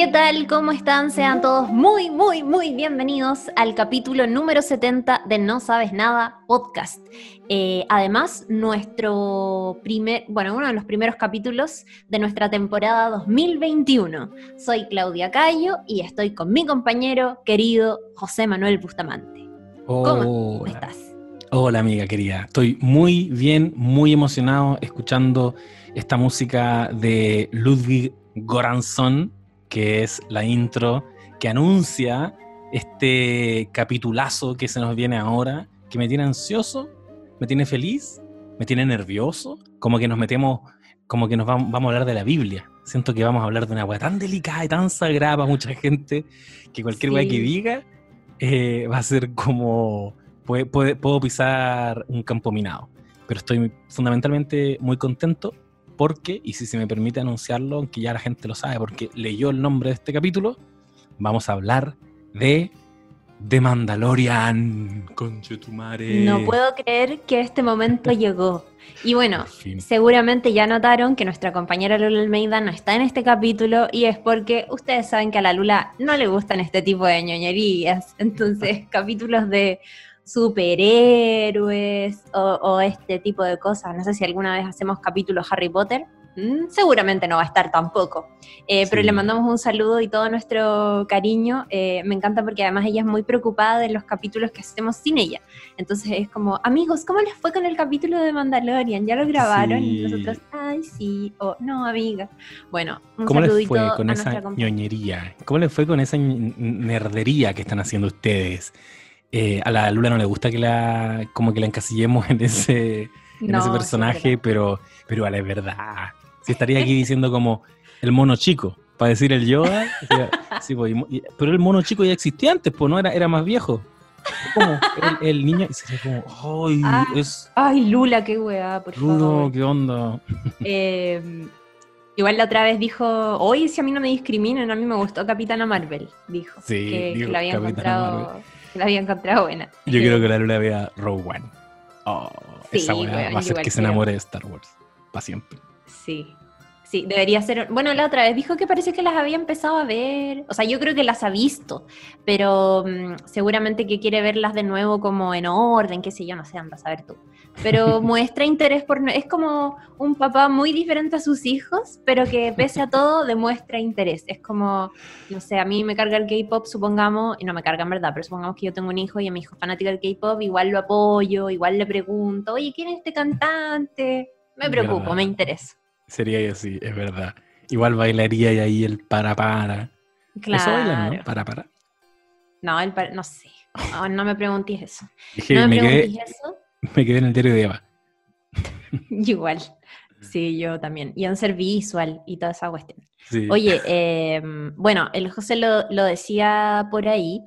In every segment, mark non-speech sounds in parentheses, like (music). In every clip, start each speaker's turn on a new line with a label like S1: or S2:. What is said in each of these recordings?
S1: ¿Qué tal? ¿Cómo están? Sean todos muy, muy, muy bienvenidos al capítulo número 70 de No Sabes Nada podcast. Eh, además, nuestro primer, bueno, uno de los primeros capítulos de nuestra temporada 2021. Soy Claudia Cayo y estoy con mi compañero querido José Manuel Bustamante. ¿Cómo estás?
S2: Hola amiga querida, estoy muy bien, muy emocionado escuchando esta música de Ludwig Goranson que es la intro que anuncia este capitulazo que se nos viene ahora, que me tiene ansioso, me tiene feliz, me tiene nervioso, como que nos metemos, como que nos vamos, a hablar de la Biblia. Siento que vamos a hablar de una weá tan delicada y tan sagrada para mucha gente que cualquier sí. que diga eh, va a ser como puede, puedo pisar un campo minado. Pero estoy fundamentalmente muy contento porque, y si se me permite anunciarlo, aunque ya la gente lo sabe porque leyó el nombre de este capítulo, vamos a hablar de The Mandalorian. Conchetumare.
S1: No puedo creer que este momento llegó. Y bueno, seguramente ya notaron que nuestra compañera Lula Almeida no está en este capítulo y es porque ustedes saben que a la Lula no le gustan este tipo de ñoñerías. Entonces, (laughs) capítulos de superhéroes o, este tipo de cosas. No sé si alguna vez hacemos capítulos Harry Potter. Mm, seguramente no va a estar tampoco. Eh, pero le mandamos un saludo y todo nuestro cariño. Eh, me encanta porque además ella es muy preocupada de los capítulos que hacemos sin ella. Entonces es como, amigos, ¿cómo les fue con el capítulo de Mandalorian? ¿Ya lo grabaron? Y nosotros, ay, sí, o no, amiga. Bueno,
S2: un ¿Cómo les fue con esa ñoñería? ¿Cómo les fue con esa nerdería que están haciendo ustedes? Eh, a la Lula no le gusta que la como que la encasillemos en ese, en ese personaje, pero, pero a la verdad. Si estaría aquí diciendo como el mono chico, para decir el Yoda. (laughs) sí, pues, pero el mono chico ya existía antes, pues no era, era más viejo. Como el, niño y se como, ay,
S1: ah, es... ay, Lula, qué weá, por
S2: Lula, favor. qué onda. (laughs)
S1: Eh, igual la otra vez dijo, oye, si a mí no me discriminan, a mí me gustó Capitana Marvel, dijo.
S2: Sí,
S1: que,
S2: digo,
S1: que la había
S2: Capitana
S1: encontrado.
S2: Marvel. (laughs)
S1: La había encontrado buena.
S2: Yo creo que la Lula vea Rogue One. Oh,
S1: Sí,
S2: esa weá
S1: weón,
S2: va a hacer que se enamore de Star Wars. Para siempre.
S1: Sí. Sí, debería ser. Bueno, la otra vez dijo que parece que las había empezado a ver. O sea, yo creo que las ha visto, pero mm, seguramente que quiere verlas de nuevo como en orden, qué sé yo, no sé, anda a saber tú. Pero (laughs) muestra interés por. Es como un papá muy diferente a sus hijos, pero que pese a todo demuestra interés. Es como, no sé, a mí me carga el K-pop, supongamos, y no me carga en verdad, pero supongamos que yo tengo un hijo y a mi hijo fanático del K-pop, igual lo apoyo, igual le pregunto, oye, ¿quién es este cantante? Me preocupo,
S2: Verdad.
S1: me interesa.
S2: Sería así, es verdad. Igual bailaría y ahí el para para.
S1: Claro.
S2: Eso bailan, ¿no? Para para.
S1: No, el par- no sé. No, no me preguntes eso.
S2: Dije,
S1: No me,
S2: me, quedé,
S1: preguntes eso. (laughs)
S2: me quedé en el diario de Eva.
S1: Igual. (laughs) Sí, yo también. Y en ser visual y toda esa cuestión. Oye, eh, bueno, el José lo, lo decía por ahí.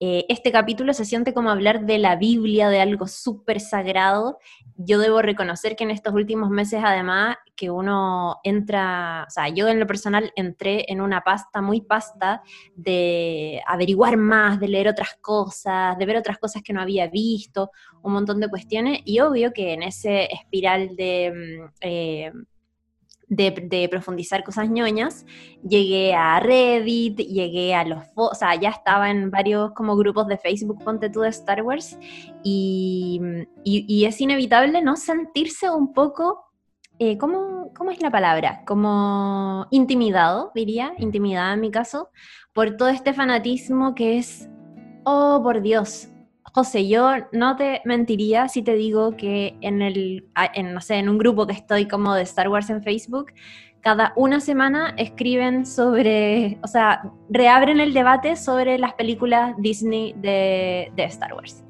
S1: eh, este capítulo se siente como hablar de la Biblia, de algo súper sagrado. Yo debo reconocer que en estos últimos meses, además, que uno entra, o sea, yo en lo personal entré en una pasta, muy pasta, de averiguar más, de leer otras cosas, de ver otras cosas que no había visto, un montón de cuestiones. Y obvio que en ese espiral de. mm, eh, de, profundizar cosas ñoñas, llegué a Reddit, llegué a los, o sea, ya estaba en varios como grupos de Facebook, ponte tú de Star Wars, y, y- y es inevitable no sentirse un poco, eh, ¿cómo, ¿cómo es la palabra? Como intimidado, diría, intimidada en mi caso, por todo este fanatismo que es, oh, por Dios. José, yo no te mentiría si te digo que en el, en, no sé, en un grupo que estoy como de Star Wars en Facebook, cada una semana escriben sobre, o sea, reabren el debate sobre las películas Disney de, de Star Wars.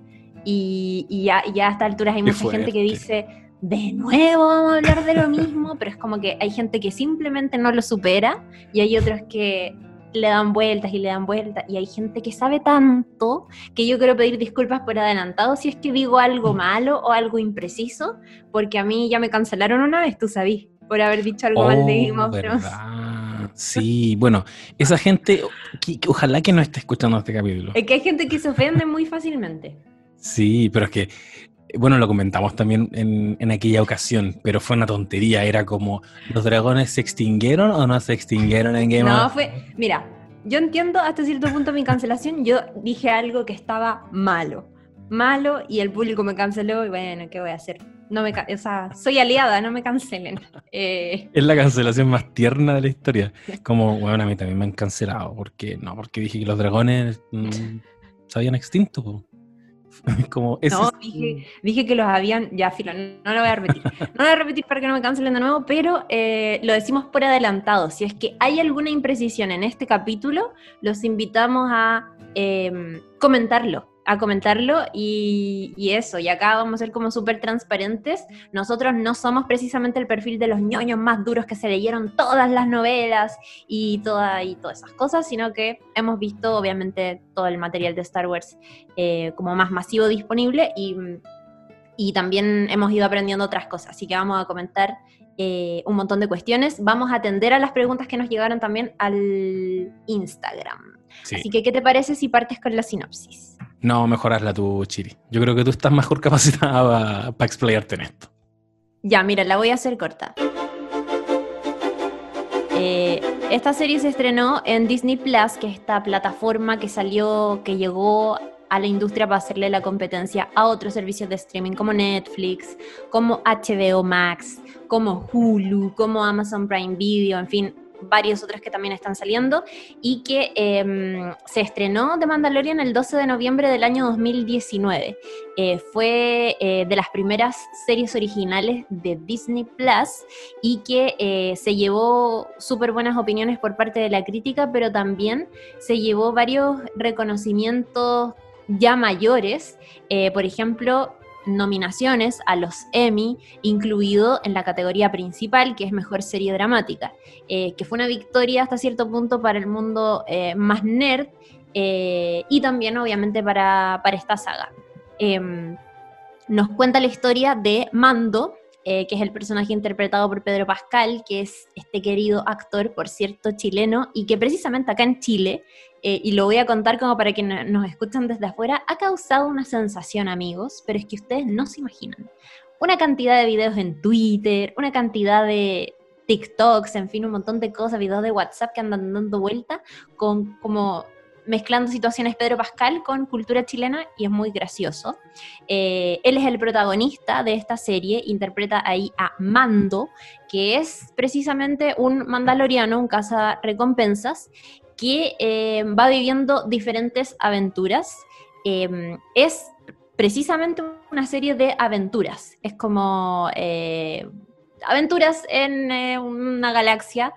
S1: Y, y ya, ya a estas alturas hay
S2: Qué
S1: mucha gente que dice, de nuevo vamos a hablar de lo mismo, pero es como que hay gente que simplemente no lo supera y hay otros que le dan vueltas y le dan vueltas y hay gente que sabe tanto que yo quiero pedir disculpas por adelantado si es que digo algo malo o algo impreciso, porque a mí ya me cancelaron una vez, tú sabís, por haber dicho algo mal de Game of Thrones.
S2: Oh. Sí, bueno, esa gente, que- que ojalá que no esté escuchando este capítulo.
S1: Es que hay gente que se ofende muy fácilmente.
S2: Sí, pero es que, bueno, lo comentamos también en, en aquella ocasión, pero fue una tontería. Era como, ¿los dragones se extinguieron o no se extinguieron en Game
S1: No,
S2: of
S1: fue, mira, yo entiendo hasta cierto punto mi cancelación. Yo dije algo que estaba malo. Malo y el público me canceló y bueno, ¿qué voy a hacer? No me, o sea, soy aliada, no me cancelen. (laughs) Eh,
S2: es la cancelación más tierna de la historia. Como, bueno, a mí también me han cancelado. porque No, porque dije que los dragones mm, se habían extinto. (laughs) Como
S1: no, dije, que los habían, ya filo, no, lo voy a repetir. No lo voy a repetir para que no me cancelen de nuevo, pero eh, lo decimos por adelantado. Si es que hay alguna imprecisión en este capítulo, los invitamos a em, comentarlo a comentarlo y, eso, y acá vamos a ser como súper transparentes. Nosotros no somos precisamente el perfil de los ñoños más duros que se leyeron todas las novelas y, toda, y todas esas cosas, sino que hemos visto obviamente todo el material de Star Wars eh, como más masivo disponible y, y también hemos ido aprendiendo otras cosas, así que vamos a comentar eh, un montón de cuestiones. Vamos a atender a las preguntas que nos llegaron también al Instagram. Así que, ¿qué te parece si partes con la sinopsis?
S2: No, mejorarla tú, Chiri. Yo creo que tú estás mejor capacitada (laughs) para explayarte en esto.
S1: Ya, mira, la voy a hacer corta. Eh, esta serie se estrenó en Disney Plus, que es esta plataforma que salió, que llegó a la industria para hacerle la competencia a otros servicios de streaming como Netflix, como HBO Max, como Hulu, como Amazon Prime Video, en fin, varios otros que también están saliendo, y que em, se estrenó The Mandalorian el 12 de noviembre del año 2019. Eh, fue eh, de las primeras series originales de Disney Plus y que eh, se llevó súper buenas opiniones por parte de la crítica, pero también se llevó varios reconocimientos ya mayores. por ejemplo, nominaciones a los Emmy, incluido en la categoría principal, que es Mejor Serie Dramática, eh, que fue una victoria hasta cierto punto para el mundo eh, más nerd eh, y también obviamente para, para esta saga. Em, nos cuenta la historia de Mando, que es el personaje interpretado por Pedro Pascal, que es este querido actor, por cierto, chileno, y que precisamente acá en Chile eh, y lo voy a contar como para que nos escuchen desde afuera, ha causado una sensación, amigos, pero es que ustedes no se imaginan. Una cantidad de videos en Twitter, una cantidad de TikToks, en fin, un montón de cosas, videos de WhatsApp que andan dando vuelta, con como mezclando situaciones Pedro Pascal con cultura chilena y es muy gracioso. Eh, él es el protagonista de esta serie, interpreta ahí a Mando, que es precisamente un mandaloriano, un caza recompensas, que eh, va viviendo diferentes aventuras. Em, es precisamente una serie de aventuras. Es como eh, aventuras en eh, una galaxia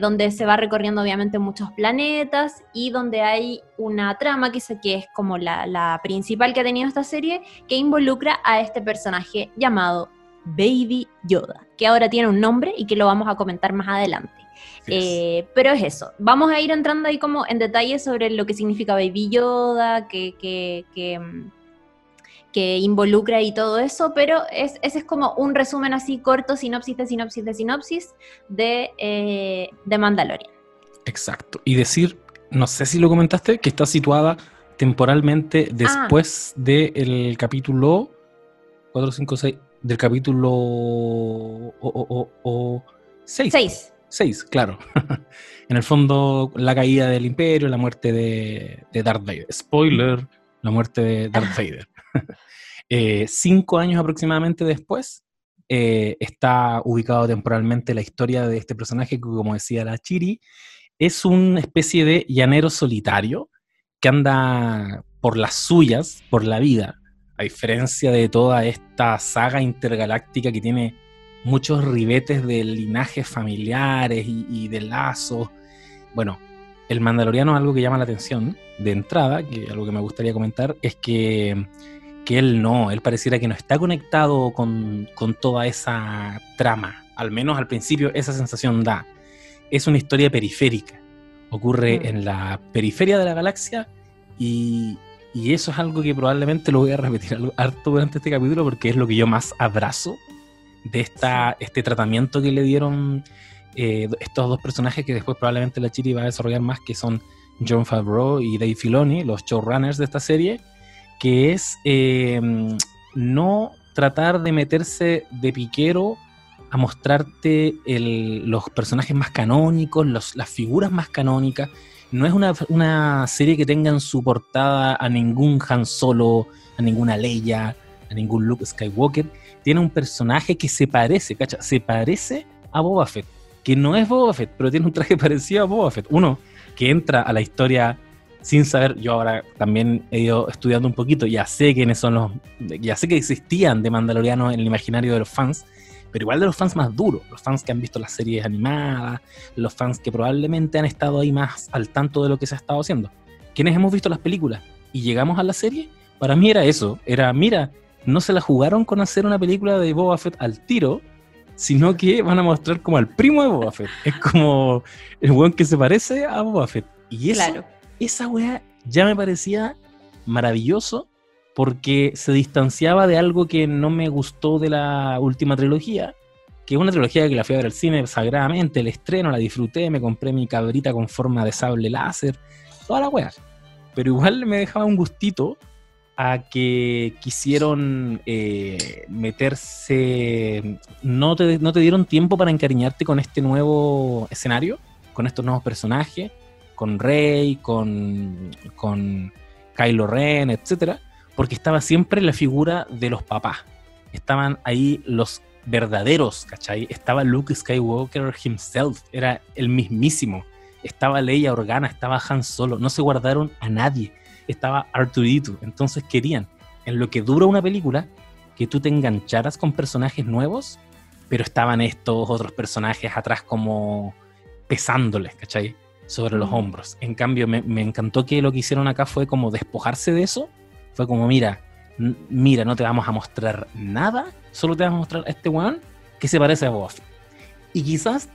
S1: donde se va recorriendo obviamente muchos planetas y donde hay una trama que, que es como la, la principal que ha tenido esta serie que involucra a este personaje llamado Baby Yoda, que ahora tiene un nombre y que lo vamos a comentar más adelante. Eh, pero es eso. Vamos a ir entrando ahí como en detalle sobre lo que significa Baby Yoda, que, que, que, mm, involucra y todo eso, pero es, ese es como un resumen así corto, sinopsis de sinopsis de sinopsis de, eh, de Mandalorian.
S2: Exacto. Y decir, no sé si lo comentaste, que está situada temporalmente ah. después del capítulo 4, 5, 6, del capítulo o, 6.
S1: 6.
S2: Seis, claro. (laughs) en el fondo, la caída del imperio, la muerte de, Darth Vader. Spoiler, la muerte de Darth Vader. (laughs) Eh, cinco años aproximadamente después, eh, está ubicado temporalmente la historia de este personaje que, como decía la Chiri, es una especie de llanero solitario que anda por las suyas, por la vida, a diferencia de toda esta saga intergaláctica que tiene muchos ribetes de linajes familiares y, de lazos. Bueno, el mandaloriano algo que llama la atención de entrada, que algo que me gustaría comentar, es que, que él no, él pareciera que no está conectado con, con, toda esa trama, al menos al principio esa sensación da. Es una historia periférica, ocurre mm. en la periferia de la galaxia y, y, eso es algo que probablemente lo voy a repetir harto durante este capítulo porque es lo que yo más abrazo de esta, este tratamiento que le dieron eh, estos dos personajes que después probablemente la Chiri va a desarrollar más, que son John Favreau y Dave Filoni, los showrunners de esta serie, que es em, no tratar de meterse de piquero a mostrarte los personajes más canónicos, las figuras más canónicas. No es una, serie que tenga en su portada a ningún Han Solo, a ninguna Leia, a ningún Luke Skywalker. Tiene un personaje que se parece, ¿cacha? Se parece a Boba Fett. Que no es Boba Fett, pero tiene un traje (laughs) parecido a Boba Fett. Uno que entra a la historia sin saber, yo ahora también he ido estudiando un poquito, ya sé quiénes son los, ya sé que existían de Mandalorianos en el imaginario de los fans, pero igual de los fans más duros, los fans que han visto las series animadas, los fans que probablemente han estado ahí más al tanto de lo que se ha estado haciendo. Quienes hemos visto las películas y llegamos a la serie, para mí era eso, era, mira, no se la jugaron con hacer una película de Boba Fett al tiro, sino que van a mostrar como al primo de Boba Fett. Es como el weón que se parece a Boba Fett. Y eso, esa weá ya me parecía maravilloso porque se distanciaba de algo que no me gustó de la última trilogía, que es una trilogía que la fui a ver al cine sagradamente, el estreno, la disfruté, me compré mi cabrita con forma de sable láser, toda la weá. Pero igual me dejaba un gustito a que quisieron eh, meterse, no te, no te dieron tiempo para encariñarte con este nuevo escenario, con estos nuevos personajes, con Rey, con, con Kylo Ren, etcétera porque estaba siempre la figura de los papás. Estaban ahí los verdaderos, ¿cachai? Estaba Luke Skywalker himself, era el mismísimo. Estaba Leia Organa, estaba Han Solo, no se guardaron a nadie. Estaba Arturito, entonces querían, en lo que dura una película, que tú te engancharas con personajes nuevos, pero estaban estos otros personajes atrás como pesándoles, ¿cachai? Sobre los hombros. En cambio, me, me encantó que lo que hicieron acá fue como despojarse de eso fue como, mira, mira, no te vamos a mostrar nada, solo te vamos a mostrar a este weón que se parece a Boba Fett. Y quizás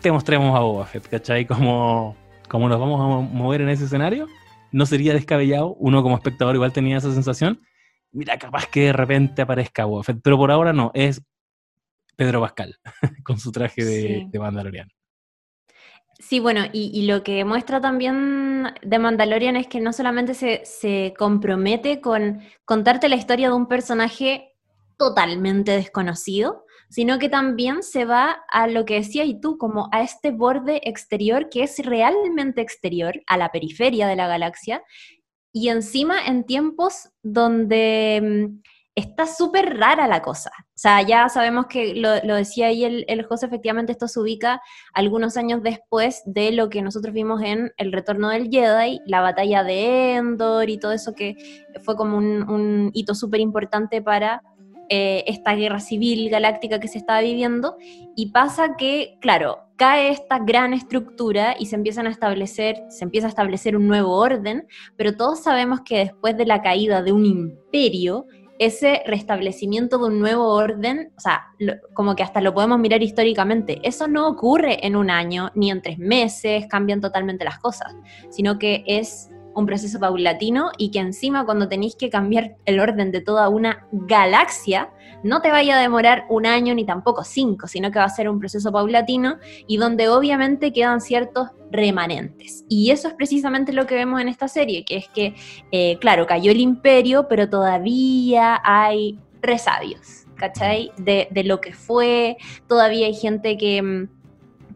S2: te mostremos a Boba Fett, ¿cachai? Como, como nos vamos a mover en ese escenario, no sería descabellado, uno como espectador igual tenía esa sensación, mira, capaz que de repente aparezca Boba Fett, pero por ahora no, es Pedro Pascal, (laughs) con su traje de, de Mandaloriano.
S1: Sí, bueno, y, lo que muestra también de Mandalorian es que no solamente se, compromete con contarte la historia de un personaje totalmente desconocido, sino que también se va a lo que decías y tú, como a este borde exterior que es realmente exterior, a la periferia de la galaxia, y encima en tiempos donde mm, está súper rara la cosa. O sea, ya sabemos que lo, decía ahí el, el, José, efectivamente esto se ubica algunos años después de lo que nosotros vimos en El Retorno del Jedi, la batalla de Endor y todo eso que fue como un, hito súper importante para eh, esta guerra civil galáctica que se estaba viviendo. Y pasa que, claro, cae esta gran estructura y se empiezan a establecer, se empieza a establecer un nuevo orden, pero todos sabemos que después de la caída de un imperio, ese restablecimiento de un nuevo orden, o sea, como que hasta lo podemos mirar históricamente, eso no ocurre en un año ni en tres meses, cambian totalmente las cosas, sino que es un proceso paulatino y que encima cuando tenéis que cambiar el orden de toda una galaxia, no te vaya a demorar un año ni tampoco cinco, sino que va a ser un proceso paulatino y donde obviamente quedan ciertos remanentes. Y eso es precisamente lo que vemos en esta serie, que es que, eh, claro, cayó el imperio, pero todavía hay resabios, ¿cachai? De, lo que fue, todavía hay gente que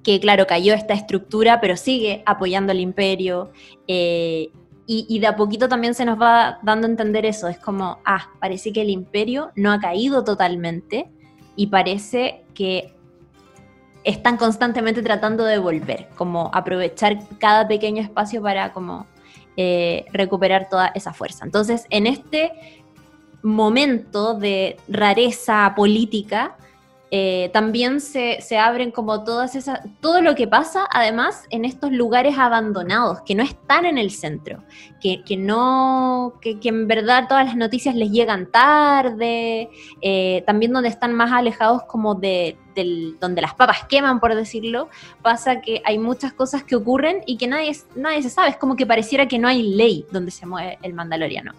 S1: que claro, cayó esta estructura, pero sigue apoyando al imperio. Eh, y, de a poquito también se nos va dando a entender eso. Es como, ah, parece que el imperio no ha caído totalmente y parece que están constantemente tratando de volver, como aprovechar cada pequeño espacio para como eh, recuperar toda esa fuerza. Entonces, en este momento de rareza política, eh, también se, abren como todas esas, todo lo que pasa además en estos lugares abandonados, que no están en el centro, que, no, que, en verdad todas las noticias les llegan tarde, eh, también donde están más alejados como de, donde las papas queman, por decirlo, pasa que hay muchas cosas que ocurren y que nadie, nadie se sabe, es como que pareciera que no hay ley donde se mueve el mandaloriano.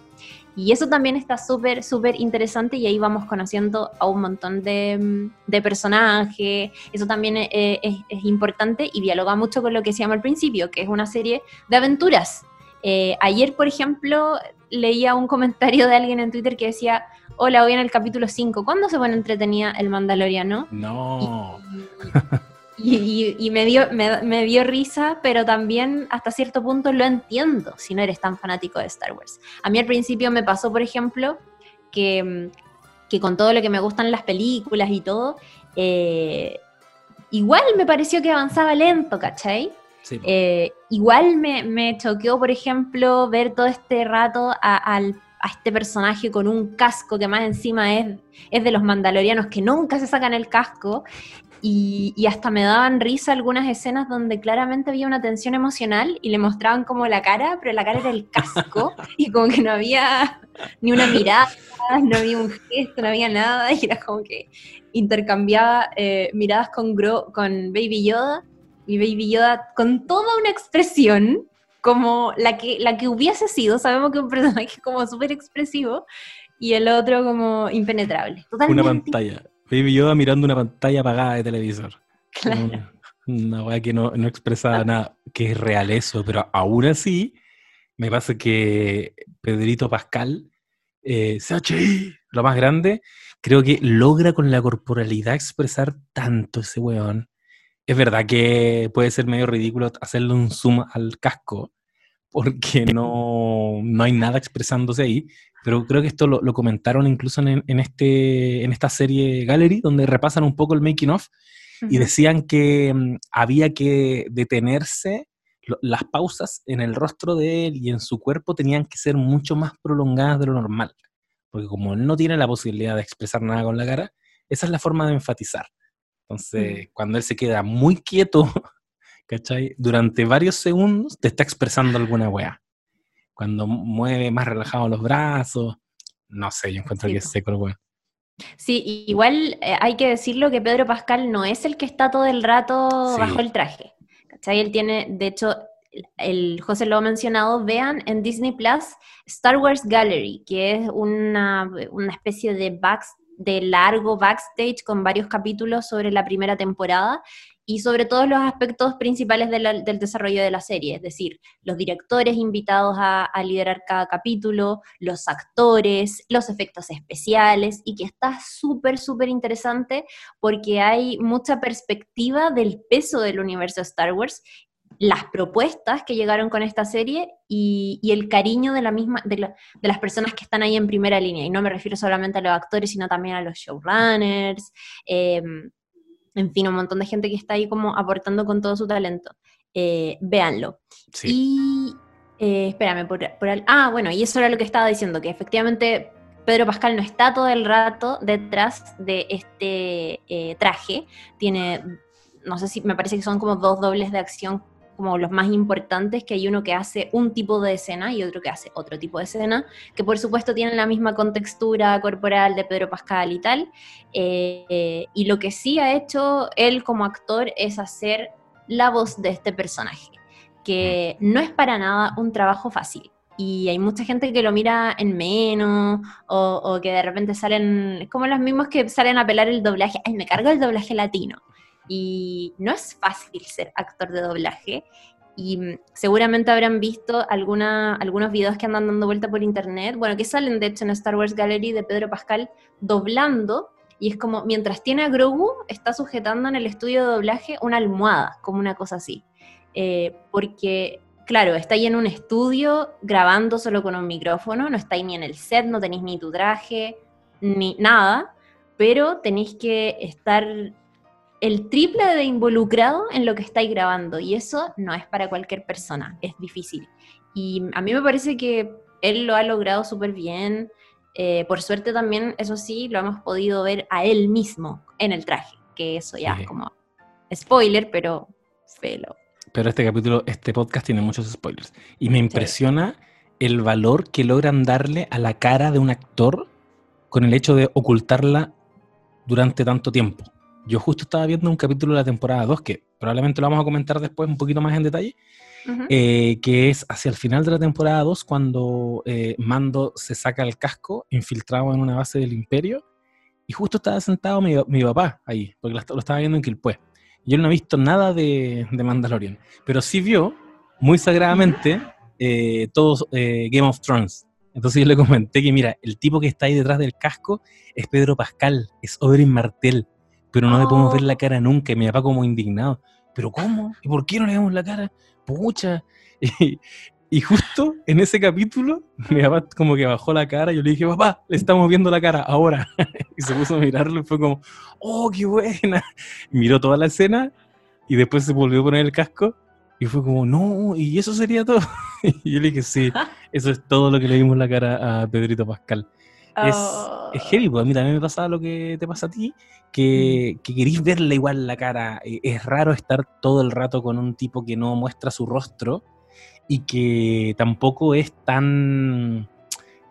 S1: Y eso también está súper, súper interesante y ahí vamos conociendo a un montón de, mm, personajes. Eso también es, importante y dialoga mucho con lo que decíamos al principio, que es una serie de aventuras. Eh, ayer, por ejemplo, leía un comentario de alguien en Twitter que decía, hola, hoy en el capítulo 5, ¿cuándo se pone entretenida el Mandaloriano?
S2: No.
S1: Y, me, dio, me, dio risa, pero también hasta cierto punto lo entiendo si no eres tan fanático de Star Wars. A mí al principio me pasó, por ejemplo, que, con todo lo que me gustan las películas y todo, eh, igual me pareció que avanzaba lento, ¿cachai? Eh, igual me, me, choqueó, por ejemplo, ver todo este rato a, este personaje con un casco que más encima es, es de los mandalorianos que nunca se sacan el casco y, hasta me daban risa algunas escenas donde claramente había una tensión emocional y le mostraban como la cara, pero la cara era el casco (laughs) y como que no había ni una mirada, no había un gesto, no había nada y era como que intercambiaba eh, miradas con, con Baby Yoda y Baby Yoda con toda una expresión como la que, la que hubiese sido, sabemos que un personaje como súper expresivo y el otro como impenetrable.
S2: Una pantalla. Baby Yoda mirando una pantalla apagada de televisor. Claro. Una, weá que no, no expresa nada, que es real eso, pero aún así me pasa que Pedrito Pascal, eh, CHI, lo más grande, creo que logra con la corporalidad expresar tanto ese weón. Es verdad que puede ser medio ridículo hacerle un zoom al casco, porque no, no hay nada expresándose ahí, pero creo que esto lo, comentaron incluso en, este, en esta serie Gallery, donde repasan un poco el making of y decían que mm, había que detenerse, las pausas en el rostro de él y en su cuerpo tenían que ser mucho más prolongadas de lo normal, porque como él no tiene la posibilidad de expresar nada con la cara, esa es la forma de enfatizar. Entonces, cuando él se queda muy quieto, (laughs) ¿cachai? Durante varios segundos te está expresando alguna weá cuando mueve más relajado los brazos. No sé, yo encuentro que es seco el weón.
S1: Sí, igual eh, hay que decirlo que Pedro Pascal no es el que está todo el rato bajo el traje. ¿Cachai? Él tiene, de hecho, el José lo ha mencionado, vean en Disney Plus Star Wars Gallery, que es una, una especie de, back, de largo backstage con varios capítulos sobre la primera temporada y sobre todo los aspectos principales del desarrollo de la serie, es decir, los directores invitados a, liderar cada capítulo, los actores, los efectos especiales, y que está súper, súper interesante porque hay mucha perspectiva del peso del universo Star Wars las propuestas que llegaron con esta serie y, el cariño de, la misma, de, las personas que están ahí en primera línea. Y no me refiero solamente a los actores, sino también a los showrunners, em, en fin, un montón de gente que está ahí como aportando con todo su talento. Eh, véanlo. Y eh, espérame, por, ah, bueno, y eso era lo que estaba diciendo, que efectivamente Pedro Pascal no está todo el rato detrás de este eh, traje. Tiene, no sé si me parece que son como dos dobles de acción como los más importantes, que hay uno que hace un tipo de escena y otro que hace otro tipo de escena, que por supuesto tienen la misma contextura corporal de Pedro Pascal y tal. Eh, y lo que sí ha hecho él como actor es hacer la voz de este personaje, que no es para nada un trabajo fácil. Y hay mucha gente que lo mira en menos, o, o que de repente salen, es como los mismos que salen a pelar el doblaje, ay, me cargo el doblaje latino y no es fácil ser actor de doblaje. Y mm, seguramente habrán visto alguna, algunos videos que andan dando vuelta por internet, bueno, que salen de hecho en Star Wars Gallery de Pedro Pascal doblando, y es como mientras tiene a Grogu, está sujetando en el estudio de doblaje una almohada, como una cosa así. Eh, porque, claro, está ahí en un estudio grabando solo con un micrófono, no está ahí ni en el set, no tenéis ni tu traje, ni nada, pero tenéis que estar el triple de involucrado en lo que estáis grabando y eso no es para cualquier persona, es difícil. Y a mí me parece que él lo ha logrado súper bien. Eh, por suerte también, eso sí, lo hemos podido ver a él mismo en el traje, que eso ya es como spoiler, pero felo.
S2: Pero este capítulo, este podcast tiene muchos spoilers. Y me impresiona el valor que logran darle a la cara de un actor con el hecho de ocultarla durante tanto tiempo. Yo justo estaba viendo un capítulo de la temporada 2, que probablemente lo vamos a comentar después un poquito más en detalle, eh, que es hacia el final de la temporada 2, cuando eh, Mando se saca el casco infiltrado en una base del Imperio, y justo estaba sentado mi, mi papá ahí, porque lo, estaba viendo en Quilpue. Y él no ha visto nada de, de Mandalorian, pero sí vio, muy sagradamente, eh, todo eh, Game of Thrones. Entonces yo le comenté que, mira, el tipo que está ahí detrás del casco es Pedro Pascal, es Oberyn Martel, pero no le podemos ver
S1: Oh.
S2: la cara nunca. Y mi papá como indignado, ¿pero cómo? ¿Y por qué no le vemos la cara? Pucha. (laughs) Y, y justo en ese capítulo, mi papá como que bajó la cara y yo le dije, papá, le estamos viendo la cara ahora. (laughs) y se puso a mirarlo y fue como, oh, qué buena. (laughs) Y miró toda la escena y después se volvió a poner el casco y fue como, no, y eso sería todo. y yo le dije, sí, eso es todo lo que le vimos la cara a Pedrito Pascal. Es,
S1: Oh.
S2: es heavy, pues a mí también me pasa lo que te pasa a ti, que, que querís verle igual la cara. Eh, Es raro estar todo el rato con un tipo que no muestra su rostro y que tampoco es tan,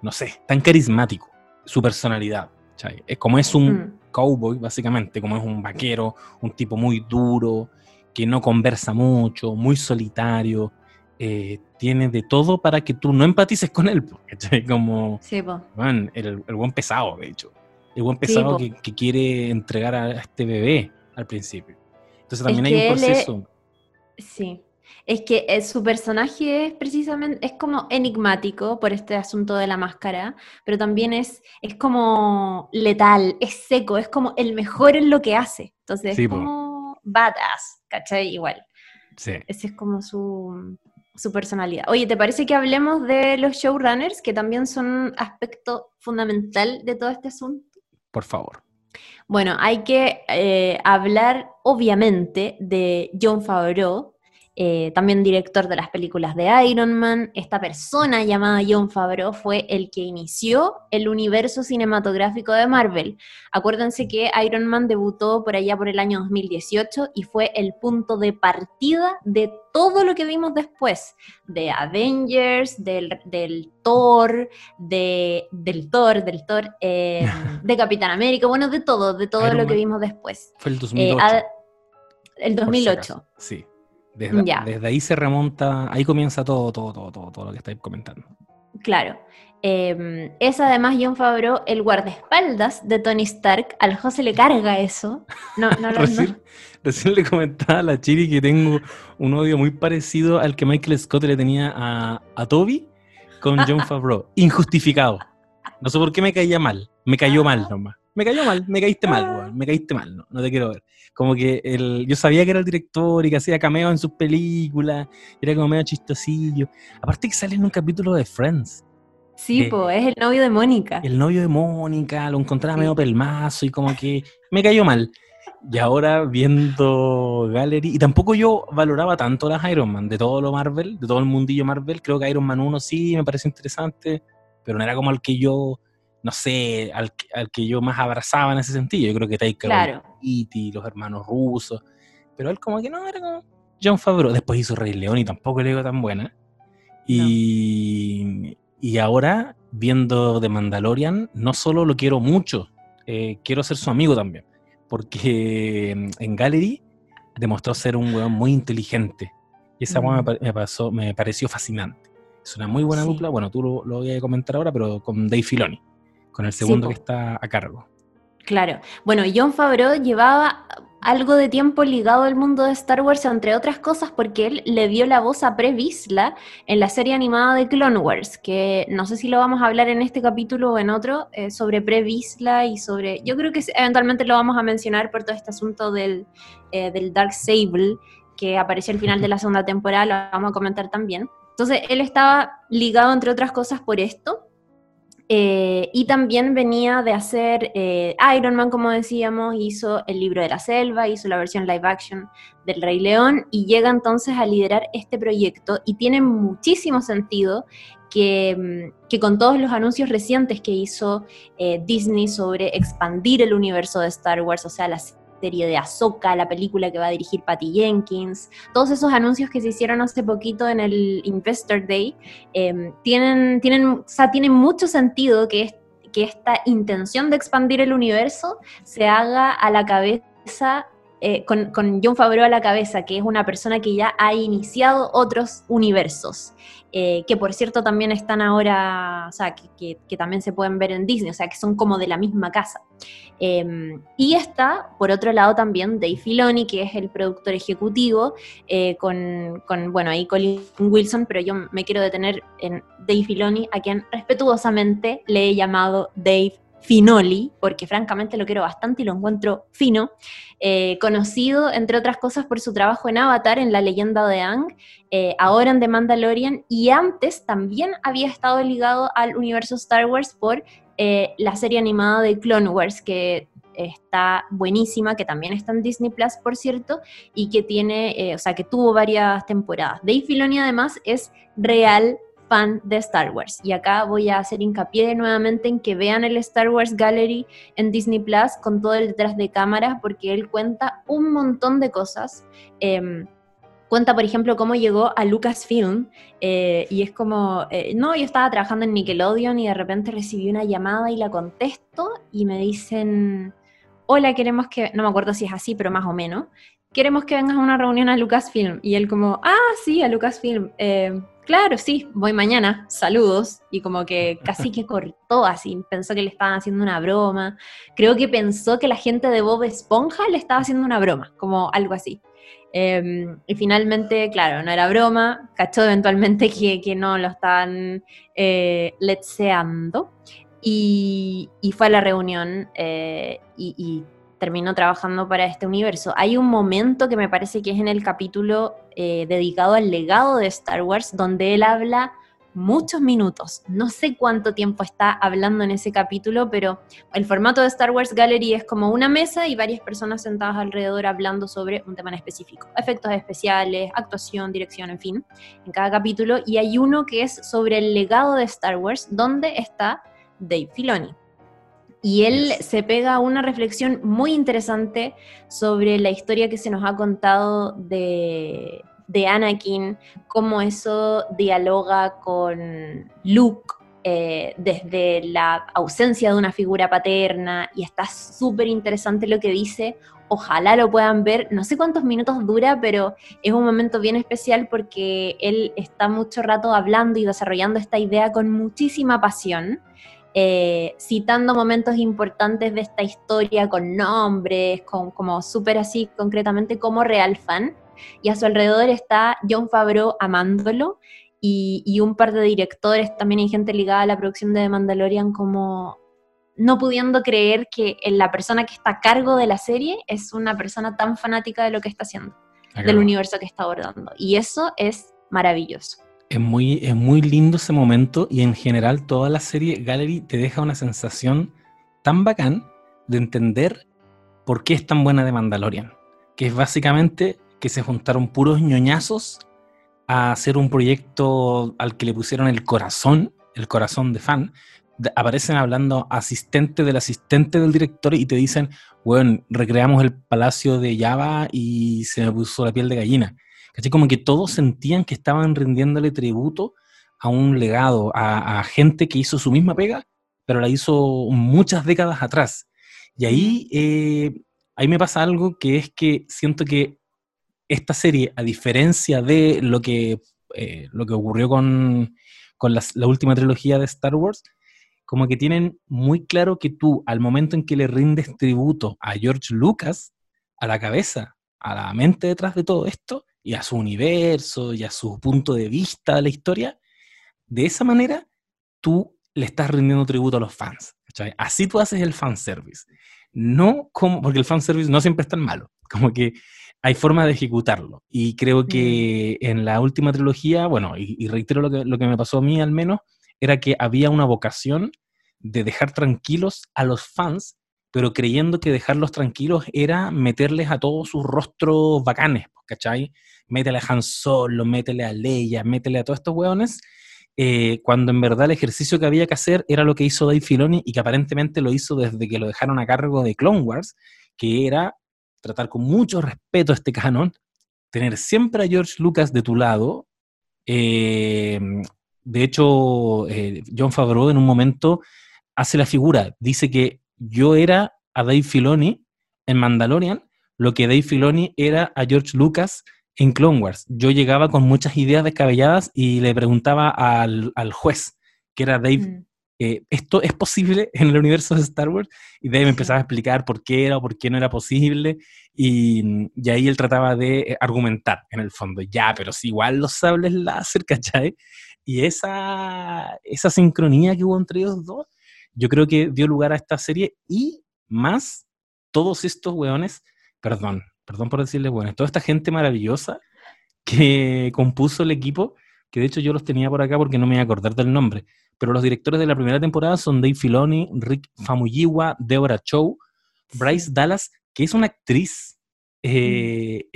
S2: no sé, tan carismático su personalidad. ¿cachai? Es como es un
S1: Mm.
S2: cowboy, básicamente, como es un vaquero, un tipo muy duro, que no conversa mucho, muy solitario. Eh, tiene de todo para que tú no empatices con él, po, ¿cachai? Como,
S1: Sí, po.
S2: Man, el, el buen pesado, de hecho. El buen pesado
S1: po.
S2: que, que quiere entregar a este bebé al principio. Entonces también
S1: Es
S2: hay un
S1: él es-
S2: proceso.
S1: Sí. Es que eh, su personaje es precisamente, es como enigmático por este asunto de la máscara, pero también es, es como letal, es seco, es como el mejor en lo que hace. Entonces
S2: Sí,
S1: es
S2: po.
S1: como badass, ¿cachai? Igual.
S2: Sí.
S1: Ese es como su, su personalidad. Oye, ¿te parece que hablemos de los showrunners, que también son un aspecto fundamental de todo este asunto?
S2: Por favor.
S1: Bueno, hay que eh, hablar obviamente de John Favreau, eh, también director de las películas de Iron Man. Esta persona llamada John Favreau fue el que inició el universo cinematográfico de Marvel. Acuérdense que Iron Man debutó por allá por el año 2018 y fue el punto de partida de todo lo que vimos después, de Avengers, del, del Thor, de, del Thor, del Thor, eh, (laughs) de Capitán América, bueno, de todo, de todo
S2: Iron
S1: lo que vimos después.
S2: Fue el
S1: Eh,
S2: 2008.
S1: a- el
S2: por si
S1: 2008.
S2: acaso. Sí. Desde,
S1: Ya.
S2: desde ahí se remonta, ahí comienza todo, todo, todo, todo, todo lo que estáis comentando.
S1: Claro. Eh, es además John Favreau el guardaespaldas de Tony Stark. Al José le carga eso. No, no, lo- (laughs) no-
S2: Recién, recién le comentaba a la Chiri que tengo un odio muy parecido al que Michael Scott le tenía a, a Toby con John (laughs) Favreau. Injustificado. No sé por qué me caía mal. Me cayó mal nomás. Me cayó mal, me caíste mal, weón. Me caíste mal, no, no te quiero ver. Como que el, yo sabía que era el director y que hacía cameo en sus películas. Era como medio chistosillo. Aparte que sale en un capítulo de Friends.
S1: Sí,
S2: Eh,
S1: po, es el novio de Mónica.
S2: El novio de Mónica, lo encontraba
S1: Sí.
S2: medio pelmazo y como que me cayó mal. Y ahora viendo Gallery, y tampoco yo valoraba tanto las Iron Man, de todo lo Marvel, de todo el mundillo Marvel, creo que Iron Man 1 sí me pareció interesante, pero no era como al que yo, no sé, al, al que yo más abrazaba en ese sentido. Yo creo que Taika
S1: Claro.
S2: Waititi, los hermanos rusos, pero él como que no, era como John Favreau. Después hizo Rey León y tampoco le digo tan buena. Y, y ahora, viendo The Mandalorian, no solo lo quiero mucho, eh, quiero ser su amigo también. Porque mm, en Gallery demostró ser un weón muy inteligente. Y esa me,
S1: Mm.
S2: pa- me pasó, me pareció fascinante. Es una muy buena
S1: Sí.
S2: dupla. Bueno, tú lo, lo voy a comentar ahora, pero con Dave Filoni, con el segundo
S1: po.
S2: que está a cargo.
S1: Claro. Bueno, John Favreau llevaba algo de tiempo ligado al mundo de Star Wars, entre otras cosas, porque él le dio la voz a Pre Vizsla en la serie animada de Clone Wars, que no sé si lo vamos a hablar en este capítulo o en otro, eh, sobre Pre Vizsla y sobre. Yo creo que eventualmente lo vamos a mencionar por todo este asunto del, eh, del Dark Sable, que apareció al final de la segunda temporada, lo vamos a comentar también. Entonces, él estaba ligado, entre otras cosas, por esto. Eh, y también venía de hacer eh, Iron Man, como decíamos, hizo el libro de la selva, hizo la versión live action del Rey León y llega entonces a liderar este proyecto y tiene muchísimo sentido que, mm, que con todos los anuncios recientes que hizo eh, Disney sobre expandir el universo de Star Wars, o sea, la serie de Ahsoka, la película que va a dirigir Patty Jenkins, todos esos anuncios que se hicieron hace poquito en el Investor Day, eh, tienen, tienen, o sea, tienen mucho sentido que, es- que esta intención de expandir el universo se haga a la cabeza eh, con, con, John Favreau a la cabeza, que es una persona que ya ha iniciado otros universos, eh, que por cierto también están ahora, o sea, que, que, también se pueden ver en Disney, o sea, que son como de la misma casa. Em, y está, por otro lado, también Dave Filoni, que es el productor ejecutivo, eh, con, bueno, ahí Colin Wilson, pero yo me quiero detener en Dave Filoni, a quien respetuosamente le he llamado Dave Finoli, porque francamente lo quiero bastante y lo encuentro fino, eh, conocido entre otras cosas por su trabajo en Avatar, en la leyenda de Ang, eh, ahora en The Mandalorian, y antes también había estado ligado al universo Star Wars por eh, la serie animada de Clone Wars, que está buenísima, que también está en Disney Plus, por cierto, y que tiene, o sea, que tuvo varias temporadas. Dave Filoni además es real fan de Star Wars. Y acá voy a hacer hincapié nuevamente en que vean el Star Wars Gallery en Disney Plus con todo el detrás de cámaras, porque él cuenta un montón de cosas. Em, cuenta, por ejemplo, cómo llegó a Lucasfilm eh, y es como, eh, no, yo estaba trabajando en Nickelodeon y de repente recibí una llamada y la contesto y me dicen, hola, queremos que, no me acuerdo si es así, pero más o menos, queremos que vengas a una reunión a Lucasfilm. Y él como, ah, sí, a Lucasfilm. Eh, claro, sí, voy mañana, saludos. Y como que casi que cortó así, pensó que le estaban haciendo una broma. Creo que pensó que la gente de Bob Esponja le estaba haciendo una broma, como algo así. Em, y finalmente, claro, no era broma, cachó eventualmente (laughs) que, no lo estaban eh, letseando. Y, fue a la reunión eh, y terminó trabajando para este universo. Hay un momento que me parece que es en el capítulo eh, dedicado al legado de Star Wars, donde él habla muchos minutos. No sé cuánto tiempo está hablando en ese capítulo, pero el formato de Star Wars Gallery es como una mesa y varias personas sentadas alrededor hablando sobre un tema en específico. Efectos especiales, actuación, dirección, en fin, en cada capítulo. Y hay uno que es sobre el legado de Star Wars, donde está Dave Filoni. Y él se pega a una reflexión muy interesante sobre la historia que se nos ha contado de, Anakin, cómo eso dialoga con Luke eh, desde la ausencia de una figura paterna, y está súper interesante lo que dice. Ojalá lo puedan ver. No sé cuántos minutos dura, pero es un momento bien especial porque él está mucho rato hablando y desarrollando esta idea con muchísima pasión. Eh, citando momentos importantes de esta historia con nombres, con, como súper así concretamente como real fan. Y a su alrededor está John Favreau amándolo y, un par de directores, también hay gente ligada a la producción de The Mandalorian como no pudiendo creer que la persona que está a cargo de la serie es una persona tan fanática de lo que está haciendo, del universo que está abordando. Y eso es maravilloso.
S2: Es muy, es muy lindo ese momento y en general toda la serie Gallery te deja una sensación tan bacán de entender por qué es tan buena de Mandalorian. Que es básicamente que se juntaron puros ñoñazos a hacer un proyecto al que le pusieron el corazón, el corazón de fan. aparecen hablando asistente del asistente del director y te dicen, bueno, recreamos el palacio de Java y se me puso la piel de gallina. ¿Cachai? Como que todos sentían que estaban rindiéndole tributo a un legado, a, gente que hizo su misma pega, pero la hizo muchas décadas atrás. Y ahí, eh, ahí me pasa algo que es que siento que esta serie, a diferencia de lo que, eh, lo que ocurrió con, la última trilogía de Star Wars, como que tienen muy claro que tú, al momento en que le rindes tributo a George Lucas, a la cabeza, a la mente detrás de todo esto, y a su universo y a su punto de vista de la historia, de esa manera tú le estás rindiendo tributo a los fans. Así tú haces el fanservice. No como, porque el fanservice no siempre es tan malo, como que hay forma de ejecutarlo. Y creo que mm. en la última trilogía, bueno, y, reitero lo que, lo que me pasó a mí al menos, era que había una vocación de dejar tranquilos a los fans, pero creyendo que dejarlos tranquilos era meterles a todos sus rostros bacanes, ¿cachai? métele a Han Solo, métele a Leia, métele a todos estos hueones, eh, cuando en verdad el ejercicio que había que hacer era lo que hizo Dave Filoni y que aparentemente lo hizo desde que lo dejaron a cargo de Clone Wars, que era tratar con mucho respeto este canon, tener siempre a George Lucas de tu lado. Eh, de hecho, eh, John Favreau en un momento hace la figura, dice que yo era a Dave Filoni en Mandalorian lo que Dave Filoni era a George Lucas en Clone Wars. Yo llegaba con muchas ideas descabelladas y le preguntaba al, juez, que era Dave, mm. Eh, ¿esto es posible en el universo de Star Wars? Y Dave me empezaba a explicar por qué era o por qué no era posible. Y, ahí él trataba de eh, argumentar, en el fondo, ya, pero si igual los sables láser, (laughs) ¿cachai? Y esa, esa sincronía que hubo entre ellos dos, yo creo que dio lugar a esta serie y más todos estos weones, perdón, perdón por decirles bueno, toda esta gente maravillosa que compuso el equipo, que de hecho yo los tenía por acá porque no me voy a acordar del nombre, pero los directores de la primera temporada son Dave Filoni, Rick Famuyiwa, Deborah Chow, Bryce Dallas, que es una actriz. Eh,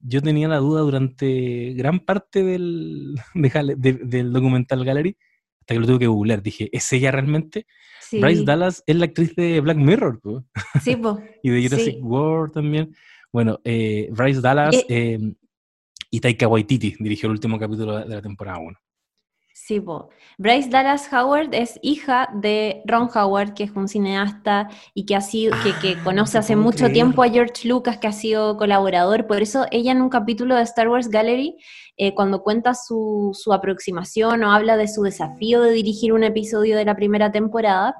S2: yo tenía la duda durante gran parte del, (laughs) del documental Gallery, hasta que lo tuve que googlear. Dije, ¿es ella realmente? Bryce Dallas es la actriz de Black Mirror,
S1: Sí, po. (laughs)
S2: y de Jurassic World también. Bueno, eh, Bryce Dallas eh, y Taika Waititi dirigió el último capítulo de la temporada 1.
S1: Sí, po. Bryce Dallas Howard es hija de Ron Howard, que es un cineasta y que ha sido, que, ah, conoce hace mucho tiempo a George Lucas, que ha sido colaborador. Por eso ella en un capítulo de Star Wars Gallery eh, cuando cuenta su, aproximación o habla de su desafío de dirigir un episodio de la primera temporada,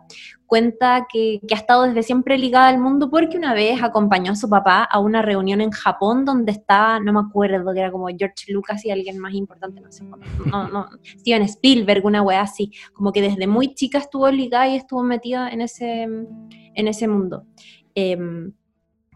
S1: cuenta que, ha estado desde siempre ligada al mundo porque una vez acompañó a su papá a una reunión en Japón donde estaba, no me acuerdo, que era como George Lucas y alguien más importante, no sé, no, no, Steven Spielberg, una wea así, como que desde muy chica estuvo ligada y estuvo metida en ese, en ese mundo. Em,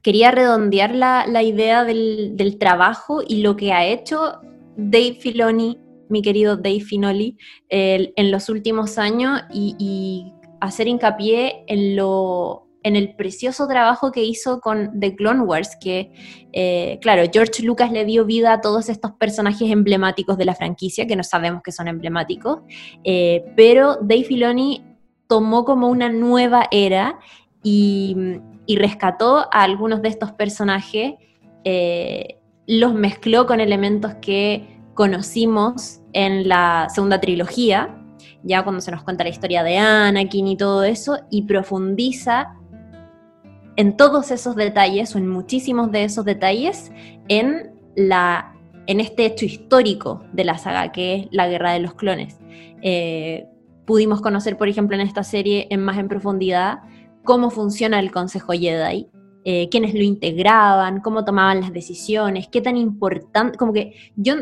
S1: quería redondear la, la idea del, del, trabajo y lo que ha hecho Dave Filoni, mi querido Dave Finoli, en los últimos años y, hacer hincapié en lo en el precioso trabajo que hizo con The Clone Wars, que, eh, claro, George Lucas le dio vida a todos estos personajes emblemáticos de la franquicia, que no sabemos que son emblemáticos, eh, pero Dave Filoni tomó como una nueva era y, rescató a algunos de estos personajes eh, los mezcló con elementos que conocimos en la segunda trilogía, ya cuando se nos cuenta la historia de Anakin y todo eso, y profundiza en todos esos detalles, o en muchísimos de esos detalles, en, la, en este hecho histórico de la saga, que es la Guerra de los Clones. Eh, pudimos conocer, por ejemplo, en esta serie en más en profundidad cómo funciona el Consejo Jedi, eh, quiénes lo integraban, cómo tomaban las decisiones, qué tan importante, como que yo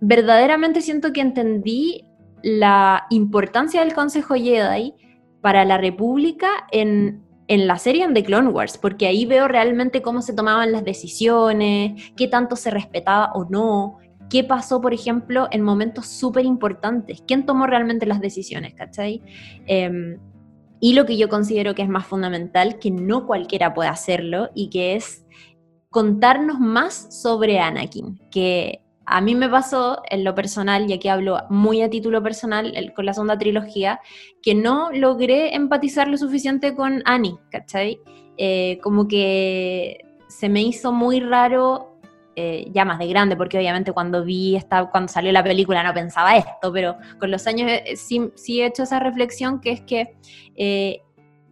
S1: verdaderamente siento que entendí la importancia del Consejo Jedi para la República en, la serie de The Clone Wars, porque ahí veo realmente cómo se tomaban las decisiones, qué tanto se respetaba o no, qué pasó, por ejemplo, en momentos súper importantes, quién tomó realmente las decisiones, ¿cachai? Em, y lo que yo considero que es más fundamental, que no cualquiera puede hacerlo, y que es contarnos más sobre Anakin, que a mí me pasó en lo personal, y aquí hablo muy a título personal con la segunda trilogía, que no logré empatizar lo suficiente con Annie, ¿cachai? Eh, como que se me hizo muy raro eh, ya más de grande, porque obviamente cuando vi esta, cuando salió la película no pensaba esto, pero con los años eh, sí, he hecho esa reflexión que es que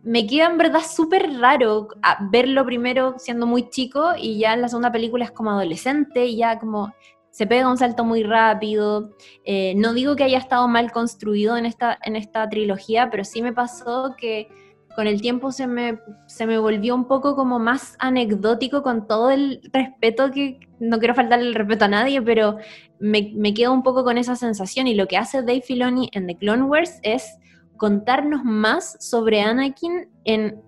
S1: me queda en verdad súper raro verlo primero siendo muy chico y ya en la segunda película es como adolescente y ya como se pega un salto muy rápido. no digo que haya estado mal construido en esta, en esta trilogía, pero sí me pasó que con el tiempo se me, se me volvió un poco como más anecdótico con todo el respeto que, no quiero faltarle el respeto a nadie, pero me, me quedo un poco con esa sensación y lo que hace Dave Filoni en The Clone Wars es contarnos más sobre Anakin en,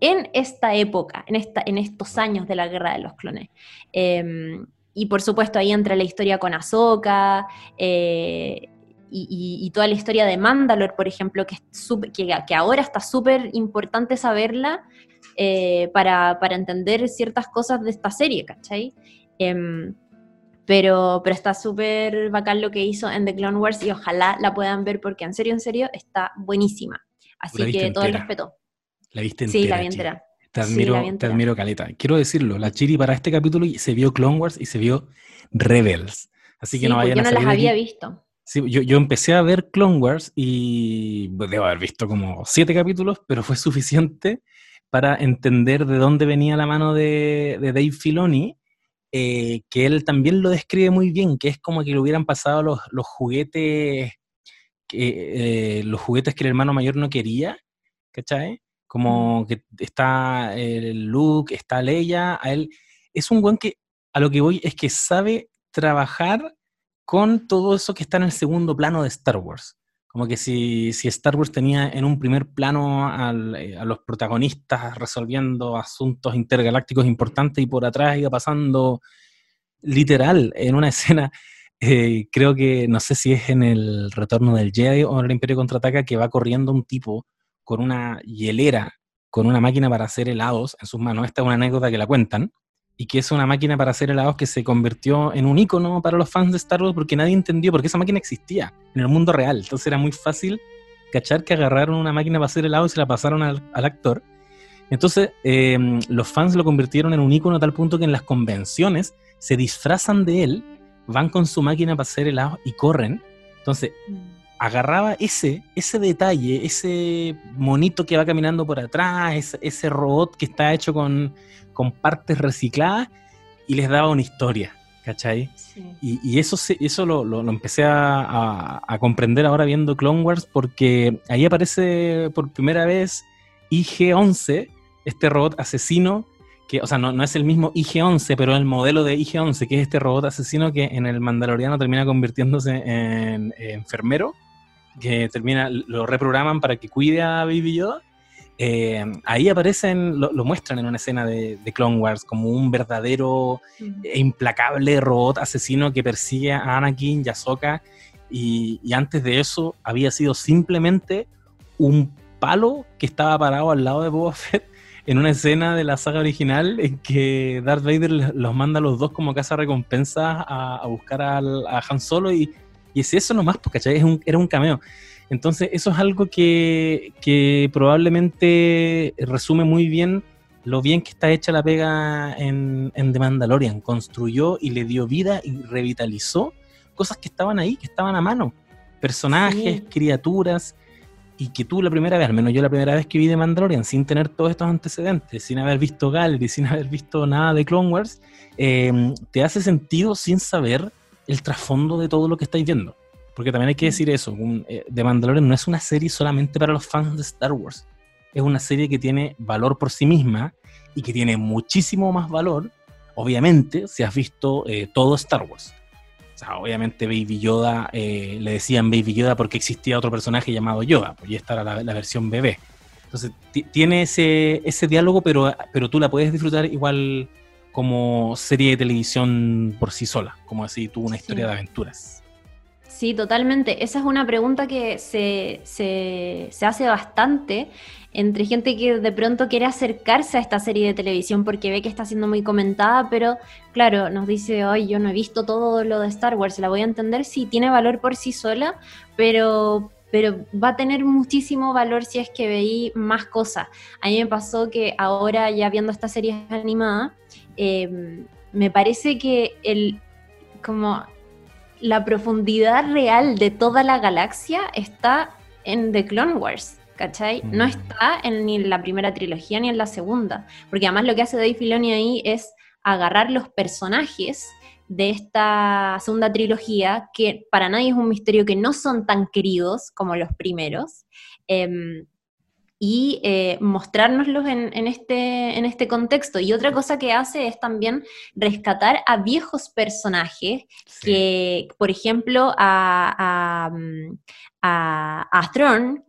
S1: en esta época, en, esta, en estos años de la Guerra de los Clones. Em, y por supuesto ahí entra la historia con Ahsoka, eh, y, toda la historia de Mandalore, por ejemplo, que, que, ahora está súper importante saberla eh, para, entender ciertas cosas de esta serie, ¿cachai? Em, pero, pero está súper bacán lo que hizo en The Clone Wars y ojalá la puedan ver porque en serio, en serio, está buenísima. Así que todo el respeto.
S2: La viste
S1: entera. Sí, la vi entera.
S2: Te admiro, te admiro, Caleta. Quiero decirlo, la Chiri para este capítulo se vio Clone Wars y se vio Rebels. Así que no vayan a
S1: Yo no las había visto.
S2: Sí, yo, yo, empecé a ver Clone Wars y debo haber visto como siete capítulos, pero fue suficiente para entender de dónde venía la mano de, Dave Filoni, eh, que él también lo describe muy bien, que es como que le hubieran pasado los, juguetes, que, eh, los juguetes que el hermano mayor no quería, ¿cachai? Como que está el Luke, está Leia, a él. Es un buen que, a lo que voy, es que sabe trabajar con todo eso que está en el segundo plano de Star Wars. Como que si, si Star Wars tenía en un primer plano eh, a los protagonistas resolviendo asuntos intergalácticos importantes y por atrás iba pasando literal en una (laughs) escena, eh, creo que no sé si es en el Retorno del Jedi o en el Imperio Contraataca, que va corriendo un tipo con una hielera, con una máquina para hacer helados en sus manos. Esta es una anécdota que la cuentan y que es una máquina para hacer helados que se convirtió en un icono para los fans de Star Wars porque nadie entendió por qué esa máquina existía en el mundo real. Entonces era muy fácil cachar que agarraron una máquina para hacer helados y se la pasaron al, actor. Entonces em, los fans lo convirtieron en un icono a tal punto que en las convenciones se disfrazan de él, van con su máquina para hacer helados y corren. Entonces mm. Agarraba ese, ese detalle, ese monito que va caminando por atrás, ese robot que está hecho con con partes recicladas y les daba una historia, ¿cachai? Y, eso, eso lo, empecé a, comprender ahora viendo Clone Wars porque ahí aparece por primera vez IG-11, este robot asesino, que, o sea, no, es el mismo IG-11, pero el modelo de IG-11, que es este robot asesino que en el Mandaloriano termina convirtiéndose en, enfermero, que termina, lo reprograman para que cuide a Baby Yoda eh, ahí aparecen, lo, muestran en una escena de, Clone Wars como un verdadero e implacable robot asesino que persigue a Anakin y a Ahsoka. Y, antes de eso había sido simplemente un palo que estaba parado al lado de Boba Fett en una escena de la saga original en que Darth Vader los manda a los dos como casa recompensa a, buscar a Han Solo y, y es eso nomás, porque era un cameo. Entonces, eso es algo que, probablemente resume muy bien lo bien que está hecha la pega en, The Mandalorian. Construyó y le dio vida y revitalizó cosas que estaban ahí, que estaban a mano. Personajes, criaturas, y que tú la primera vez, al menos yo la primera vez que vi The Mandalorian, sin tener todos estos antecedentes, sin haber visto Gallery, sin haber visto nada de Clone Wars, eh, te hace sentido sin saber el trasfondo de todo lo que estáis viendo. Porque también hay que decir eso, eh, The Mandalorian no es una serie solamente para los fans de Star Wars. Es una serie que tiene valor por sí misma y que tiene muchísimo más valor, obviamente, si has visto eh, todo Star Wars. O sea, obviamente Baby Yoda, eh, le decían Baby Yoda porque existía otro personaje llamado Yoda, pues y esta era la, versión bebé. Entonces, tiene ese, ese diálogo, pero, pero tú la puedes disfrutar igual como serie de televisión por sí sola, como así tuvo una historia de aventuras.
S1: Sí, totalmente. Esa es una pregunta que se, hace bastante entre gente que de pronto quiere acercarse a esta serie de televisión porque ve que está siendo muy comentada, pero claro, nos dice, hoy yo no he visto todo lo de Star Wars, la voy a entender, sí, tiene valor por sí sola, pero, pero va a tener muchísimo valor si es que veí más cosas. A mí me pasó que ahora ya viendo esta serie animada, eh, me parece que el como la profundidad real de toda la galaxia está en The Clone Wars, ¿cachai? No mm. está en, ni en la primera trilogía ni en la segunda, porque además lo que hace Dave Filoni ahí es agarrar los personajes de esta segunda trilogía, que para nadie es un misterio que no son tan queridos como los primeros, em, y eh, mostrárnoslos en, este, en este contexto. Y otra cosa que hace es también rescatar a viejos personajes que, por ejemplo, a, a, mm, a,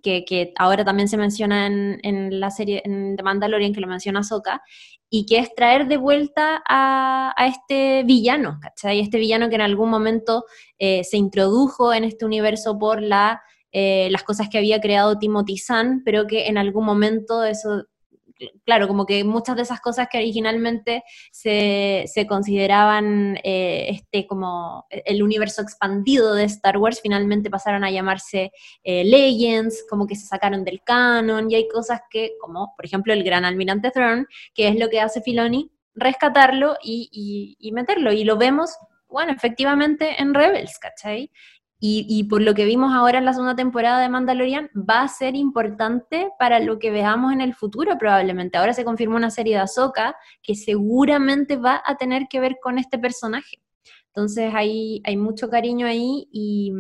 S1: que, ahora también se menciona en, la serie de The Mandalorian, que lo menciona Soka, y que es traer de vuelta a, este villano, ¿cachai? Este villano que en algún momento eh, se introdujo en este universo por la eh, las cosas que había creado Timothy Zahn, pero que en algún momento eso, claro, como que muchas de esas cosas que originalmente se, consideraban eh, este, como el universo expandido de Star Wars, finalmente pasaron a llamarse eh, Legends, como que se sacaron del canon, y hay cosas que, como por ejemplo el Gran Almirante Throne, que es lo que hace Filoni, rescatarlo y, y meterlo, y lo vemos bueno, efectivamente en Rebels, ¿cachai? Y, por lo que vimos ahora en la segunda temporada de Mandalorian, va a ser importante para lo que veamos en el futuro probablemente. Ahora se confirmó una serie de Ahsoka que seguramente va a tener que ver con este personaje. Entonces hay, hay mucho cariño ahí y,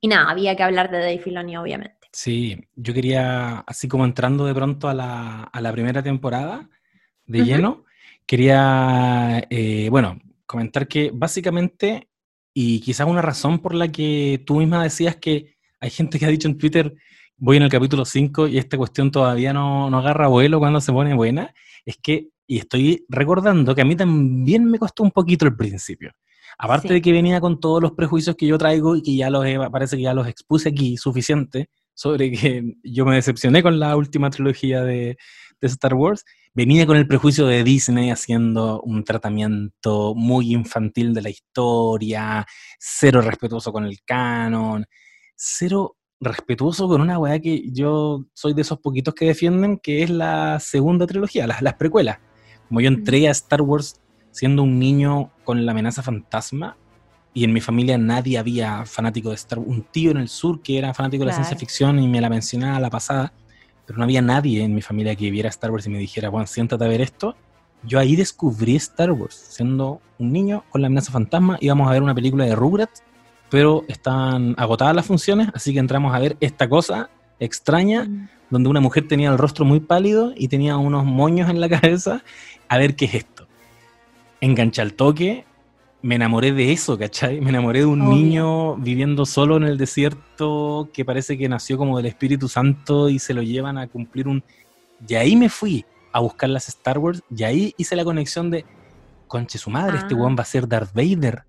S1: y nada, había que hablar de Dave Filoni obviamente.
S2: Sí, yo quería, así como entrando de pronto a la, a la primera temporada de lleno, quería, eh, bueno, comentar que básicamente y quizás una razón por la que tú misma decías que hay gente que ha dicho en Twitter, voy en el capítulo 5 y esta cuestión todavía no, no agarra vuelo cuando se pone buena, es que, y estoy recordando que a mí también me costó un poquito el principio. Aparte de que venía con todos los prejuicios que yo traigo y que ya los parece que ya los expuse aquí suficiente sobre que yo me decepcioné con la última trilogía de, de Star Wars, venía con el prejuicio de Disney haciendo un tratamiento muy infantil de la historia, cero respetuoso con el canon, cero respetuoso con una weá que yo soy de esos poquitos que defienden, que es la segunda trilogía, las, las precuelas. Como yo entré a Star Wars siendo un niño con la amenaza fantasma, y en mi familia nadie había fanático de Star Wars. Un tío en el sur que era fanático de la ciencia ficción y me la mencionaba a la pasada pero no había nadie en mi familia que viera Star Wars y me dijera, Juan, siéntate a ver esto. Yo ahí descubrí Star Wars, siendo un niño con la amenaza fantasma, íbamos a ver una película de Rugrats, pero están agotadas las funciones, así que entramos a ver esta cosa extraña, mm. donde una mujer tenía el rostro muy pálido y tenía unos moños en la (laughs) cabeza, a ver qué es esto. Engancha el toque, me enamoré de eso, ¿cachai? Me enamoré de un niño viviendo solo en el desierto que parece que nació como del Espíritu Santo y se lo llevan a cumplir un... Y ahí me fui a buscar las Star Wars y ahí hice la conexión de, conche su madre, este weón va a ser Darth Vader.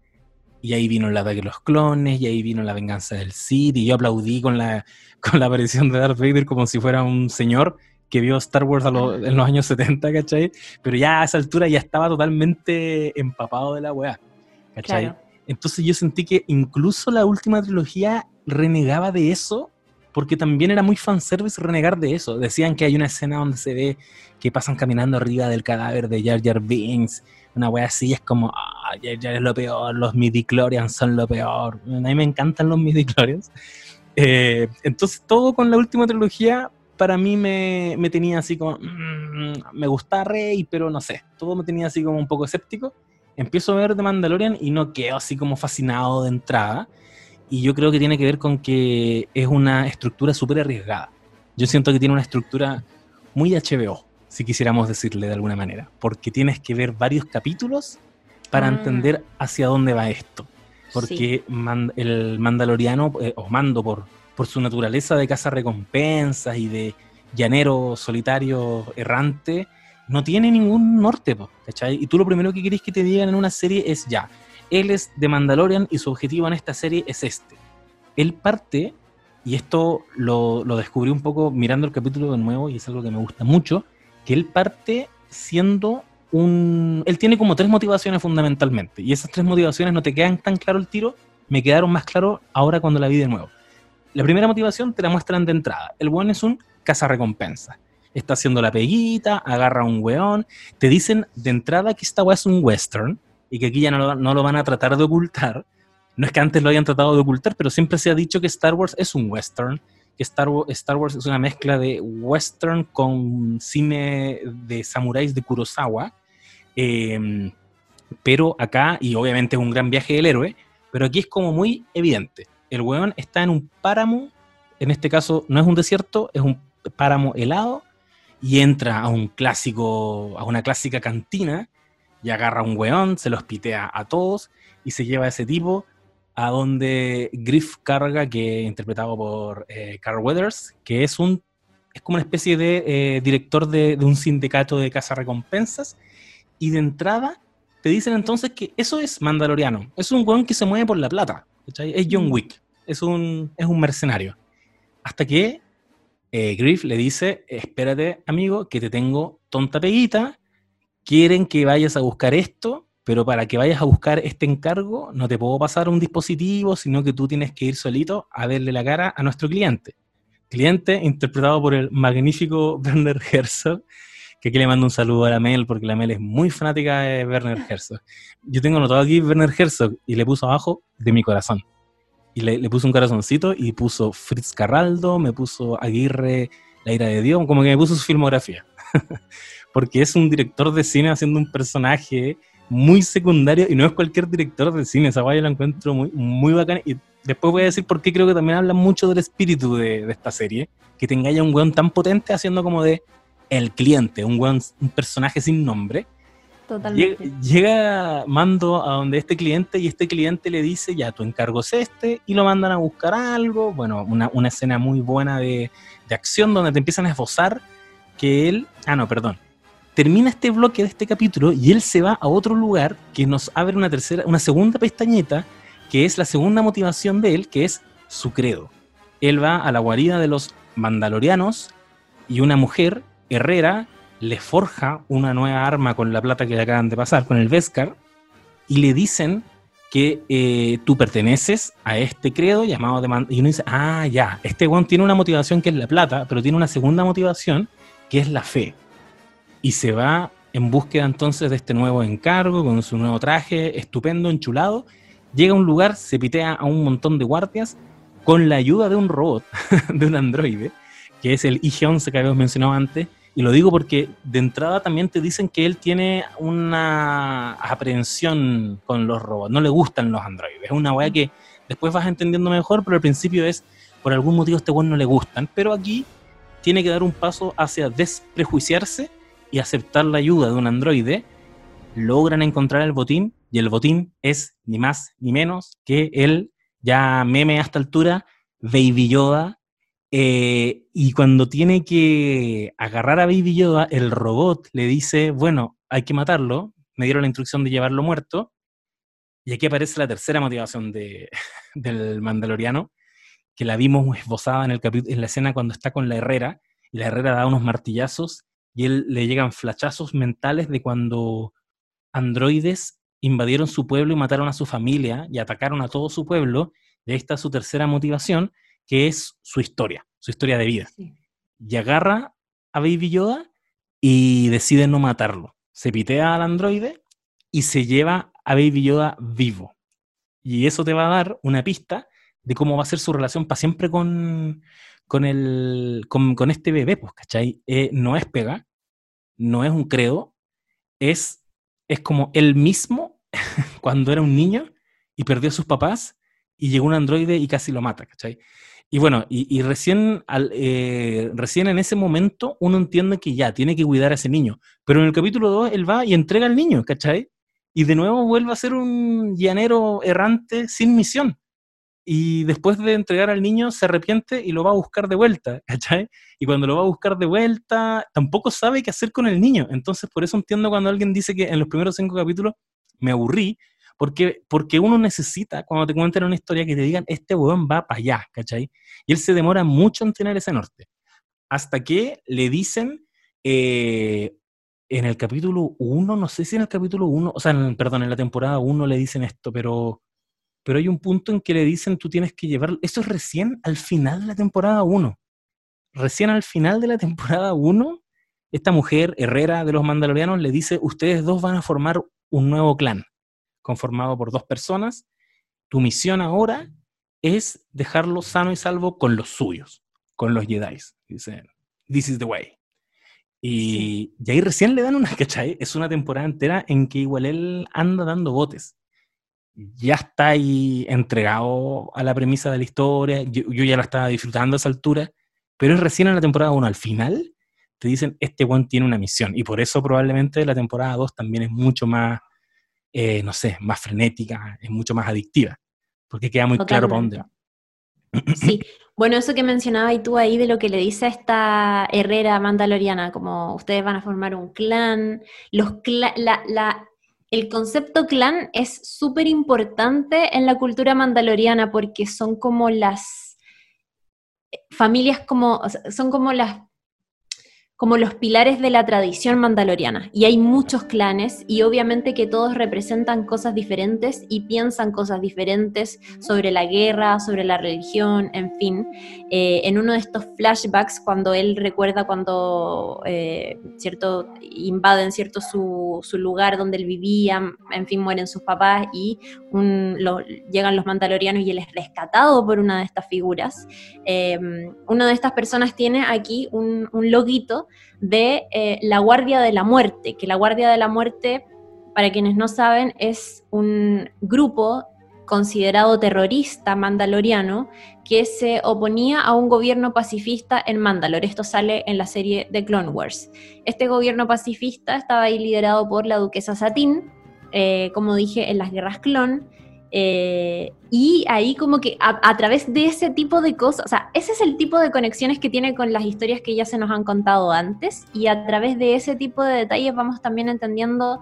S2: Y ahí vino la de los clones, y ahí vino la venganza del Sith, y yo aplaudí con la, (laughs) con la aparición de Darth Vader como si fuera un señor que vio Star Wars en los años 70, ¿cachai? Pero ya a esa altura ya estaba totalmente empapado de la weá. Entonces yo sentí que incluso la última trilogía renegaba de eso, porque también era muy fanservice renegar de eso. Decían que hay una escena donde se ve que pasan caminando arriba del cadáver de Jar Jar Binks, una wea así, es como, ah, Jar Jar es lo peor, los midichlorians son lo peor. A mí me encantan los midichlorians. Eh, entonces todo con la última trilogía para mí me, me tenía así como, mm, me gusta Rey, pero no sé, todo me tenía así como un poco escéptico empiezo a ver The Mandalorian y no quedo así como fascinado de entrada. Y yo creo que tiene que ver con que es una estructura súper arriesgada. Yo siento que tiene una estructura muy HBO, si quisiéramos decirle de alguna manera, porque tienes que ver varios capítulos para ah. entender hacia dónde va esto. Porque el mandaloriano, eh, o mando por, por su naturaleza de caza recompensas y de llanero solitario errante, no tiene ningún norte, ¿cachai? Y tú lo primero que querés que te digan en una serie es ya, él es de Mandalorian y su objetivo en esta serie es este. Él parte, y esto lo, lo descubrí un poco mirando el capítulo de nuevo, y es algo que me gusta mucho, que él parte siendo un... Él tiene como tres motivaciones fundamentalmente, y esas tres motivaciones no te quedan tan claro el tiro, me quedaron más claro ahora cuando la vi de nuevo. La primera motivación te la muestran de entrada. El buen es un cazarrecompensa está haciendo la peguita, agarra un weón. Te dicen de entrada que esta weá es un western y que aquí ya no lo, van a tratar de ocultar. No es que antes lo hayan tratado de ocultar, pero siempre se ha dicho que Star Wars es un western, que Star, Star Wars es una mezcla de western con cine de samuráis de Kurosawa. Em, pero acá, y obviamente es un gran viaje del héroe, pero aquí es como muy evidente. El weón está en un páramo, en este caso no es un desierto, es un páramo helado, y entra a un clásico, a una clásica cantina y agarra un weón, se los pitea a todos y se lleva a ese tipo a donde Griff carga, que interpretado por eh, Carl Weathers, que es un es como una especie de eh, director de, un sindicato de casa recompensas y de entrada te dicen entonces que eso es Mandaloriano, es un weón que se mueve por la plata, es John mm. Wick, es un, es un mercenario. Hasta que eh, Griff le dice, espérate amigo, que te tengo tonta peguita, quieren que vayas a buscar esto, pero para que vayas a buscar este encargo no te puedo pasar un dispositivo, sino que tú tienes que ir solito a verle la cara a nuestro cliente. Cliente interpretado por el magnífico (laughs) Werner Herzog, que aquí le mando un saludo a la Mel, porque la Mel es muy fanática de Werner Herzog. Yo tengo notado aquí Werner Herzog y le puso abajo de mi corazón. Y le, puso un corazoncito y puso Fritz Carraldo, me puso Aguirre, La ira de Dios, como que me puso su filmografía. (laughs) Porque es un director de cine haciendo un personaje muy secundario y no es cualquier director de cine, esa vaya la encuentro muy, muy bacana. Y después voy a decir por qué creo que también habla mucho del espíritu de, de esta serie, que tenga ya un weón tan potente haciendo como de el cliente, un, weón, un personaje sin nombre Llega, Mando a donde este cliente y este cliente le dice, ya, tu encargo es este, y lo mandan a buscar algo. Bueno, una, una escena muy buena de, de, acción donde te empiezan a esbozar que él, ah, no, perdón. Termina este bloque de este capítulo y él se va a otro lugar que nos abre una tercera, una segunda pestañeta, que es la segunda motivación de él, que es su credo. Él va a la guarida de los mandalorianos y una mujer, Herrera, le forja una nueva arma con la plata que le acaban de pasar, con el Vescar, y le dicen que eh, tú perteneces a este credo llamado de y uno dice, ah, ya, este one tiene una motivación que es la plata, pero tiene una segunda motivación que es la fe. Y se va en búsqueda entonces de este nuevo encargo, con su nuevo traje, estupendo, enchulado, llega a un lugar, se pitea a un montón de guardias, con la ayuda de un robot, (laughs) de un androide, que es el IG-11 que habíamos mencionado antes, y lo digo porque de entrada también te dicen que él tiene una aprehensión con los robots, no le gustan los androides. Es una weá que después vas entendiendo mejor, pero al principio es, por algún motivo este weón no le gustan. Pero aquí tiene que dar un paso hacia desprejuiciarse y aceptar la ayuda de un androide. Logran encontrar el botín y el botín es ni más ni menos que el ya meme a esta altura, Baby Yoda eh, y cuando tiene que agarrar a Baby Yoda, el robot le dice, bueno, hay que matarlo. Me dieron la instrucción de llevarlo muerto. Y aquí aparece la tercera motivación de, (laughs) del Mandaloriano, que la vimos esbozada en, el en la escena cuando está con la Herrera, y la Herrera da unos martillazos, y él le llegan flachazos mentales de cuando androides invadieron su pueblo y mataron a su familia y atacaron a todo su pueblo. Y ahí está su tercera motivación, que es su historia, su historia de vida. Y agarra a Baby Yoda y decide no matarlo. Se pitea al androide y se lleva a Baby Yoda vivo. Y eso te va a dar una pista de cómo va a ser su relación para siempre con, con, el, con, este bebé, pues, ¿cachai? Eh, no es pega, no es un credo, es, es como él mismo (laughs) cuando era un niño y perdió a sus papás y llegó un androide y casi lo mata, ¿cachai? Y bueno, y, recién, eh, recién en ese momento uno entiende que ya tiene que cuidar a ese niño. Pero en el capítulo 2 él va y entrega al niño, ¿cachai? Y de nuevo vuelve a ser un llanero errante sin misión. Y después de entregar al niño se arrepiente y lo va a buscar de vuelta, ¿cachai? Y cuando lo va a buscar de vuelta, tampoco sabe qué hacer con el niño. Entonces, por eso entiendo cuando alguien dice que en los primeros cinco capítulos me aburrí, porque, porque uno necesita, cuando te cuentan una historia, que te digan, este huevón va para allá, ¿cachai? Y él se demora mucho en tener ese norte. Hasta que le dicen, eh, en el capítulo 1, no sé si en el capítulo 1, o sea, perdón, en la temporada 1 le dicen esto, pero, pero hay un punto en que le dicen, tú tienes que llevar, eso es recién al final de la temporada 1. Recién al final de la temporada 1, esta mujer, Herrera de los Mandalorianos, le dice, ustedes dos van a formar un nuevo clan conformado por dos personas, tu misión ahora es dejarlo sano y salvo con los suyos, con los Jedi. Dicen, this is the way. Y, ahí recién le dan una, (laughs) ¿cachai? Es una temporada entera en que igual él anda dando botes. Ya está ahí entregado a la premisa de la historia, yo, ya la estaba disfrutando a esa altura, pero es recién en la temporada 1, al final, te dicen, este one tiene una misión, y por eso probablemente la temporada 2 también es mucho más eh, no sé, más frenética, es mucho más adictiva, porque queda muy claro para dónde va.
S1: Sí, (clears throat) bueno, eso que mencionaba y tú ahí de lo que le dice a esta herrera mandaloriana, como ustedes van a formar un clan, los el concepto clan es súper importante en la cultura mandaloriana porque son como las familias como, son como las como los pilares de la tradición mandaloriana. Y hay muchos clanes y obviamente que todos representan cosas diferentes y piensan cosas diferentes sobre la guerra, sobre la religión, en fin. Eh, en uno de estos flashbacks, cuando él recuerda cuando eh, cierto, invaden cierto su, lugar donde él vivía, en fin, mueren sus papás y llegan los mandalorianos y él es rescatado por una de estas figuras. Eh, una de estas personas tiene aquí un, un loguito de eh, la Guardia de la Muerte, que la Guardia de la Muerte, para quienes no saben, es un grupo considerado terrorista mandaloriano que se oponía a un gobierno pacifista en Mandalore. Esto sale en la serie de Clone Wars. Este gobierno pacifista estaba ahí liderado por la duquesa Satín, eh, como dije, en las guerras clon, eh, y ahí como que a, través de ese tipo de cosas, o sea, ese es el tipo de conexiones que tiene con las historias que ya se nos han contado antes y a través de ese tipo de detalles vamos también entendiendo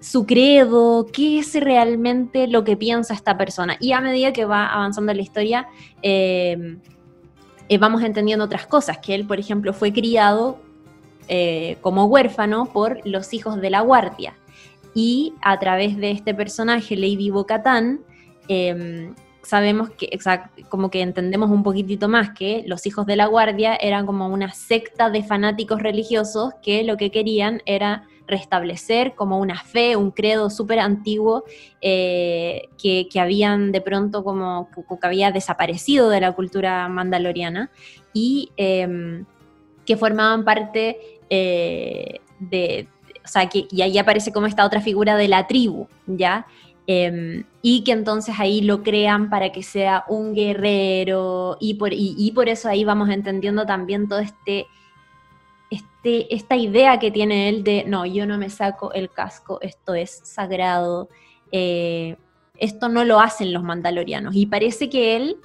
S1: su credo, qué es realmente lo que piensa esta persona. Y a medida que va avanzando la historia, eh, eh, vamos entendiendo otras cosas, que él, por ejemplo, fue criado como huérfano por los hijos de la guardia y a través de este personaje, Lady Bocatán, em, sabemos que, como que entendemos un poquitito más que los hijos de la guardia eran como una secta de fanáticos religiosos que lo que querían era restablecer como una fe, un credo súper antiguo eh, que, habían de pronto como que había desaparecido de la cultura mandaloriana y em, que formaban parte eh, de, o sea, que, y ahí aparece como esta otra figura de la tribu, ¿ya? Em, y que entonces ahí lo crean para que sea un guerrero y por, y, por eso ahí vamos entendiendo también todo este, este, esta idea que tiene él de, no, yo no me saco el casco, esto es sagrado, eh, esto no lo hacen los mandalorianos. Y parece que él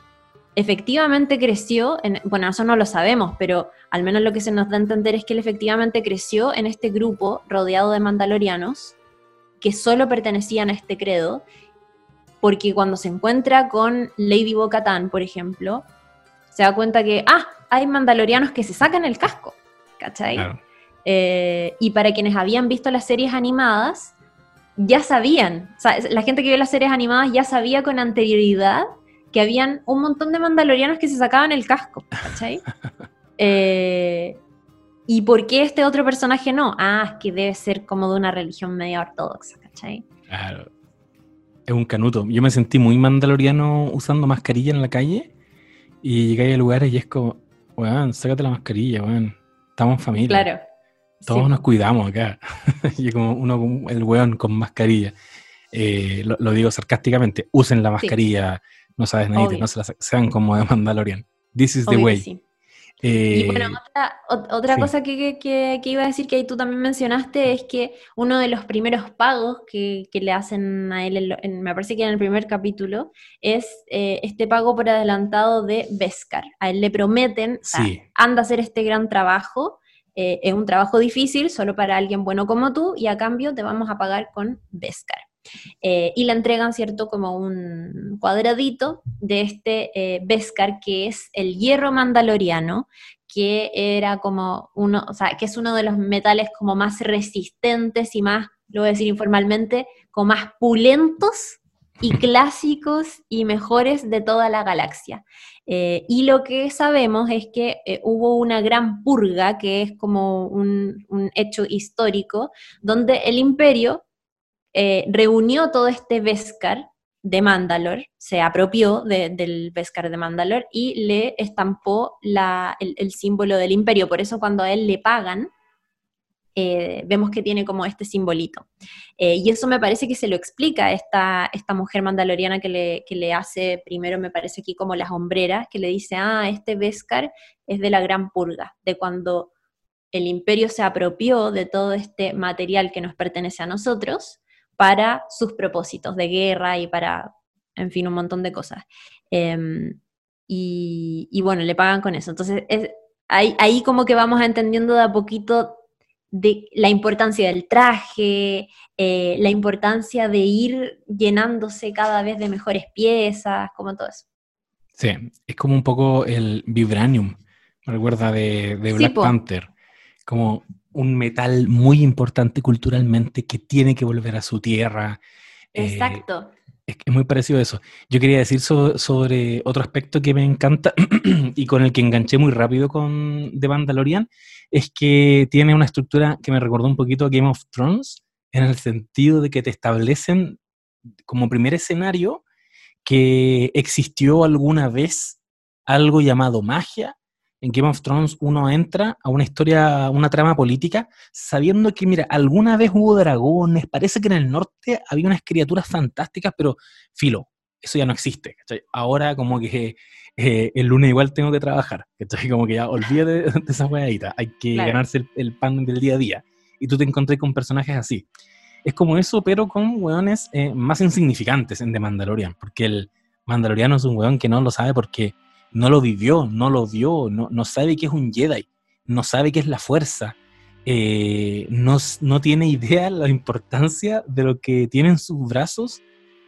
S1: efectivamente creció, en, bueno, eso no lo sabemos, pero al menos lo que se nos da a entender es que él efectivamente creció en este grupo rodeado de mandalorianos que solo pertenecían a este credo, porque cuando se encuentra con Lady bo por ejemplo, se da cuenta que, ah, hay mandalorianos que se sacan el casco, ¿cachai? Eh, y para quienes habían visto las series animadas, ya sabían, o sea, la gente que vio las series animadas ya sabía con anterioridad que habían un montón de mandalorianos que se sacaban el casco, ¿cachai? (laughs) Eh, ¿Y por qué este otro personaje no? Ah, es que debe ser como de una religión medio ortodoxa, ¿cachai? Claro.
S2: Es un canuto. Yo me sentí muy mandaloriano usando mascarilla en la calle y llegué a lugares y es como, weón, sácate la mascarilla, weón. Estamos en familia. Claro. Todos nos cuidamos acá. (laughs) y como uno, el weón con mascarilla. Eh, lo, digo sarcásticamente, usen la mascarilla no sabes nada, no se las, sean como de Mandalorian. This is the way.
S1: y eh, bueno, otra, cosa que, iba a decir que ahí tú también mencionaste es que uno de los primeros pagos que, le hacen a él, me parece que en el primer capítulo, es eh, este pago por adelantado de Beskar. A él le prometen, anda a hacer este gran trabajo, eh, es un trabajo difícil, solo para alguien bueno como tú, y a cambio te vamos a pagar con Beskar. Eh, y le entregan, ¿cierto?, como un cuadradito de este eh, Beskar, que es el hierro mandaloriano, que era como uno, o sea, que es uno de los metales como más resistentes y más, lo voy a decir informalmente, como más pulentos y (laughs) clásicos y mejores de toda la galaxia. Eh, y lo que sabemos es que hubo una gran purga, que es como un, un hecho histórico, donde el imperio eh, reunió todo este Beskar de Mandalor, se apropió del Beskar de Mandalor y le estampó el, símbolo del imperio. Por eso cuando a él le pagan, eh, vemos que tiene como este simbolito. Eh, y eso me parece que se lo explica esta, esta mujer mandaloriana que le, hace primero, me parece aquí como las hombreras, que le dice, ah, este Beskar es de la gran purga, de cuando el imperio se apropió de todo este material que nos pertenece a nosotros para sus propósitos de guerra y para, en fin, un montón de cosas. Em, y, bueno, le pagan con eso. Entonces, ahí, como que vamos entendiendo de a poquito de la importancia del traje, eh, la importancia de ir llenándose cada vez de mejores piezas, como todo eso.
S2: Sí, es como un poco el vibranium, me recuerda de, Black Panther. como un metal muy importante culturalmente que tiene que volver a su tierra.
S1: Eh, Exacto.
S2: es, muy parecido a eso. Yo quería decir sobre otro aspecto que me encanta (clears throat) y con el que enganché muy rápido con The Mandalorian, es que tiene una estructura que me recordó un poquito a Game of Thrones, en el sentido de que te establecen como primer escenario que existió alguna vez algo llamado magia en Game of Thrones uno entra a una historia, una trama política, sabiendo que, mira, alguna vez hubo dragones, parece que en el norte había unas criaturas fantásticas, pero filo, eso ya no existe. Ahora como que eh, el lunes igual tengo que trabajar, ¿cachai? Como que ya olvídate (laughs) de, de esa weadita, hay que ganarse el, pan del día a día. Y tú te encontré con personajes así. Es como eso, pero con weones eh, más insignificantes en The Mandalorian, porque el Mandaloriano es un weón que no lo sabe porque no lo vivió, no lo vio, no, no sabe qué es un Jedi, no sabe qué es la fuerza, eh, no, no, tiene idea la importancia de lo que tiene en sus brazos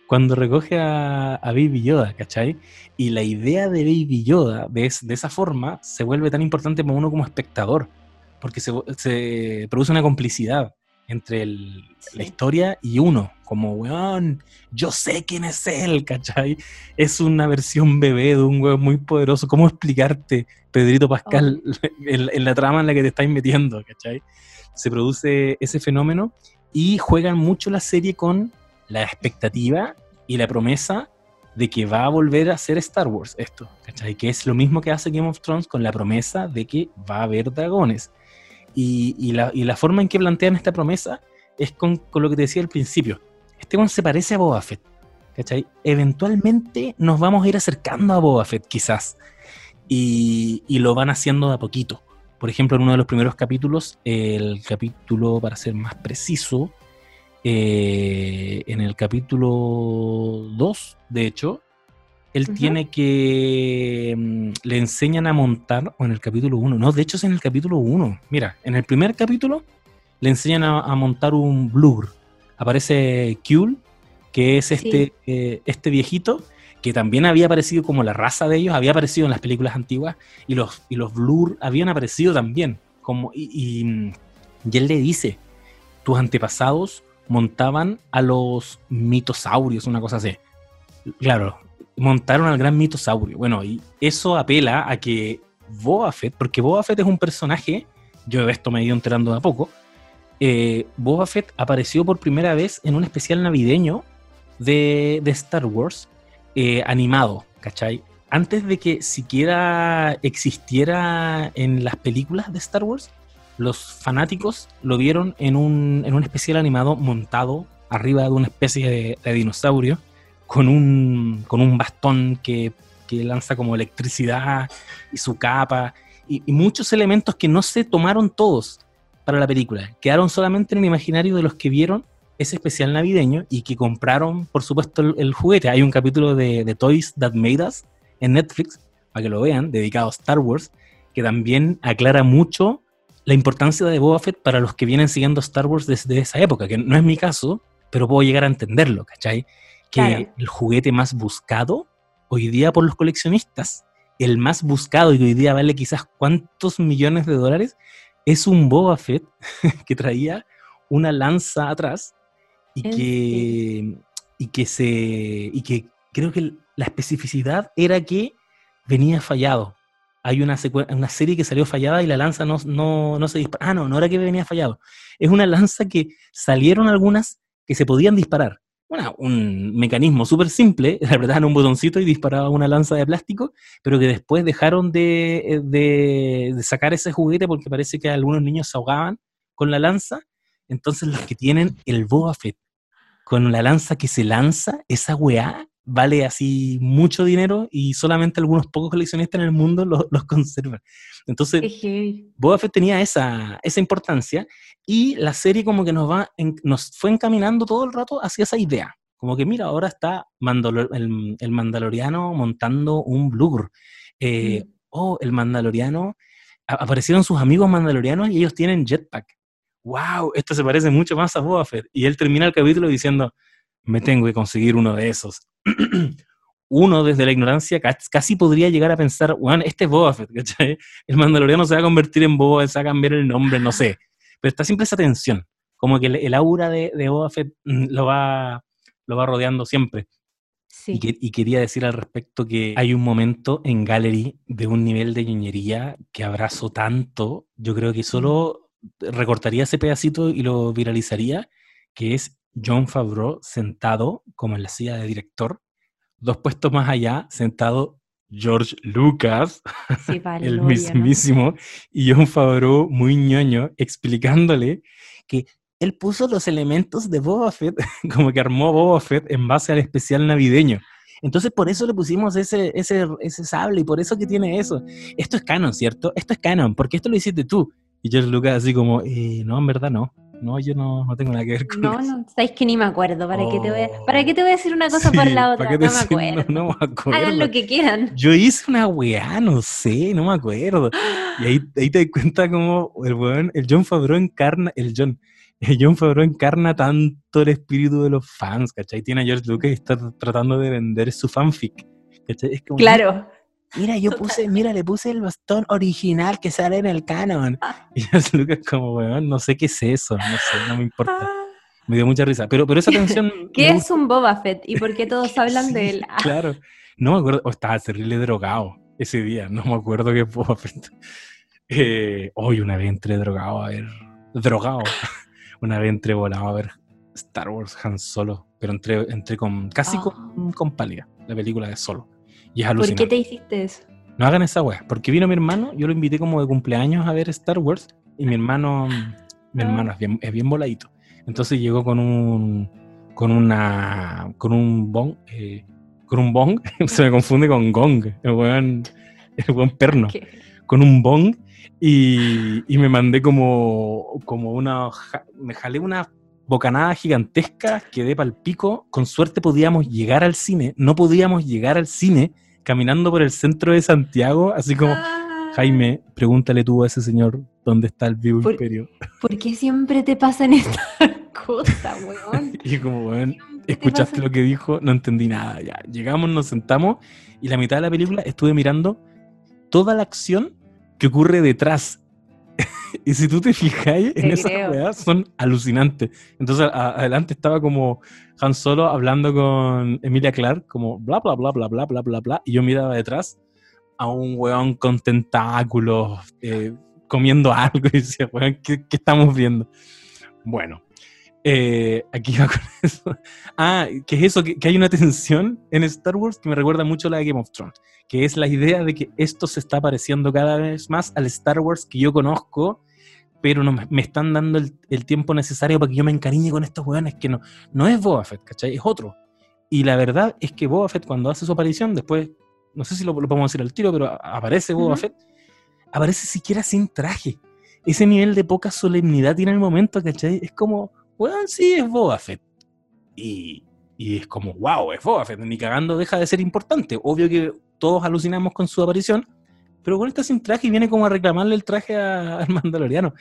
S2: cuando recoge a, Baby Yoda, ¿cachai? Y la idea de Baby Yoda de, de, esa forma se vuelve tan importante para uno como espectador, porque se, se produce una complicidad entre la historia y uno, como, weón, yo sé quién es él, (laughs) ¿cachai? Es una versión bebé de un weón muy poderoso. ¿Cómo explicarte, Pedrito Pascal, oh. (laughs) en, la trama en la que te estáis metiendo, ¿cachai? Se produce ese fenómeno y juegan mucho la serie con la expectativa y la promesa de que va a volver a ser Star Wars esto, ¿cachai? Que es lo mismo que hace Game of Thrones con la promesa de que va a haber dragones. Y, la, forma en que plantean esta promesa es con, lo que te decía al principio. Este se parece a Boba Fett. ¿Cachai? Eventualmente nos vamos a ir acercando a Boba Fett, quizás. Y, lo van haciendo de a poquito. Por ejemplo, en uno de los primeros capítulos, el capítulo, para ser más preciso, eh, en el capítulo 2, de hecho, él tiene que. Mm, le enseñan a montar, o en el capítulo 1, no, de hecho es en el capítulo 1. Mira, en el primer capítulo le enseñan a, montar un blur. Aparece Kule, que es este, eh, este viejito, que también había aparecido como la raza de ellos, había aparecido en las películas antiguas, y los, y los blur habían aparecido también. Como, y, y, y él le dice: tus antepasados montaban a los mitosaurios, una cosa así. Claro, montaron al gran mitosaurio. Bueno, y eso apela a que Boba Fett, porque Boba Fett es un personaje, yo esto me he ido enterando de a poco, eh, Boba Fett apareció por primera vez en un especial navideño de, Star Wars eh, animado, ¿cachai? Antes de que siquiera existiera en las películas de Star Wars, los fanáticos lo vieron en un, en un especial animado montado arriba de una especie de dinosaurio con un, con un bastón que, que, lanza como electricidad y su capa y, muchos elementos que no se tomaron todos para la película, quedaron solamente en el imaginario de los que vieron ese especial navideño y que compraron, por supuesto, el, juguete. Hay un capítulo de, de, Toys That Made Us en Netflix, para que lo vean, dedicado a Star Wars, que también aclara mucho la importancia de Boba Fett para los que vienen siguiendo Star Wars desde esa época, que no es mi caso, pero puedo llegar a entenderlo, ¿cachai? Que el juguete más buscado hoy día por los coleccionistas, el más buscado y hoy día vale quizás cuántos millones de dólares, es un Boba Fett (laughs) que traía una lanza atrás y que, y que se y que creo que la especificidad era que venía fallado. Hay una, una serie que salió fallada y la lanza no, no, no se dispara. Ah, no, no era que venía fallado. Es una lanza que salieron algunas que se podían disparar bueno, un mecanismo súper simple, (laughs) apretaban un botoncito y disparaban una lanza de plástico, pero que después dejaron de, de, sacar ese juguete porque parece que algunos niños se ahogaban con la lanza. Entonces los que tienen el Boba Fett con la lanza que se lanza, esa weá vale así mucho dinero y solamente algunos pocos coleccionistas en el mundo los, conservan. Entonces, Boba Fett tenía esa, esa importancia y la serie como que nos, va nos fue encaminando todo el rato hacia esa idea. Como que mira, ahora está el, el, Mandaloriano montando un blur. Eh, mm. Oh, el Mandaloriano, aparecieron sus amigos mandalorianos y ellos tienen jetpack. ¡Wow! Esto se parece mucho más a Boba Fett. Y él termina el capítulo diciendo, me tengo que conseguir uno de esos. (clears throat) uno desde la ignorancia casi podría llegar a pensar, bueno, este es Boba Fett, (laughs) ¿cachai? El mandaloriano se va a convertir en Boba, se va a cambiar el nombre, no sé. Pero está siempre esa tensión, como que el, aura de, de, Boba Fett mm, lo va, lo va rodeando siempre. Sí. Y, quería decir al respecto que hay un momento en Gallery de un nivel de ñoñería que abrazo tanto, yo creo que solo recortaría ese pedacito y lo viralizaría, que es John Favreau sentado como en la silla de director dos puestos más allá, sentado George Lucas, (laughs) el mismísimo, y John Favreau, muy ñoño, explicándole que él puso los elementos de Boba Fett, (laughs) como que armó Boba Fett en base al especial navideño. Entonces por eso le pusimos ese, ese, ese sable y por eso que tiene eso. Esto es canon, ¿cierto? Esto es canon, porque esto lo hiciste tú. Y George Lucas así como, eh, no, en verdad no. No, yo no, no tengo nada que ver con
S1: no, eso. No, sabéis que ni me acuerdo. ¿Para, qué te voy a, ¿Para qué te voy a decir una cosa por la otra? no me acuerdo. No, me acuerdo. Hagan lo que quieran.
S2: Yo hice una weá, no sé, no me acuerdo. Y ahí, ahí te das cuenta como el weón, el John Favreau encarna, el John, el John Favreau encarna tanto el espíritu de los fans, ¿cachai? Tiene a George Lucas y está tratando de vender su fanfic. ¿cachai? Es como,
S1: claro.
S2: Mira, yo puse, mira, le puse el bastón original que sale en el canon. Ah. (laughs) Y Lucas como, weón, no sé qué es eso, no sé, no me importa. Ah. Me dio mucha risa. Pero, pero esa tensión... (laughs)
S1: ¿Qué es un Boba Fett? ¿Y por qué (laughs) todos hablan de él?
S2: Ah. Claro. No me acuerdo, o estaba terrible drogado ese día, no me acuerdo qué Boba Fett. Eh, hoy una vez entré drogado a ver... Drogado. una vez entré volado a ver Star Wars Han Solo, pero entré, entré con, casi con, con Pálida, la película de Solo.
S1: ¿Por qué te hiciste eso?
S2: No hagan esa weá, porque vino mi hermano, yo lo invité como de cumpleaños a ver Star Wars, y mi hermano, mi ah. hermano es bien, es bien voladito. Entonces llegó con un, con una, con un bong, eh, con un bong, (laughs) se me confunde con gong, el buen, el perno, con un bong, y, y, me mandé como, como una, me jalé una bocanada gigantesca, quedé pal pico, con suerte podíamos llegar al cine, no podíamos llegar al cine caminando por el centro de Santiago, así como, ah. Jaime, pregúntale tú a ese señor dónde está el vivo imperio.
S1: ¿Por qué siempre te pasan estas (laughs) cosas, weón? (laughs)
S2: y como, weón, escuchaste lo que dijo, no entendí nada. Ya, llegamos, nos sentamos y la mitad de la película estuve mirando toda la acción que ocurre detrás. Y si tú te fijáis en esas weas, son alucinantes. Entonces, adelante estaba como Han Solo hablando con Emilia Clark, como bla, bla, bla, bla, bla, bla, bla, bla. Y yo miraba detrás a un weón con tentáculos, eh, comiendo (laughs) algo. Y decía, weón, ¿qué, estamos viendo? Bueno, eh, aquí va con (laughs) eso. Ah, que es eso, que, hay una tensión en Star Wars que me recuerda mucho a la de Game of Thrones, que es la idea de que esto se está pareciendo cada vez más al Star Wars que yo conozco pero no me están dando el, tiempo necesario para que yo me encariñe con estos weones, que no, no es Boba Fett, ¿cachai? Es otro. Y la verdad es que Boba Fett cuando hace su aparición, después, no sé si lo, podemos decir al tiro, pero aparece Boba Fett, aparece siquiera sin traje. Ese nivel de poca solemnidad tiene el momento, ¿cachai? Es como, weón, sí, es Boba Fett. Y, y es como, wow, es Boba Fett, ni cagando deja de ser importante. Obvio que todos alucinamos con su aparición, pero con está sin traje y viene como a reclamarle el traje (laughs) al Mandaloriano.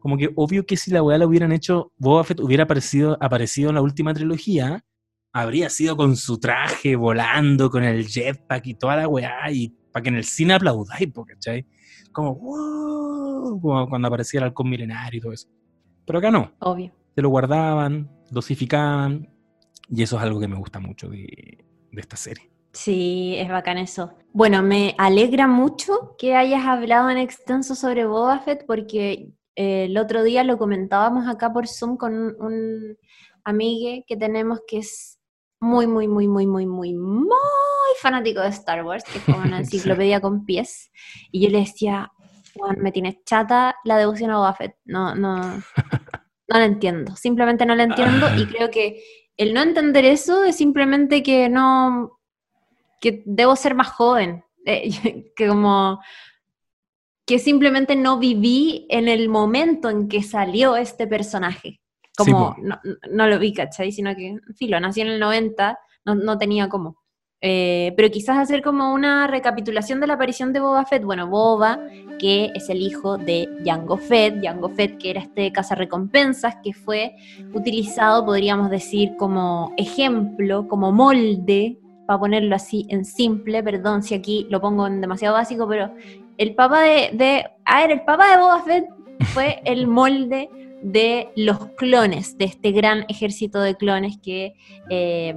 S2: Como que obvio que si la weá la hubieran hecho, Boba Fett hubiera aparecido, aparecido en la última trilogía, habría sido con su traje, volando, con el jetpack y toda la weá, y para que en el cine aplaudáis, ¿cachai? Como, wow, como cuando aparecía el halcón milenario y todo eso. Pero acá no.
S1: Obvio.
S2: Se lo guardaban, dosificaban, y eso es algo que me gusta mucho de, de esta serie.
S1: Sí, es bacán eso. Bueno, me alegra mucho que hayas hablado en extenso sobre Boba Fett porque eh, el otro día lo comentábamos acá por Zoom con un, amigo que tenemos que es muy, muy, muy, muy, muy, muy, muy fanático de Star Wars, que es como una (laughs) enciclopedia con pies. Y yo le decía, Juan, me tienes chata la devoción a Boba Fett. No, no, (laughs) no lo entiendo. Simplemente no lo entiendo y (laughs) creo que el no entender eso es simplemente que no que debo ser más joven, eh, (laughs) que como que simplemente no viví en el momento en que salió este personaje. Como no, lo vi, ¿cachai? Sino que, filo, nací en el 90, no, tenía cómo. Eh, pero quizás hacer como una recapitulación de la aparición de Boba Fett. Bueno, Boba, que es el hijo de Jango Fett, Jango Fett que era este cazarrecompensas que fue utilizado, podríamos decir, como ejemplo, como molde para ponerlo así en simple, perdón si aquí lo pongo en demasiado básico, pero el papá de, de el papá de Boba Fett fue el molde de los clones, de este gran ejército de clones que eh,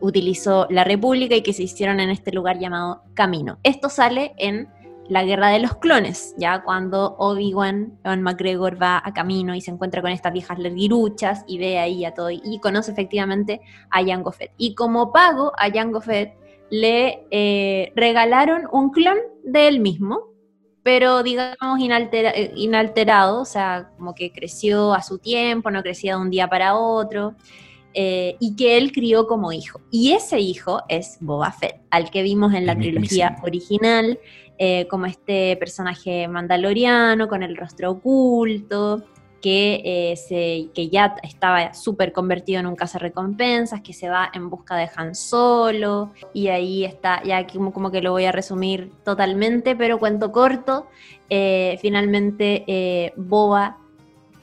S1: utilizó la República y que se hicieron en este lugar llamado Camino. Esto sale en la guerra de los clones, ya cuando Obi-Wan, Ewan McGregor va a camino y se encuentra con estas viejas lerguiruchas y ve ahí a todo y conoce efectivamente a Jango Fett. Y como pago a Jango Fett le eh, regalaron un clon de él mismo, pero digamos eh, inalterado, o sea, como que creció a su tiempo, no crecía de un día para otro. Eh, y que él crió como hijo. Y ese hijo es Boba Fett, al que vimos en la trilogía original, eh, como este personaje mandaloriano con el rostro oculto, que, eh, se, que ya estaba súper convertido en un cazarrecompensas, que se va en busca de Han Solo, y ahí está, ya como, como que lo voy a resumir totalmente, pero cuento corto, eh, finalmente Boba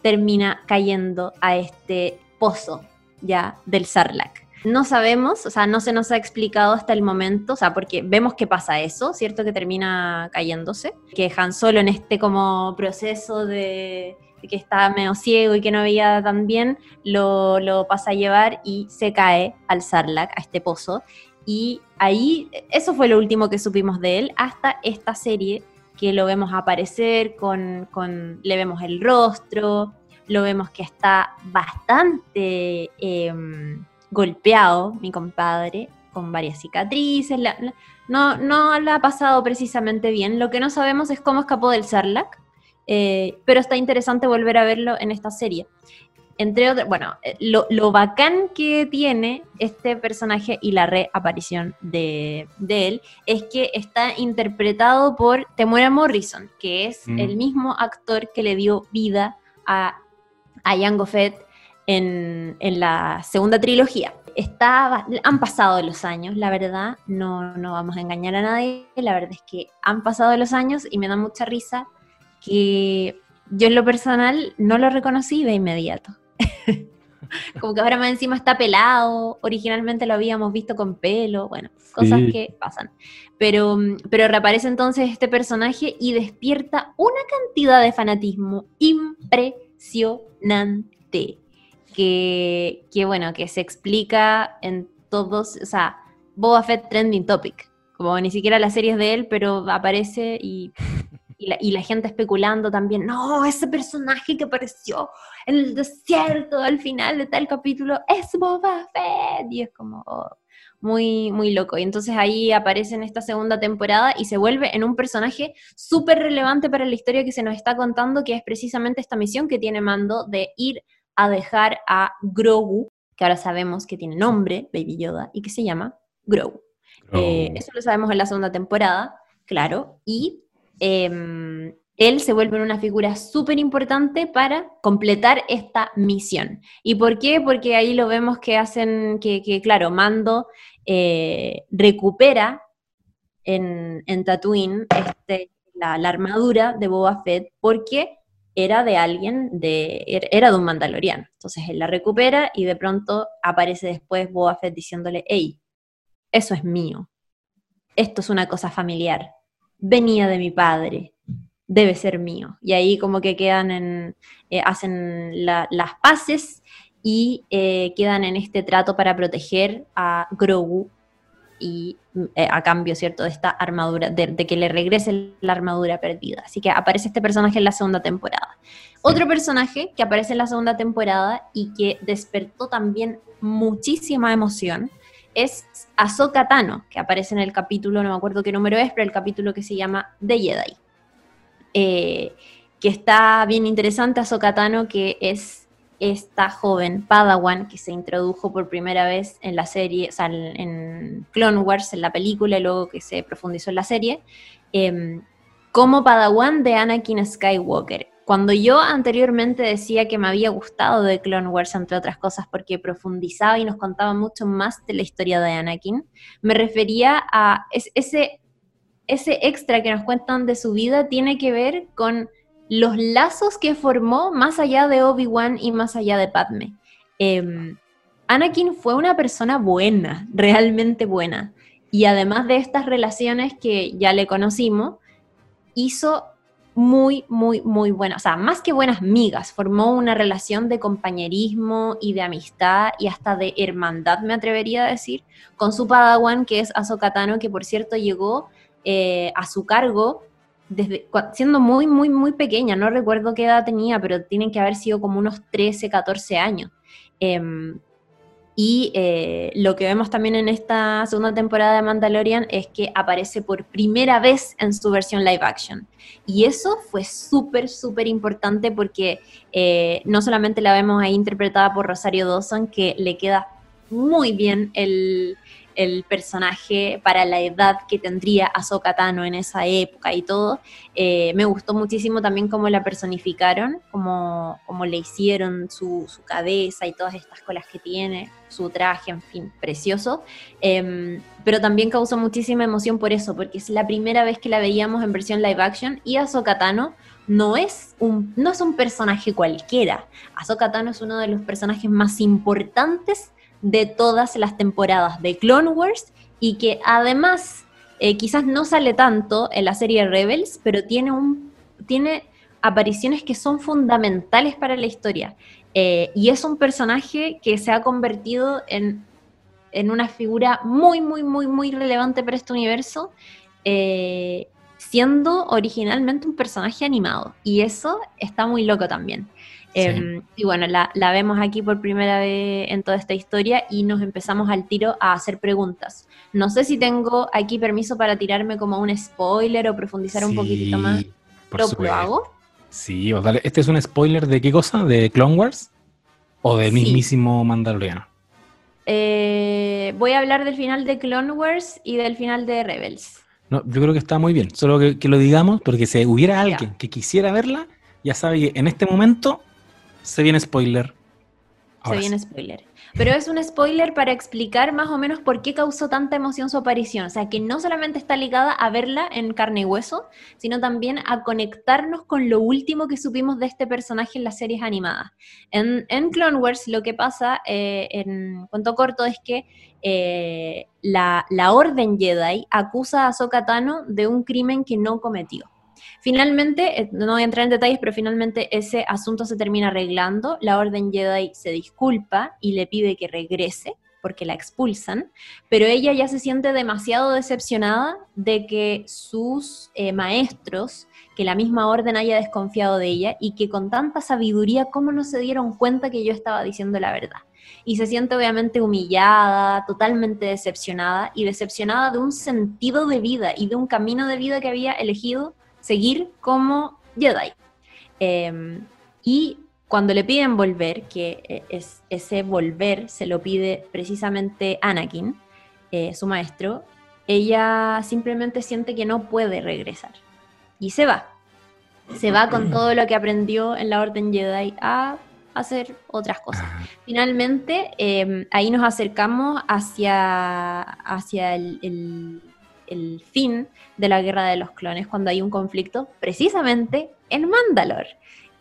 S1: termina cayendo a este pozo ya del Sarlacc. No sabemos, o sea, no se nos ha explicado hasta el momento, o sea, porque vemos que pasa eso, ¿cierto? Que termina cayéndose, que Han Solo en este como proceso de, que estaba medio ciego y que no veía tan bien, lo, lo pasa a llevar y se cae al Sarlacc, a este pozo. Y ahí, eso fue lo último que supimos de él, hasta esta serie que lo vemos aparecer, con, con le vemos el rostro, lo vemos que está bastante... Em, golpeado, mi compadre, con varias cicatrices. no, no le ha pasado precisamente bien. Lo que no sabemos es cómo escapó del Sarlacc, eh, pero está interesante volver a verlo en esta serie. Entre otras, bueno, eh, lo, bacán que tiene este personaje y la reaparición de, de él es que está interpretado por Temuera Morrison, que es mm. el mismo actor que le dio vida a, a Jango Fett en, la segunda trilogía. Está, han pasado los años, la verdad, no, no vamos a engañar a nadie, la verdad es que han pasado los años y me da mucha risa que yo en lo personal no lo reconocí de inmediato. (laughs) Como que ahora más encima está pelado, originalmente lo habíamos visto con pelo, bueno, cosas que pasan. Pero, pero reaparece entonces este personaje y despierta una cantidad de fanatismo impresionante que, bueno, que se explica en todos, o sea, Boba Fett trending topic, como ni siquiera las series de él, pero aparece y, y, la, gente especulando también, no, ese personaje que apareció en el desierto al final de tal capítulo es Boba Fett, y es como... Oh, muy, muy loco. Y entonces ahí aparece en esta segunda temporada y se vuelve en un personaje súper relevante para la historia que se nos está contando, que es precisamente esta misión que tiene Mando de ir a dejar a Grogu, que ahora sabemos que tiene nombre, Baby Yoda, y que se llama Grogu. Eh, eso lo sabemos en la segunda temporada, claro, y em, él se vuelve una figura súper importante para completar esta misión. ¿Y por qué? Porque ahí lo vemos que hacen, que, claro, Mando eh, recupera en, en Tatooine este, la, la, armadura de Boba Fett porque era de alguien, de, er, era de un mandaloriano. Entonces él la recupera y de pronto aparece después Boba Fett diciéndole, hey, eso es mío, esto es una cosa familiar, venía de mi padre, debe ser mío. Y ahí como que quedan en, eh, hacen las paces y eh, quedan en este trato para proteger a Grogu y eh, a cambio, ¿cierto?, de esta armadura, de, que le regrese la armadura perdida. Así que aparece este personaje en la segunda temporada. Otro personaje que aparece en la segunda temporada y que despertó también muchísima emoción es Ahsoka Tano, que aparece en el capítulo, no me acuerdo qué número es, pero el capítulo que se llama The Jedi. Eh, que está bien interesante, Ahsoka Tano, que es esta joven Padawan que se introdujo por primera vez en la serie, o sea, en Clone Wars, en la película, y luego que se profundizó en la serie, em, como Padawan de Anakin Skywalker. Cuando yo anteriormente decía que me había gustado de Clone Wars, entre otras cosas, porque profundizaba y nos contaba mucho más de la historia de Anakin, me refería a ese, ese extra que nos cuentan de su vida, tiene que ver con los lazos que formó más allá de Obi-Wan y más allá de Padme. Eh, Anakin fue una persona buena, realmente buena. Y además de estas relaciones que ya le conocimos, hizo muy, muy, muy buenas, o sea, más que buenas migas, formó una relación de compañerismo y de amistad y hasta de hermandad, me atrevería a decir, con su padawan, que es Ahsoka Tano, que por cierto llegó eh, a su cargo desde siendo muy, muy, muy pequeña, no recuerdo qué edad tenía, pero tienen que haber sido como unos 13, 14 años. Em, y eh, lo que vemos también en esta segunda temporada de Mandalorian es que aparece por primera vez en su versión live action. Y eso fue súper, súper importante porque eh, no solamente la vemos ahí interpretada por Rosario Dawson, que le queda muy bien el, el personaje para la edad que tendría Ahsoka Tano en esa época y todo. Eh, me gustó muchísimo también cómo la personificaron, cómo, cómo le hicieron su, cabeza y todas estas colas que tiene, su traje, en fin, precioso. Em, pero también causó muchísima emoción por eso, porque es la primera vez que la veíamos en versión live action y Ahsoka Tano no es un, no es un personaje cualquiera. Ahsoka Tano es uno de los personajes más importantes de todas las temporadas de Clone Wars y que además eh, quizás no sale tanto en la serie Rebels, pero tiene, un, tiene apariciones que son fundamentales para la historia. Eh, y es un personaje que se ha convertido en, en, una figura muy, muy, muy, muy relevante para este universo, eh, siendo originalmente un personaje animado. Y eso está muy loco también. Em, y bueno, la, vemos aquí por primera vez en toda esta historia y nos empezamos al tiro a hacer preguntas. No sé si tengo aquí permiso para tirarme como un spoiler o profundizar un poquitito más.
S2: ¿Lo, hago? Sí, ¿Este es un spoiler de qué cosa? ¿De Clone Wars? ¿O de mismísimo Mandaloriano?
S1: Eh, voy a hablar del final de Clone Wars y del final de Rebels.
S2: No, yo creo que está muy bien. Solo que, lo digamos porque si hubiera alguien que quisiera verla, ya sabe que en este momento se viene spoiler.
S1: se viene spoiler. Pero es un spoiler para explicar más o menos por qué causó tanta emoción su aparición. O sea, que no solamente está ligada a verla en carne y hueso, sino también a conectarnos con lo último que supimos de este personaje en las series animadas. En, Clone Wars lo que pasa, eh, en cuento corto, es que eh, la, la, Orden Jedi acusa a Ahsoka Tano de un crimen que no cometió. Finalmente, eh, no voy a entrar en detalles, pero finalmente ese asunto se termina arreglando. La Orden Jedi se disculpa y le pide que regrese porque la expulsan, pero ella ya se siente demasiado decepcionada de que sus eh, maestros, que la misma orden haya desconfiado de ella y que con tanta sabiduría, ¿cómo no se dieron cuenta que yo estaba diciendo la verdad? Y se siente obviamente humillada, totalmente decepcionada y decepcionada de un sentido de vida y de un camino de vida que había elegido seguir como Jedi. Em, y cuando le piden volver, que eh, es, ese volver se lo pide precisamente Anakin, eh, su maestro, ella simplemente siente que no puede regresar. Y se va. Se va con todo lo que aprendió en la Orden Jedi a hacer otras cosas. Finalmente, em, ahí nos acercamos hacia, hacia el, el fin de la guerra de los clones cuando hay un conflicto precisamente en Mandalor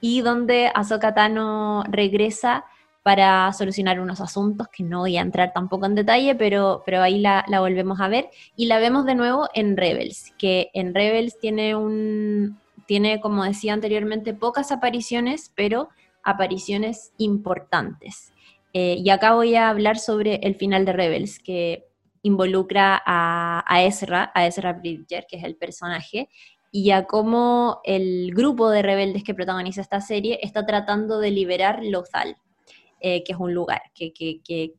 S1: y donde Ahsoka Tano regresa para solucionar unos asuntos que no voy a entrar tampoco en detalle, pero, pero ahí la, volvemos a ver y la vemos de nuevo en Rebels, que en Rebels tiene un tiene como decía anteriormente pocas apariciones, pero apariciones importantes. Eh, y acá voy a hablar sobre el final de Rebels, que involucra a, Ezra, a Ezra Bridger, que es el personaje, y a cómo el grupo de rebeldes que protagoniza esta serie está tratando de liberar Lothal, eh, que es un lugar que,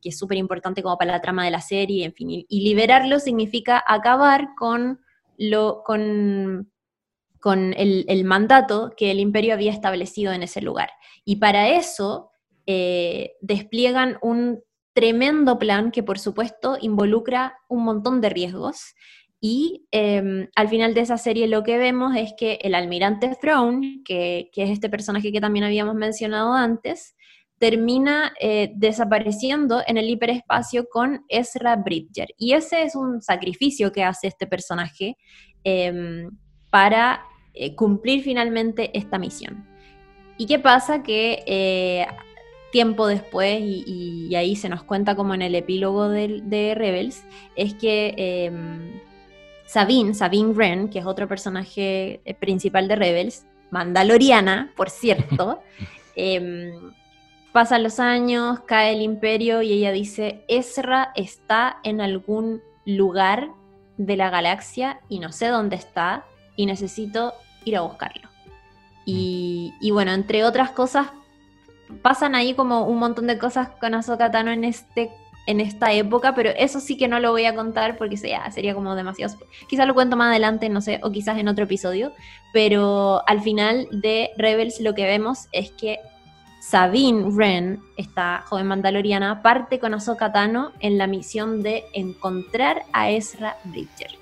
S1: es súper importante como para la trama de la serie, en fin, y, liberarlo significa acabar con el, mandato que el imperio había establecido en ese lugar. Y para eso eh, despliegan un tremendo plan que por supuesto involucra un montón de riesgos. Y em, al final de esa serie lo que vemos es que el almirante Throne, que, es este personaje que también habíamos mencionado antes, termina eh, desapareciendo en el hiperespacio con Ezra Bridger. Y ese es un sacrificio que hace este personaje em, para eh, cumplir finalmente esta misión. ¿Y qué pasa? Que eh, tiempo después, y, ahí se nos cuenta como en el epílogo de, Rebels, es que em, Sabine, Sabine Wren, que es otro personaje eh, principal de Rebels, mandaloriana, por cierto, (laughs) em, pasan los años, cae el imperio y ella dice, Ezra está en algún lugar de la galaxia y no sé dónde está y necesito ir a buscarlo. Y, y bueno, entre otras cosas, pasan ahí como un montón de cosas con Ahsoka Tano en este en esta época, pero eso sí que no lo voy a contar porque sería, sería como demasiado... Quizás lo cuento más adelante, no sé, o quizás en otro episodio, pero al final de Rebels lo que vemos es que Sabine Wren, esta joven mandaloriana, parte con Ahsoka Tano en la misión de encontrar a Ezra Bridger.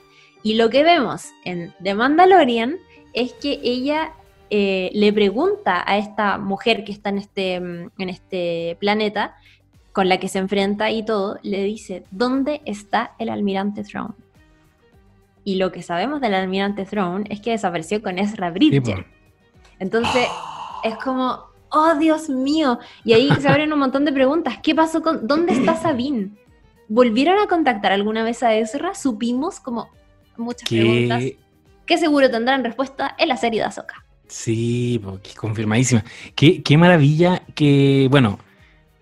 S1: Y lo que vemos en The Mandalorian es que ella eh, le pregunta a esta mujer que está en este, en este planeta, con la que se enfrenta y todo, le dice, ¿dónde está el almirante Throne? Y lo que sabemos del almirante Throne es que desapareció con Ezra Bridger. Entonces, es como, oh Dios mío. Y ahí se abren un montón de preguntas. ¿Qué pasó con, dónde está Sabine? ¿Volvieron a contactar alguna vez a Ezra? Supimos como muchas preguntas que seguro tendrán respuesta en la serie de Ahsoka.
S2: Sí, confirmadísima. Qué, qué maravilla que, bueno,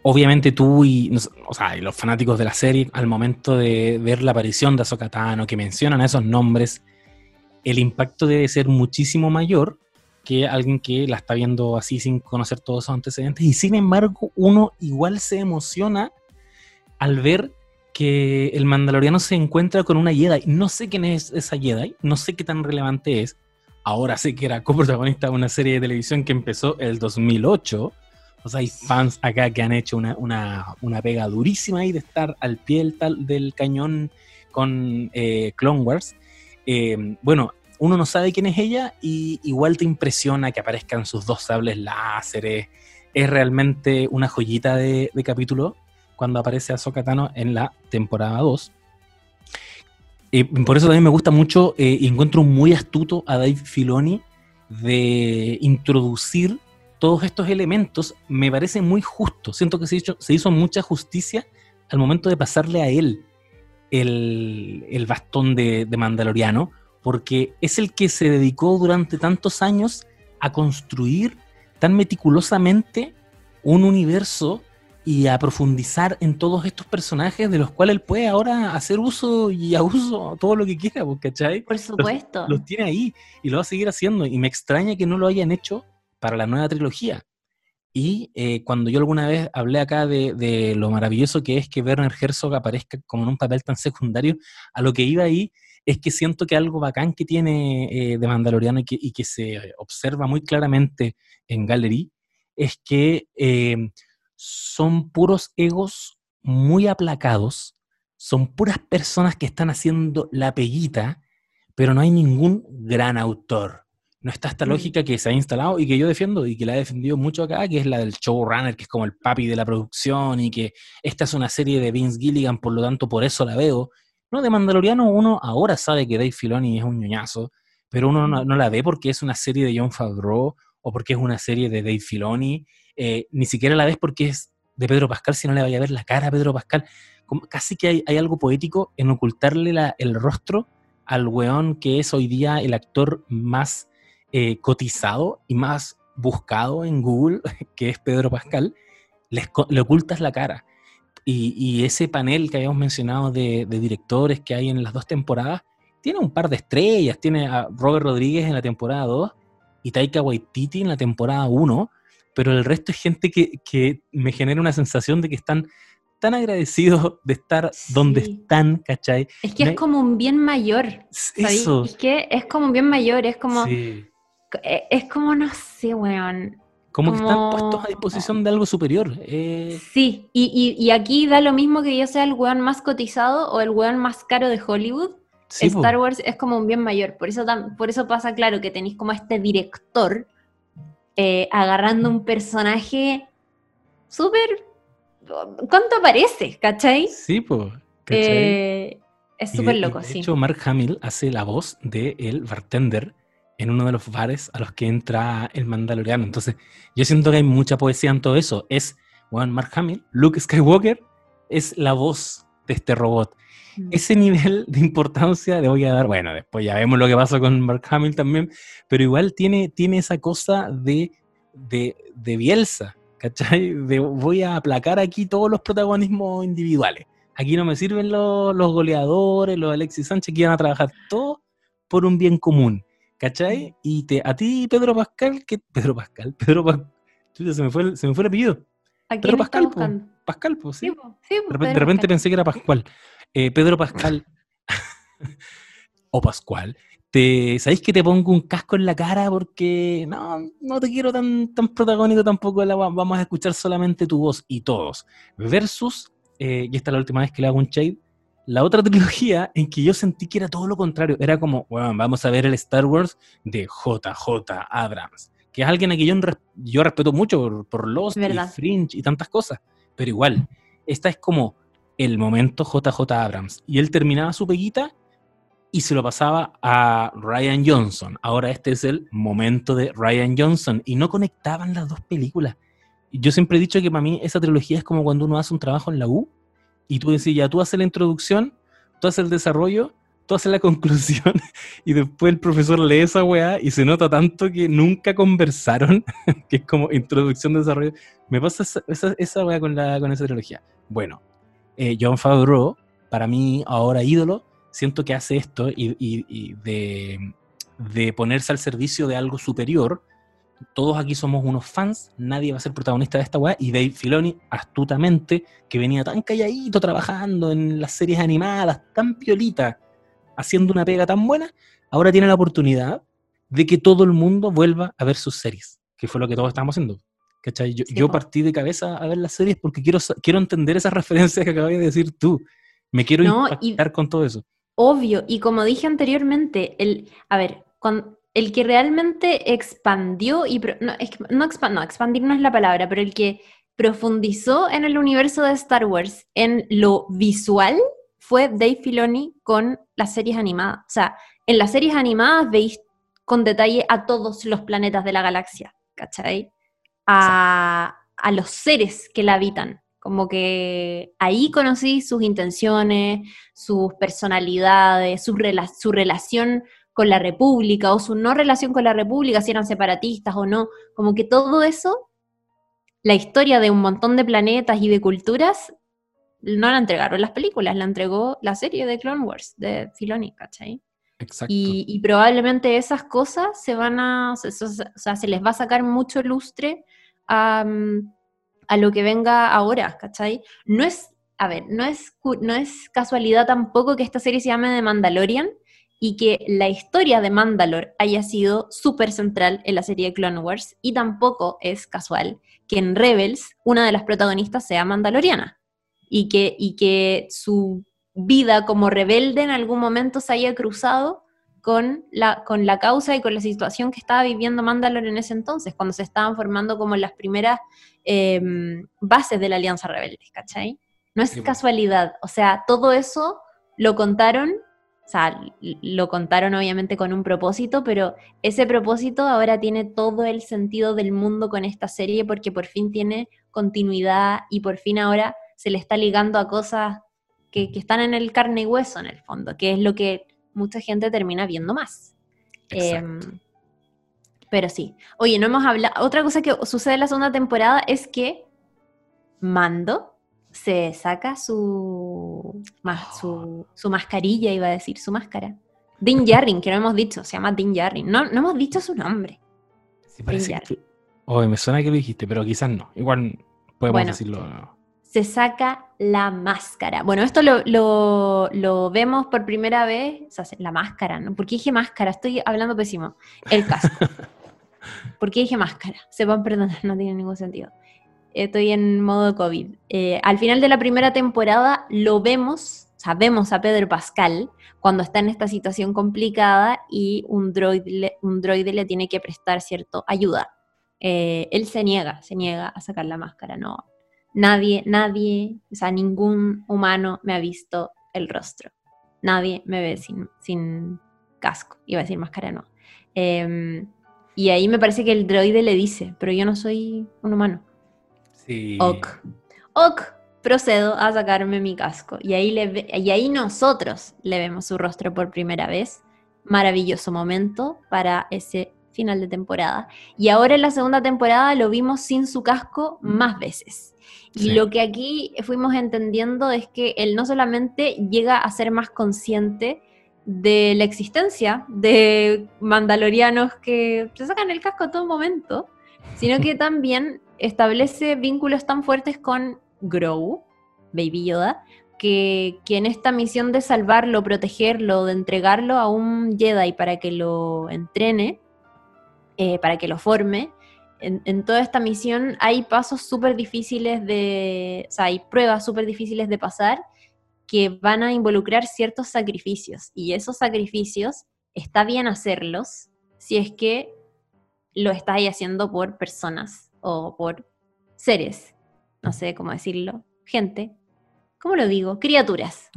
S2: obviamente tú y, los fanáticos de la serie, al momento de ver la aparición de Ahsoka Tano, que mencionan esos nombres, el impacto debe ser muchísimo mayor que alguien que la está viendo así sin conocer todos esos antecedentes. Y sin embargo, uno igual se emociona al ver que el mandaloriano se encuentra con una Jedi. No sé quién es esa Jedi, no sé qué tan relevante es, ahora sé que era coprotagonista de una serie de televisión que empezó el 2008. O sea, hay fans acá que han hecho una, una, pega durísima ahí de estar al pie del, cañón con eh, Clone Wars. Eh, bueno, uno no sabe quién es ella y igual te impresiona que aparezcan sus dos sables láseres. Es realmente una joyita de, capítulo cuando aparece a Tano en la temporada 2 por eso también me gusta mucho eh, y encuentro muy astuto a Dave Filoni de introducir todos estos elementos. Me parece muy justo. Siento que se hizo, se hizo mucha justicia al momento de pasarle a él el, bastón de, de Mandaloriano, porque es el que se dedicó durante tantos años a construir tan meticulosamente un universo y a profundizar en todos estos personajes de los cuales él puede ahora hacer uso y abuso todo lo que quiera, pues, ¿cachai?
S1: Por supuesto.
S2: Los, tiene ahí y lo va a seguir haciendo y me extraña que no lo hayan hecho para la nueva trilogía. Y eh, cuando yo alguna vez hablé acá de, lo maravilloso que es que Werner Herzog aparezca como en un papel tan secundario, a lo que iba ahí es que siento que algo bacán que tiene eh, de Mandaloriano y que, y que, se observa muy claramente en Gallery es que eh, son puros egos muy aplacados, son puras personas que están haciendo la peguita, pero no hay ningún gran autor. No está esta mm. lógica que se ha instalado y que yo defiendo y que la he defendido mucho acá, que es la del showrunner, que es como el papi de la producción y que esta es una serie de Vince Gilligan, por lo tanto por eso la veo. No, de Mandaloriano uno ahora sabe que Dave Filoni es un ñoñazo, pero uno no, no la ve porque es una serie de John Favreau o porque es una serie de Dave Filoni eh, ni siquiera la ves porque es de Pedro Pascal, si no le vaya a ver la cara a Pedro Pascal. casi que hay, algo poético en ocultarle el rostro al weón que es hoy día el actor más eh, cotizado y más buscado en Google, (laughs) que es Pedro Pascal, le, ocultas la cara. Y, ese panel que habíamos mencionado de, de, directores que hay en las dos temporadas, tiene un par de estrellas. Tiene a Robert Rodríguez en la temporada 2 y Taika Waititi en la temporada 1, pero el resto es gente que, me genera una sensación de que están tan agradecidos de estar donde están, ¿cachai?
S1: Es que es como un bien mayor. Eso. Es que es como un bien mayor, es como. E, es como, no sé, weón.
S2: Como, que están puestos a disposición de algo superior.
S1: Eh. Sí, y, aquí da lo mismo que yo sea el weón más cotizado o el weón más caro de Hollywood. Star Wars es como un bien mayor. Por eso, por eso pasa claro que tenéis como este director eh, agarrando un personaje súper... ¿Cuánto aparece? ¿Cachai?
S2: Sí, pues.
S1: es súper loco,
S2: sí. De hecho, Mark Hamill hace la voz de el bartender en uno de los bares a los que entra el Mandaloriano. Entonces, yo siento que hay mucha poesía en todo eso. Es Bueno, Mark Hamill, Luke Skywalker, es la voz de este robot. Ese nivel de importancia le voy a dar, bueno, después ya vemos lo que pasa con Mark Hamill también, pero igual tiene, tiene esa cosa de, de, de Bielsa, ¿cachai? De voy a aplacar aquí todos los protagonismos individuales. Aquí no me sirven los, los goleadores, los Alexis Sánchez, que iban a trabajar todos por un bien común, ¿cachai? Y te, a ti, Pedro Pascal, que Pedro Pascal, Pedro Pascal, se me fue se me fue el apellido. Pedro Pascal, Pascal, sí. de, repente, pensé que era Pascual. Eh, Pedro Pascal (laughs) o Pascual. Te, ¿Sabéis que te pongo un casco en la cara porque no, no te quiero tan, tan protagónico tampoco? vamos a escuchar solamente tu voz y todos. Versus, eh, y esta es la última vez que le hago un shade, la otra (laughs) trilogía en que yo sentí que era todo lo contrario. Era como, bueno, vamos a ver el Star Wars de JJ Abrams que es alguien a quien yo, yo respeto mucho por, por Lost y Fringe y tantas cosas, pero igual, esta es como el momento JJ Abrams, y él terminaba su peguita y se lo pasaba a Ryan Johnson. Ahora este es el momento de Ryan Johnson, y no conectaban las dos películas. Yo siempre he dicho que para mí esa trilogía es como cuando uno hace un trabajo en la U, y tú decís, ya tú haces la introducción, tú haces el desarrollo, tú haces la conclusión (laughs) y después el profesor lee esa weá y se nota tanto que nunca conversaron, (laughs) que es como introducción de desarrollo. Me pasa esa, esa, weá con, la, con esa trilogía. Bueno, eh, John Favreau, para mí ahora ídolo, siento que hace esto y, y, de, de, ponerse al servicio de algo superior. Todos aquí somos unos fans, nadie va a ser protagonista de esta weá. Y Dave Filoni, astutamente, que venía tan calladito trabajando en las series animadas, tan piolita, haciendo una pega tan buena, ahora tiene la oportunidad de que todo el mundo vuelva a ver sus series, que fue lo que todos estábamos haciendo. ¿Cachai? Yo, partí de cabeza a ver las series porque quiero, quiero entender esas (laughs) referencias que acabas de decir tú. Me quiero no, impactar con todo eso.
S1: Obvio, y como dije anteriormente, el, a ver, el que realmente expandió, y no, no, no, expandir no es la palabra, pero el que profundizó en el universo de Star Wars en lo visual fue Dave Filoni con las series animadas. O sea, en las series animadas veis con detalle a todos los planetas de la galaxia, ¿cachai? A, los seres que la habitan. Como que ahí conocí sus intenciones, sus personalidades, su, su relación con la República o su no relación con la República, si eran separatistas o no. Como que todo eso, la historia de un montón de planetas y de culturas, no la entregaron las películas, la entregó la serie de Clone Wars de Filoni, ¿cachai? Exacto. Y, probablemente esas cosas se van a, o sea, se les va a sacar mucho lustre a, a lo que venga ahora, ¿cachai? No es, a ver, no es, no es casualidad tampoco que esta serie se llame The Mandalorian y que la historia de Mandalore haya sido súper central en la serie de Clone Wars y tampoco es casual que en Rebels una de las protagonistas sea mandaloriana y que, y que su vida como rebelde en algún momento se haya cruzado con la, con la causa y con la situación que estaba viviendo Mandalore en ese entonces, cuando se estaban formando como las primeras em, bases de la Alianza Rebelde, ¿cachai? No es casualidad, o sea, todo eso lo contaron, o sea, lo contaron obviamente con un propósito, pero ese propósito ahora tiene todo el sentido del mundo con esta serie porque por fin tiene continuidad y por fin ahora se le está ligando a cosas que, están en el carne y hueso en el fondo, que es lo que mucha gente termina viendo más. Em, pero sí. Oye, no hemos hablado. Otra cosa que sucede en la segunda temporada es que Mando se saca su, su, su mascarilla, iba a decir, su máscara. Din Djarin, que no hemos dicho, se llama Din Djarin. No, no hemos dicho su nombre.
S2: Sí, parece que... me suena que lo dijiste, pero quizás no. Igual podemos decirlo
S1: se saca la máscara. Bueno, esto lo, vemos por primera vez, o sea, la máscara, ¿no? ¿Por qué dije máscara? Estoy hablando pésimo. El casco. (laughs) ¿Por qué dije máscara? Se van a perdonar, no tiene ningún sentido. Estoy en modo COVID. Eh, al final de la primera temporada lo vemos, o sea, vemos a Pedro Pascal cuando está en esta situación complicada y un droide, un droide le tiene que prestar cierto ayuda. Eh, él se niega, se niega a sacar la máscara, no, Nadie, nadie, o sea, ningún humano me ha visto el rostro. Nadie me ve sin, sin casco, iba a decir máscara, no. Em, y ahí me parece que el droide le dice, pero yo no soy un humano. Ok. Ok, procedo a sacarme mi casco. Y ahí, le y ahí nosotros le vemos su rostro por primera vez. Maravilloso momento para ese final de temporada. Y ahora en la segunda temporada lo vimos sin su casco más veces. Y lo que aquí fuimos entendiendo es que él no solamente llega a ser más consciente de la existencia de mandalorianos que se sacan el casco a todo momento, sino que (laughs) también establece vínculos tan fuertes con Grow, Baby Yoda, que, que, en esta misión de salvarlo, protegerlo, de entregarlo a un Jedi para que lo entrene, eh, para que lo forme, en, toda esta misión hay pasos súper difíciles de, o sea, hay pruebas súper difíciles de pasar que van a involucrar ciertos sacrificios. Y esos sacrificios está bien hacerlos si es que lo estáis haciendo por personas o por seres, no sé cómo decirlo, gente, ¿cómo lo digo? Criaturas,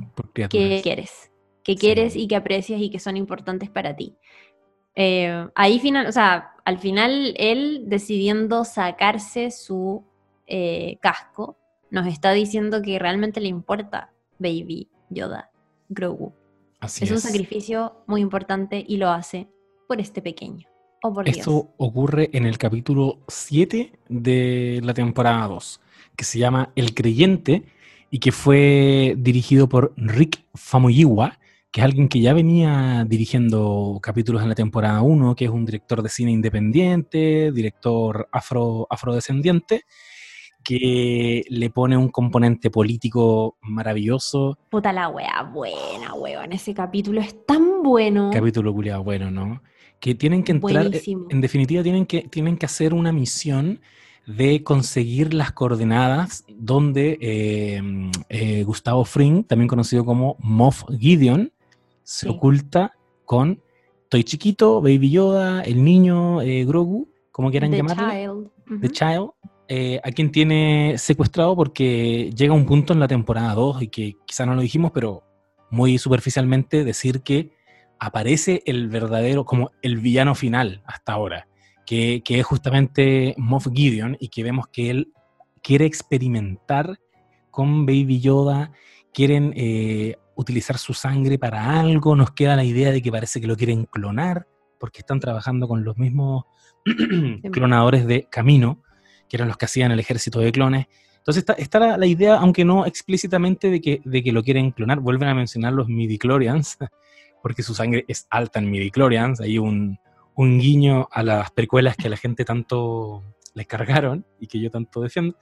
S1: que quieres, que quieres y que aprecias y que son importantes para ti. Eh, ahí final, o sea, al final él decidiendo sacarse su eh, casco, nos está diciendo que realmente le importa Baby Yoda, Grogu. es, un sacrificio muy importante y lo hace por este pequeño. Oh, por
S2: Esto ocurre en el capítulo 7 de la temporada 2, que se llama El Creyente y que fue dirigido por Rick Famuyiwa, que es alguien que ya venía dirigiendo capítulos en la temporada 1, que es un director de cine independiente, director afro, afrodescendiente, que le pone un componente político maravilloso.
S1: Puta la wea, buena en ese capítulo es tan bueno.
S2: Capítulo culiado bueno, ¿no? Que tienen que entrar, en definitiva tienen que, tienen que hacer una misión de conseguir las coordenadas donde eh, eh, Gustavo Fring, también conocido como Moff Gideon, se oculta con Estoy chiquito, Baby Yoda, el niño, eh, Grogu, como quieran llamarlo. The Child. Eh, a quien tiene secuestrado porque llega un punto en la temporada 2 y que quizá no lo dijimos, pero muy superficialmente decir que aparece el verdadero, como el villano final hasta ahora, que, que es justamente Moff Gideon y que vemos que él quiere experimentar con Baby Yoda, quieren eh, utilizar su sangre para algo, nos queda la idea de que parece que lo quieren clonar, porque están trabajando con los mismos (clears throat) clonadores de Camino, que eran los que hacían el ejército de clones. Entonces está, la, idea, aunque no explícitamente, de que, de que lo quieren clonar. Vuelven a mencionar los midichlorians, (laughs) porque su sangre es alta en midichlorians. Hay un, un guiño a las precuelas que a la gente tanto le cargaron y que yo tanto defiendo.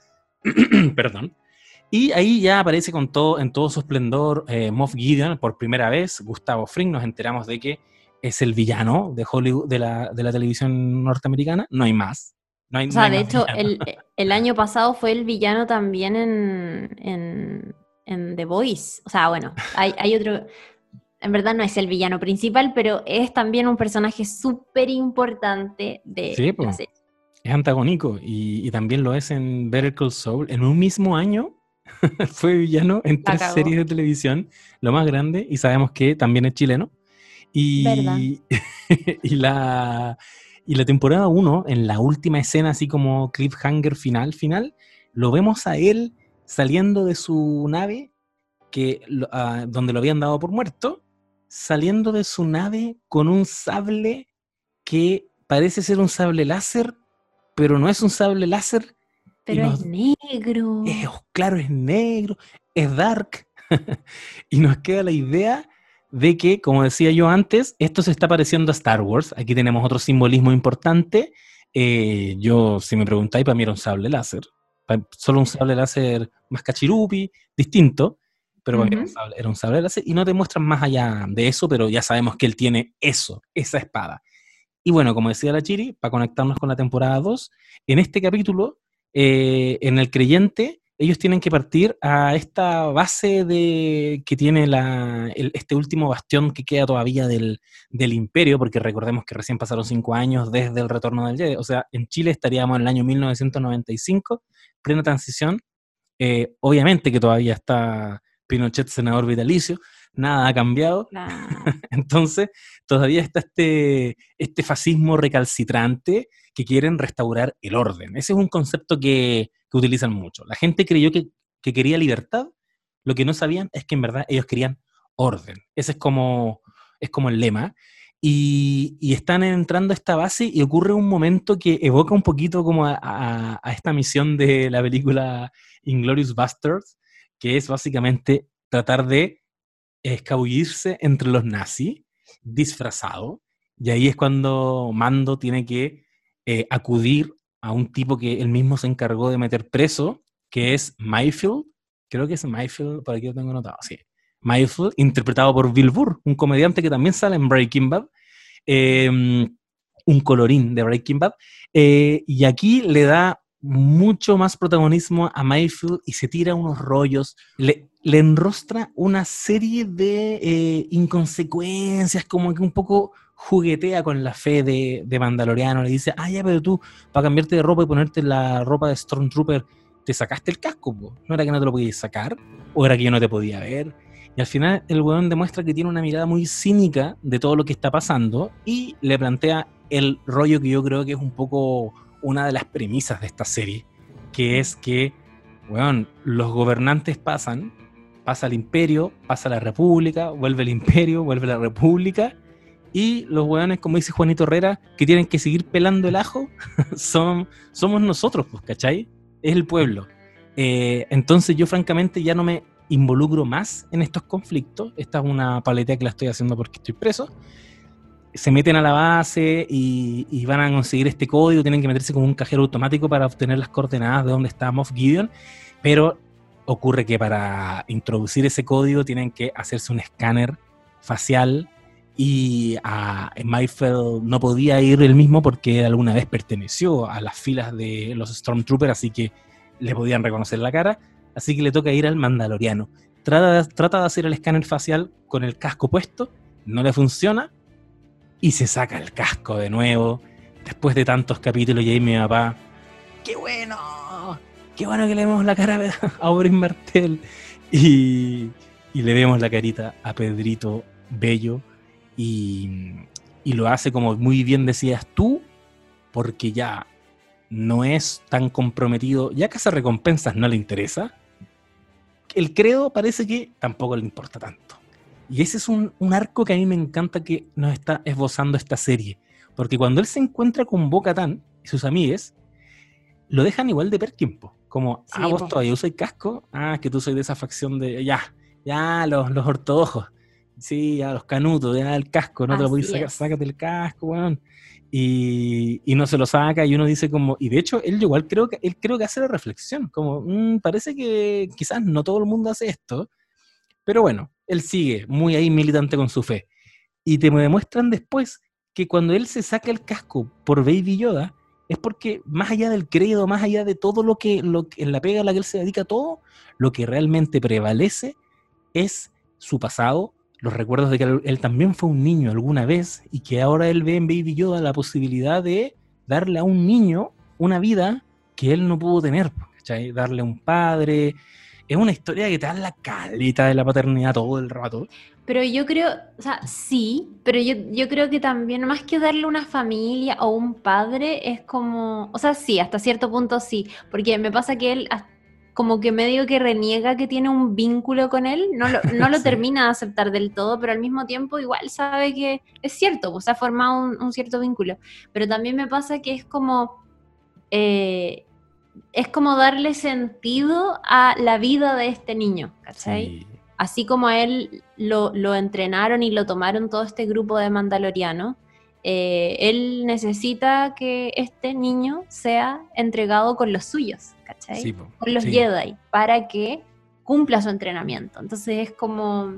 S2: (clears throat) Perdón. Y ahí ya aparece con todo, en todo su esplendor eh, Moff Gideon por primera vez. Gustavo Fring, nos enteramos de que es el villano de Hollywood, de la, de la televisión norteamericana. No hay más. No hay,
S1: o sea, de hecho, el, el, año pasado fue el villano también en, en, en The Voice. O sea, bueno, hay, hay, otro. En verdad no es el villano principal, pero es también un personaje súper importante de sí, la serie.
S2: Es antagónico y, y, también lo es en Better Call Saul. En un mismo año (laughs) fue villano en tres series de televisión, lo más grande, y sabemos que también es chileno. Y, (laughs) y, la, y la temporada 1, en la última escena, así como cliffhanger final, final, lo vemos a él saliendo de su nave, que, ah, donde lo habían dado por muerto, saliendo de su nave con un sable que parece ser un sable láser, pero no es un sable láser,
S1: pero es negro.
S2: claro, es negro, es dark. (laughs) y nos queda la idea de que, como decía yo antes, esto se está pareciendo a Star Wars. Aquí tenemos otro simbolismo importante. Eh, yo, si me preguntáis, para mí era un sable láser. Solo un sable láser más cachirupi, distinto, pero era, un sable, era un sable láser. Y no te muestran más allá de eso, pero ya sabemos que él tiene eso, esa espada. Y bueno, como decía la Chiri, para conectarnos con la temporada 2, en este capítulo eh, en el creyente, ellos tienen que partir a esta base de, que tiene la, este último bastión que queda todavía del, del, imperio, porque recordemos que recién pasaron cinco años desde el retorno del Jedi. O sea, en Chile estaríamos en el año 1995, plena transición. Eh, obviamente que todavía está Pinochet senador vitalicio, nada ha cambiado. (laughs) Entonces, todavía está este, este fascismo recalcitrante que quieren restaurar el orden. Ese es un concepto que, utilizan mucho. La gente creyó que, quería libertad, lo que no sabían es que en verdad ellos querían orden. Ese es como, es como el lema. Y, están entrando a esta base y ocurre un momento que evoca un poquito como a, esta misión de la película Inglorious Bastards, que es básicamente tratar de escabullirse entre los nazis disfrazado. Y ahí es cuando Mando tiene que eh, acudir a un tipo que él mismo se encargó de meter preso, que es Mayfield. Creo que es Mayfield, por aquí lo tengo notado, sí. Mayfield, interpretado por Bill Burr, un comediante que también sale en Breaking Bad, em, un colorín de Breaking Bad, eh, y aquí le da mucho más protagonismo a Mayfield y se tira unos rollos, le, le enrostra una serie de eh, inconsecuencias, como que un poco juguetea con la fe de, de, Mandaloriano, le dice, ah, ya, pero tú, para cambiarte de ropa y ponerte la ropa de Stormtrooper, te sacaste el casco, ¿no era que no te lo podías sacar? ¿O era que yo no te podía ver? Y al final el weón demuestra que tiene una mirada muy cínica de todo lo que está pasando y le plantea el rollo que yo creo que es un poco una de las premisas de esta serie, que es que, weón, los gobernantes pasan, pasa el imperio, pasa la república, vuelve el imperio, vuelve la república, y los weones, como dice Juanito Herrera, que tienen que seguir pelando el ajo, (laughs) son, somos nosotros, pues, ¿cachai? Es el pueblo. Eh, entonces yo francamente ya no me involucro más en estos conflictos. Esta es una paletea que la estoy haciendo porque estoy preso. Se meten a la base y, van a conseguir este código, tienen que meterse con un cajero automático para obtener las coordenadas de dónde está Moff Gideon, pero ocurre que para introducir ese código tienen que hacerse un escáner facial y a Mayfield no podía ir él mismo porque alguna vez perteneció a las filas de los Stormtroopers, así que le podían reconocer la cara, así que le toca ir al Mandaloriano. Trata, trata de hacer el escáner facial con el casco puesto, no le funciona y se saca el casco de nuevo. Después de tantos capítulos, y ahí mi papá, ¡qué bueno! ¡Qué bueno que le vemos la cara a Oberyn Martel! Y, le vemos la carita a Pedrito Bello. Y, lo hace como muy bien decías tú, porque ya no es tan comprometido, ya que hace recompensas no le interesa, el credo parece que tampoco le importa tanto. Y ese es un, arco que a mí me encanta que nos está esbozando esta serie. Porque cuando él se encuentra con Boca Tan y sus amigues, lo dejan igual de tiempo Como, ah, vos todavía usas casco. Ah, que tú soy de esa facción de. Ya, ya, los, los ortodoxos. Sí, ya, los canutos, ya el casco, no te lo podés sacar, sácate el casco, weón y, no se lo saca y uno dice como, y de hecho él igual creo que, él creo que hace la reflexión, como, mm, parece que quizás no todo el mundo hace esto, pero bueno, él sigue muy ahí militante con su fe. Y te demuestran después que cuando él se saca el casco por Baby Yoda, es porque más allá del credo, más allá de todo lo que, lo en la pega a la que él se dedica todo, lo que realmente prevalece es su pasado, los recuerdos de que él, también fue un niño alguna vez y que ahora él ve en Baby Yoda la posibilidad de darle a un niño una vida que él no pudo tener, ¿cachai? Darle un padre. Es una historia que te da la calita de la paternidad todo el rato.
S1: Pero yo creo, o sea, sí, pero yo, yo creo que también, más que darle una familia o un padre, es como, o sea, sí, hasta cierto punto sí, porque me pasa que él como que medio que reniega que tiene un vínculo con él, no lo, no lo (laughs) termina de aceptar del todo, pero al mismo tiempo igual sabe que es cierto, pues ha formado un, cierto vínculo. Pero también me pasa que es como, eh, es como darle sentido a la vida de este niño, ¿cachai? Así como a él lo, lo, entrenaron y lo tomaron todo este grupo de mandalorianos, eh, él necesita que este niño sea entregado con los suyos, ¿cachai? con los Jedi, para que cumpla su entrenamiento. Entonces es como,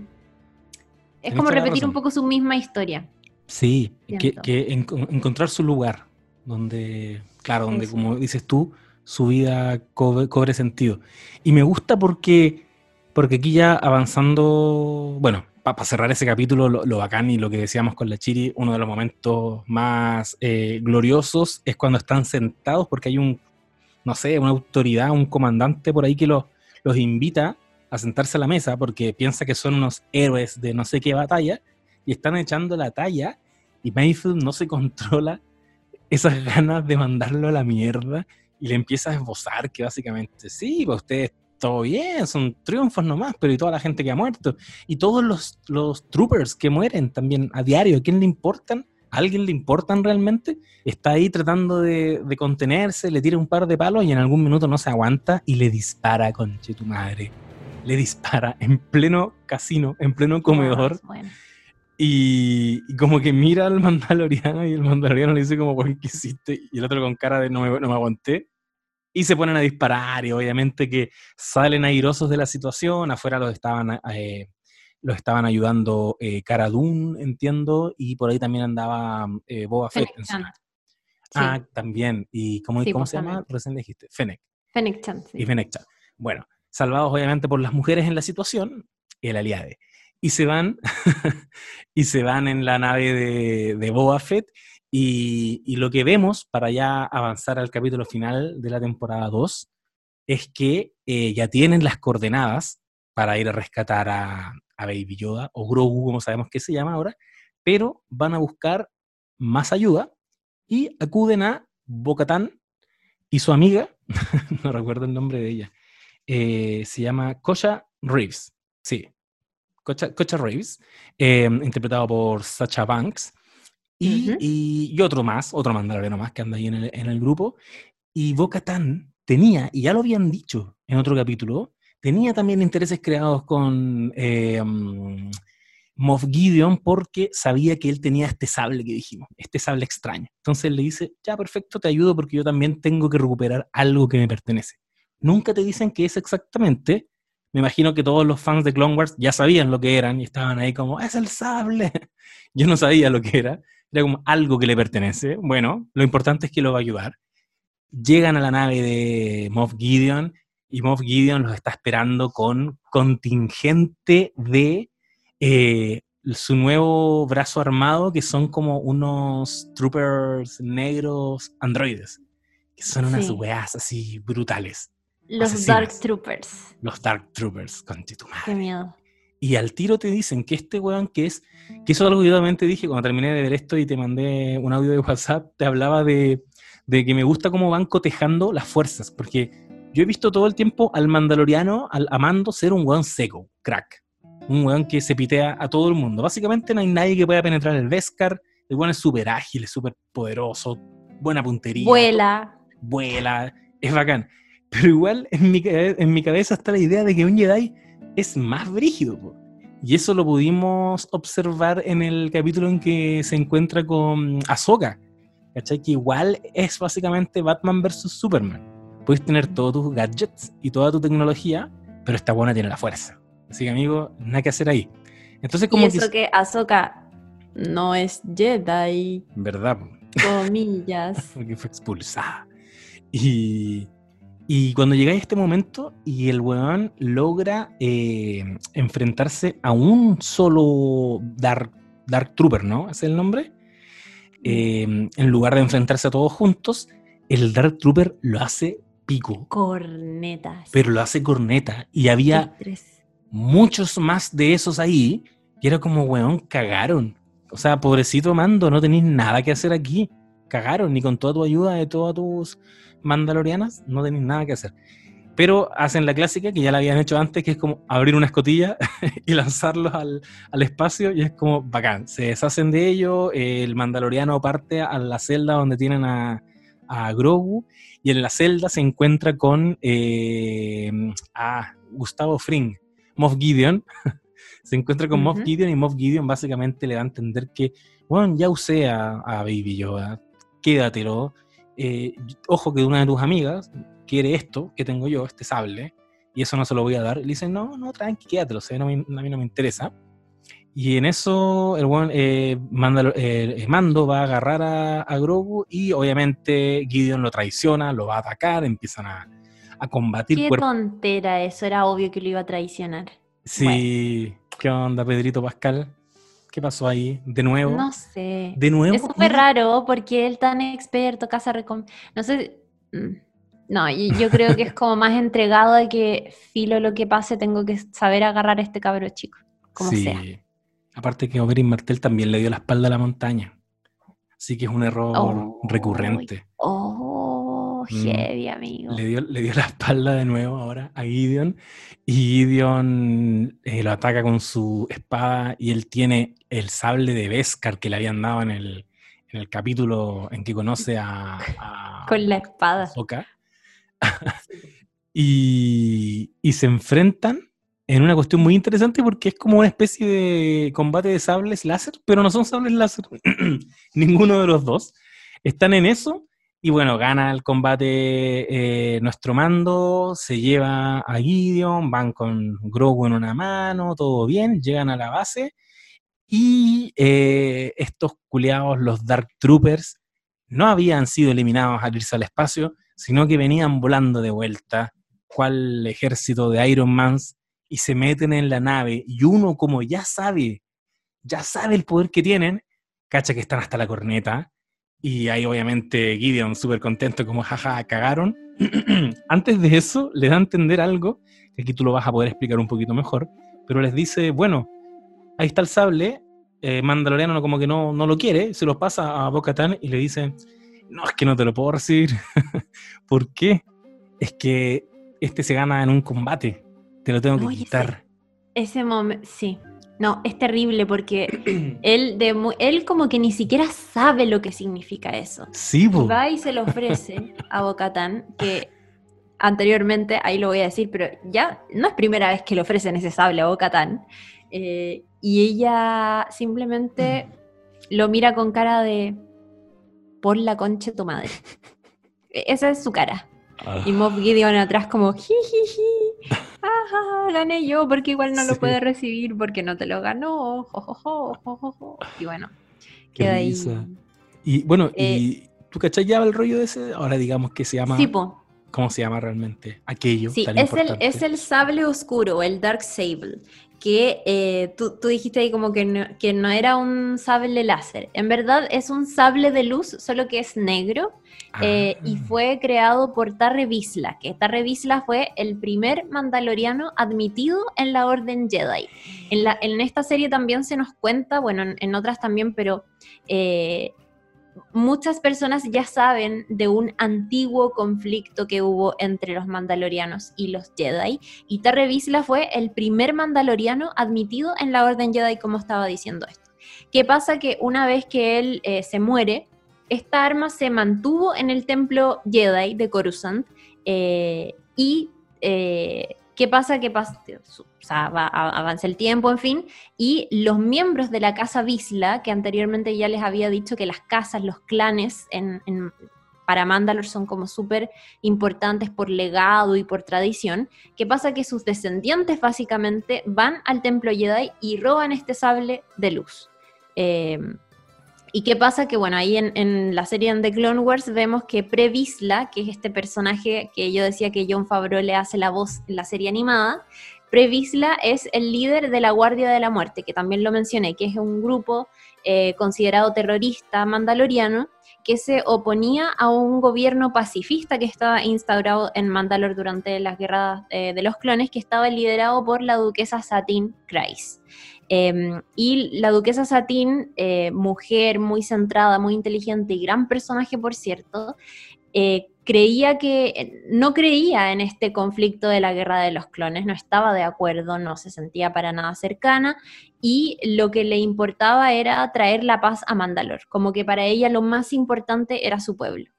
S1: es como repetir un poco su misma historia.
S2: Sí, que, encontrar su lugar, donde, claro, donde como dices tú, su vida cobre, sentido. Y me gusta porque, porque aquí ya avanzando, bueno, para cerrar ese capítulo, lo, bacán y lo que decíamos con la Chiri, uno de los momentos más eh, gloriosos es cuando están sentados, porque hay un, no sé, una autoridad, un comandante por ahí que los, los invita a sentarse a la mesa porque piensa que son unos héroes de no sé qué batalla y están echando la talla y Mayfield no se (laughs) controla esas ganas de mandarlo a la mierda y le empieza a esbozar que básicamente sí, pues ustedes todo bien, son triunfos nomás, pero y toda la gente que ha muerto y todos los, los troopers que mueren también a diario, ¿a quién le importan? ¿A alguien le importan realmente? Está ahí tratando de, de, contenerse, le tira un par de palos y en algún minuto no se aguanta y le dispara, conche tu madre. Le dispara en pleno casino, en pleno comedor. Bueno. Y, como que mira al (laughs) mandaloriano y el mandaloriano le dice como, ¿qué hiciste? Y el otro con cara de no me, no me aguanté. Y se ponen a disparar y obviamente que salen airosos de la situación. Afuera los estaban, eh, los estaban ayudando eh, Cara Dune, entiendo, y por ahí también andaba eh, Boba Fett. Ah, también. ¿Y cómo, ¿cómo se llama? Recién dijiste. Fennec.
S1: Fennec Chan.
S2: Y Fennec Chan. Bueno, salvados obviamente por las mujeres en la situación, el aliade y se van, (laughs) y se van en la nave de, de Boba Fett. Y, lo que vemos para ya avanzar al capítulo final de la temporada 2 es que eh, ya tienen las coordenadas para ir a rescatar a, Baby Yoda o Grogu, como sabemos que se llama ahora, pero van a buscar más ayuda y acuden a Bocatán y su amiga, (laughs) no recuerdo el nombre de ella, eh, se llama Kosha Reeves. Sí, Cocha, Cocha Reeves, em, interpretado por Sacha Banks, y, y, otro más, otro mandaloriano más que anda ahí en el, en el grupo. Y Boca Tan tenía, y ya lo habían dicho en otro capítulo, tenía también intereses creados con eh, Moff Gideon porque sabía que él tenía este sable que dijimos, este sable extraño. Entonces le dice, ya perfecto, te ayudo porque yo también tengo que recuperar algo que me pertenece. Nunca te dicen qué es exactamente, me imagino que todos los fans de Clone Wars ya sabían lo que eran y estaban ahí como, es el sable. (laughs) Yo no sabía lo que era, era como algo que le pertenece. Bueno, lo importante es que lo va a ayudar. Llegan a la nave de Moff Gideon y Moff Gideon los está esperando con contingente de eh, su nuevo brazo armado, que son como unos troopers negros androides, que son unas weas así brutales.
S1: Los Dark Troopers.
S2: Los Dark Troopers, con
S1: Qué miedo.
S2: Y al tiro te dicen que este weón que es, que eso es algo que yo también te dije cuando terminé de ver esto y te mandé un audio de WhatsApp, te hablaba de, de que me gusta cómo van cotejando las fuerzas, porque yo he visto todo el tiempo al mandaloriano, al Amando, ser un weón seco, crack. Un weón que se pitea a todo el mundo. Básicamente no hay nadie que pueda penetrar el Beskar. El weón es súper ágil, es súper poderoso, buena puntería.
S1: Vuela.
S2: Vuela, es bacán. Pero igual en mi, en mi cabeza está la idea de que un Jedi es más brígido. Y eso lo pudimos observar en el capítulo en que se encuentra con Ahsoka. ¿Cachai? Que igual es básicamente Batman versus Superman. Puedes tener todos tus gadgets y toda tu tecnología, pero esta buena tiene la fuerza. Así que, amigo, nada que hacer ahí. Entonces, como
S1: y eso que, que Ahsoka no es Jedi.
S2: ¿Verdad?
S1: Comillas. (laughs)
S2: Porque fue expulsada. Y, y cuando llegáis a este momento y el weón logra eh, enfrentarse a un solo Dark, Dark Trooper, ¿no? ¿Es el nombre? Eh, en lugar de enfrentarse a todos juntos, el Dark Trooper lo hace pico.
S1: Corneta.
S2: Pero lo hace corneta. Y había muchos más de esos ahí. Y era como, weón, cagaron. O sea, pobrecito Mando, no tenéis nada que hacer aquí. Cagaron, ni con toda tu ayuda de todos tus mandalorianas, no tenéis nada que hacer. Pero hacen la clásica que ya la habían hecho antes, que es como abrir una escotilla (laughs) y lanzarlos al, al, espacio, y es como bacán. Se deshacen de ello, el mandaloriano parte a la celda donde tienen a, a Grogu, y en la celda se encuentra con eh, a Gustavo Fring, Moff Gideon. (laughs) se encuentra con Moff Gideon y Moff Gideon básicamente le da a entender que, bueno, ya usé a, a Baby Yoda, quédatelo eh, ojo que una de tus amigas quiere esto que tengo yo, este sable, y eso no se lo voy a dar. Y le dicen, no, no, tranqui, quédatelo, a mí no me interesa. Y en eso el buen, eh, eh, Mando va a agarrar a, Grogu y obviamente Gideon lo traiciona, lo va a atacar, empiezan a, a combatir.
S1: Qué tontera eso, era obvio que lo iba a traicionar.
S2: Sí, ¿qué onda Pedrito Pascal? ¿Qué pasó ahí? ¿De nuevo?
S1: No sé.
S2: ¿De nuevo?
S1: Es súper raro porque él tan experto, casa recom... No sé... Mm, No, yo creo que es como más entregado de que filo lo que pase, tengo que saber agarrar a este cabro chico, como sí. sea.
S2: Aparte que Oberyn Martel también le dio la espalda a la montaña. Así que es un error oh, recurrente.
S1: Oh, mm. heavy, amigo.
S2: Le dio, le dio (laughs) la espalda de nuevo ahora a Gideon. Y Gideon eh, lo ataca con su espada. Y él tiene el sable de Beskar que le habían dado en el, en el capítulo en que conoce a. (laughs)
S1: con la espada. (laughs)
S2: y, y se enfrentan en una cuestión muy interesante porque es como una especie de combate de sables láser, pero no son sables láser, (clears throat) ninguno de los dos. Están en eso y bueno, gana el combate eh, nuestro mando, se lleva a Gideon, van con Grogu en una mano, todo bien, llegan a la base y eh, estos culeados, los Dark Troopers, no habían sido eliminados al irse al espacio, sino que venían volando de vuelta, cual ejército de Iron Mans y se meten en la nave y uno como ya sabe, ya sabe el poder que tienen, cacha que están hasta la corneta y ahí obviamente Gideon súper contento como jaja, cagaron. (clears throat) Antes de eso le da a entender algo, que aquí tú lo vas a poder explicar un poquito mejor, pero les dice, bueno, ahí está el sable, eh, Mandaloriano como que no, no lo quiere, se lo pasa a Boca y le dice, no, es que no te lo puedo decir. (laughs) ¿Por qué? Es que este se gana en un combate. Te lo tengo que quitar.
S1: Ese, momento, sí. No, es terrible porque él, de, él como que ni siquiera sabe lo que significa eso.
S2: Sí,
S1: Va y se lo ofrece a Bocatán, que anteriormente, ahí lo voy a decir, pero ya no es primera vez que le ofrecen ese sable a Bocatán. Eh, y ella simplemente lo mira con cara de por la concha de tu madre. E-, esa es su cara. Y ah. Mob Gideon atrás como jijiji, (laughs) gané yo porque igual no lo puede recibir porque no te lo ganó. y bueno, queda ahí.
S2: Y bueno, ¿y eh, tú cachai ya el rollo de ese? Ahora digamos que se llama. ¿Cómo se llama realmente? Aquello.
S1: Sí, es, el, es el sable oscuro, el Dark Sable, que eh, tú, dijiste ahí como que no, que no era un sable láser. En verdad es un sable de luz, solo que es negro eh, y ah. fue creado por Tarre Vizsla, que Tarre Vizsla fue el primer mandaloriano admitido en la Orden Jedi. En, la, en esta serie también se nos cuenta, bueno, en, otras también, pero eh, muchas personas ya saben de un antiguo conflicto que hubo entre los mandalorianos y los Jedi, y Tarre Vizsla fue el primer mandaloriano admitido en la Orden Jedi, como estaba diciendo esto. ¿Qué pasa? Que una vez que él eh, se muere, esta arma se mantuvo en el templo Jedi de Coruscant eh, y eh, ¿qué pasa? Que pasa, o sea, avanza el tiempo, en fin, y los miembros de la casa Visla, que anteriormente ya les había dicho que las casas, los clanes en, para Mandalor son como súper importantes por legado y por tradición, ¿qué pasa? Que sus descendientes básicamente van al templo Jedi y roban este sable de luz. Eh, ¿Y qué pasa? Que bueno, ahí en, la serie de Clone Wars vemos que Previsla, que es este personaje que yo decía que John Favreau le hace la voz en la serie animada, Previsla es el líder de la Guardia de la Muerte, que también lo mencioné, que es un grupo eh, considerado terrorista mandaloriano que se oponía a un gobierno pacifista que estaba instaurado en Mandalor durante las guerras eh, de los clones, que estaba liderado por la duquesa Satin Kreis. Em, y la duquesa Satin, eh, mujer muy centrada, muy inteligente y gran personaje, por cierto, creía que no creía en este conflicto de la guerra de los clones, no estaba de acuerdo, no se sentía para nada cercana y lo que le importaba era traer la paz a Mandalor, como que para ella lo más importante era su pueblo.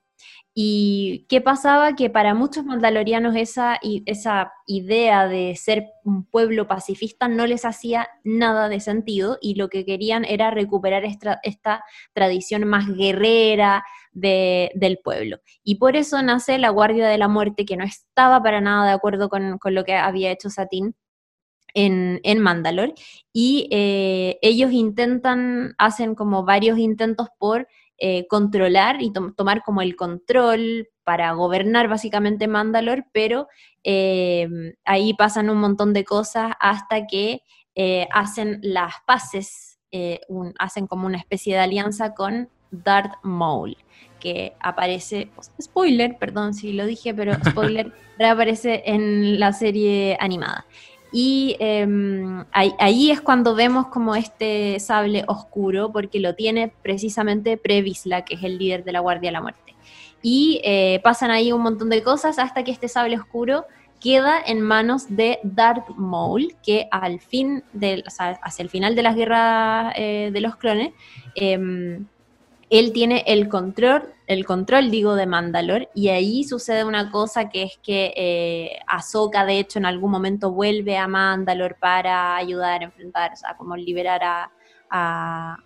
S1: ¿Y qué pasaba? Que para muchos mandalorianos esa, esa idea de ser un pueblo pacifista no les hacía nada de sentido y lo que querían era recuperar esta, esta tradición más guerrera del pueblo. Y por eso nace la Guardia de la Muerte, que no estaba para nada de acuerdo con, lo que había hecho Satín. En, en y eh, ellos intentan, hacen como varios intentos por eh, controlar y tomar como el control para gobernar básicamente Mandalore, pero eh, ahí pasan un montón de cosas hasta que hacen las paces, hacen como una especie de alianza con Darth Maul, que aparece, spoiler, perdón si lo dije, pero (laughs) spoiler, reaparece en la serie animada. Y em, ahí, es cuando vemos como este sable oscuro, porque lo tiene precisamente Previsla, que es el líder de la Guardia de la Muerte. Y eh, pasan ahí un montón de cosas hasta que este sable oscuro queda en manos de Darth Maul, que al fin del, hacia el final de las guerras eh, de los clones, em, él tiene el control, el control, digo, de Mandalor, y ahí sucede una cosa que es que eh, Ahsoka, de hecho, en algún momento vuelve a Mandalor para ayudar a enfrentar, o sea, como liberar a,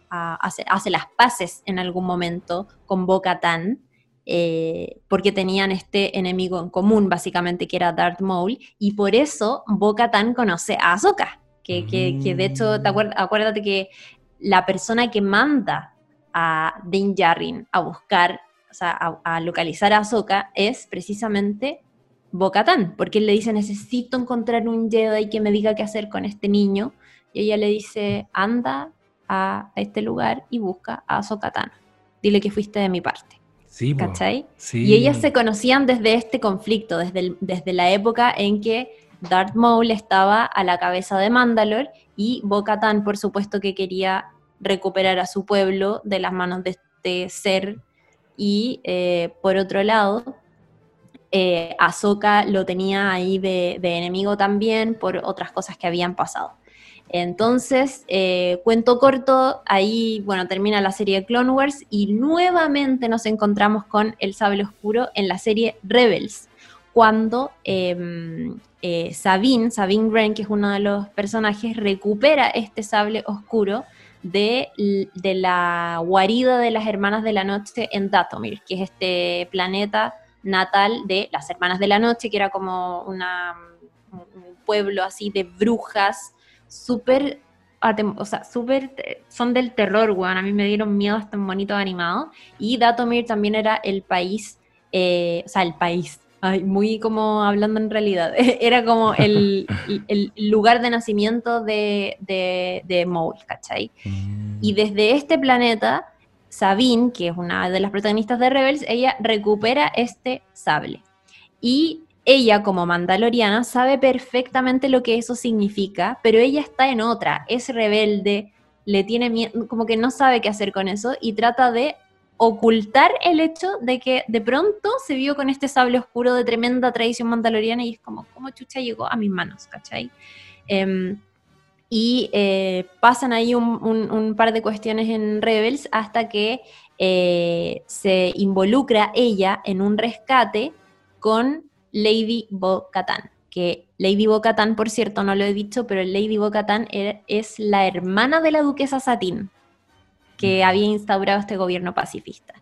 S1: hace, las paces en algún momento con Bo-Katan, eh, porque tenían este enemigo en común, básicamente, que era Darth Maul, y por eso Bo-Katan conoce a Ahsoka, que, que, de hecho, te acuérdate que la persona que manda a Din Djarin a buscar, o sea, a, localizar a Ahsoka es precisamente Bo-Katan, porque él le dice, necesito encontrar un Jedi que me diga qué hacer con este niño, y ella le dice, anda a este lugar y busca a Ahsoka Dile que fuiste de mi parte.
S2: Sí,
S1: ¿Cachai? Y ellas se conocían desde este conflicto, desde, desde la época en que Darth Maul estaba a la cabeza de Mandalore y Bo-Katan, por supuesto, que quería recuperar a su pueblo de las manos de este ser. Y eh, por otro lado, eh, Ahsoka lo tenía ahí de, enemigo también por otras cosas que habían pasado. Entonces, eh, cuento corto, ahí, bueno, termina la serie Clone Wars y nuevamente nos encontramos con el sable oscuro en la serie Rebels, cuando em, Sabine, Sabine Wren, que es uno de los personajes, recupera este sable oscuro de, la guarida de las Hermanas de la Noche en Datomir, que es este planeta natal de las Hermanas de la Noche, que era como un pueblo así de brujas, súper, o sea, súper, son del terror, weón, a mí me dieron miedo hasta un bonito animado, y Datomir también era el país, eh, o sea, el país, Ay, muy como hablando en realidad. (laughs) Era como el, lugar de nacimiento de, de, de Maul, ¿cachai? Mm. Y desde este planeta, Sabine, que es una de las protagonistas de Rebels, ella recupera este sable. Y ella, como mandaloriana, sabe perfectamente lo que eso significa, pero ella está en otra, es rebelde, le tiene miedo, como que no sabe qué hacer con eso y trata de ocultar el hecho de que de pronto se vio con este sable oscuro de tremenda tradición mandaloriana y es como, ¿cómo chucha llegó a mis manos? ¿Cachai? Em, y eh, pasan ahí un, par de cuestiones en Rebels hasta que eh, se involucra ella en un rescate con Lady Bo-Katan. Que Lady Bo-Katan, por cierto, no lo he dicho, pero Lady Bo-Katan es la hermana de la duquesa Satín que había instaurado este gobierno pacifista.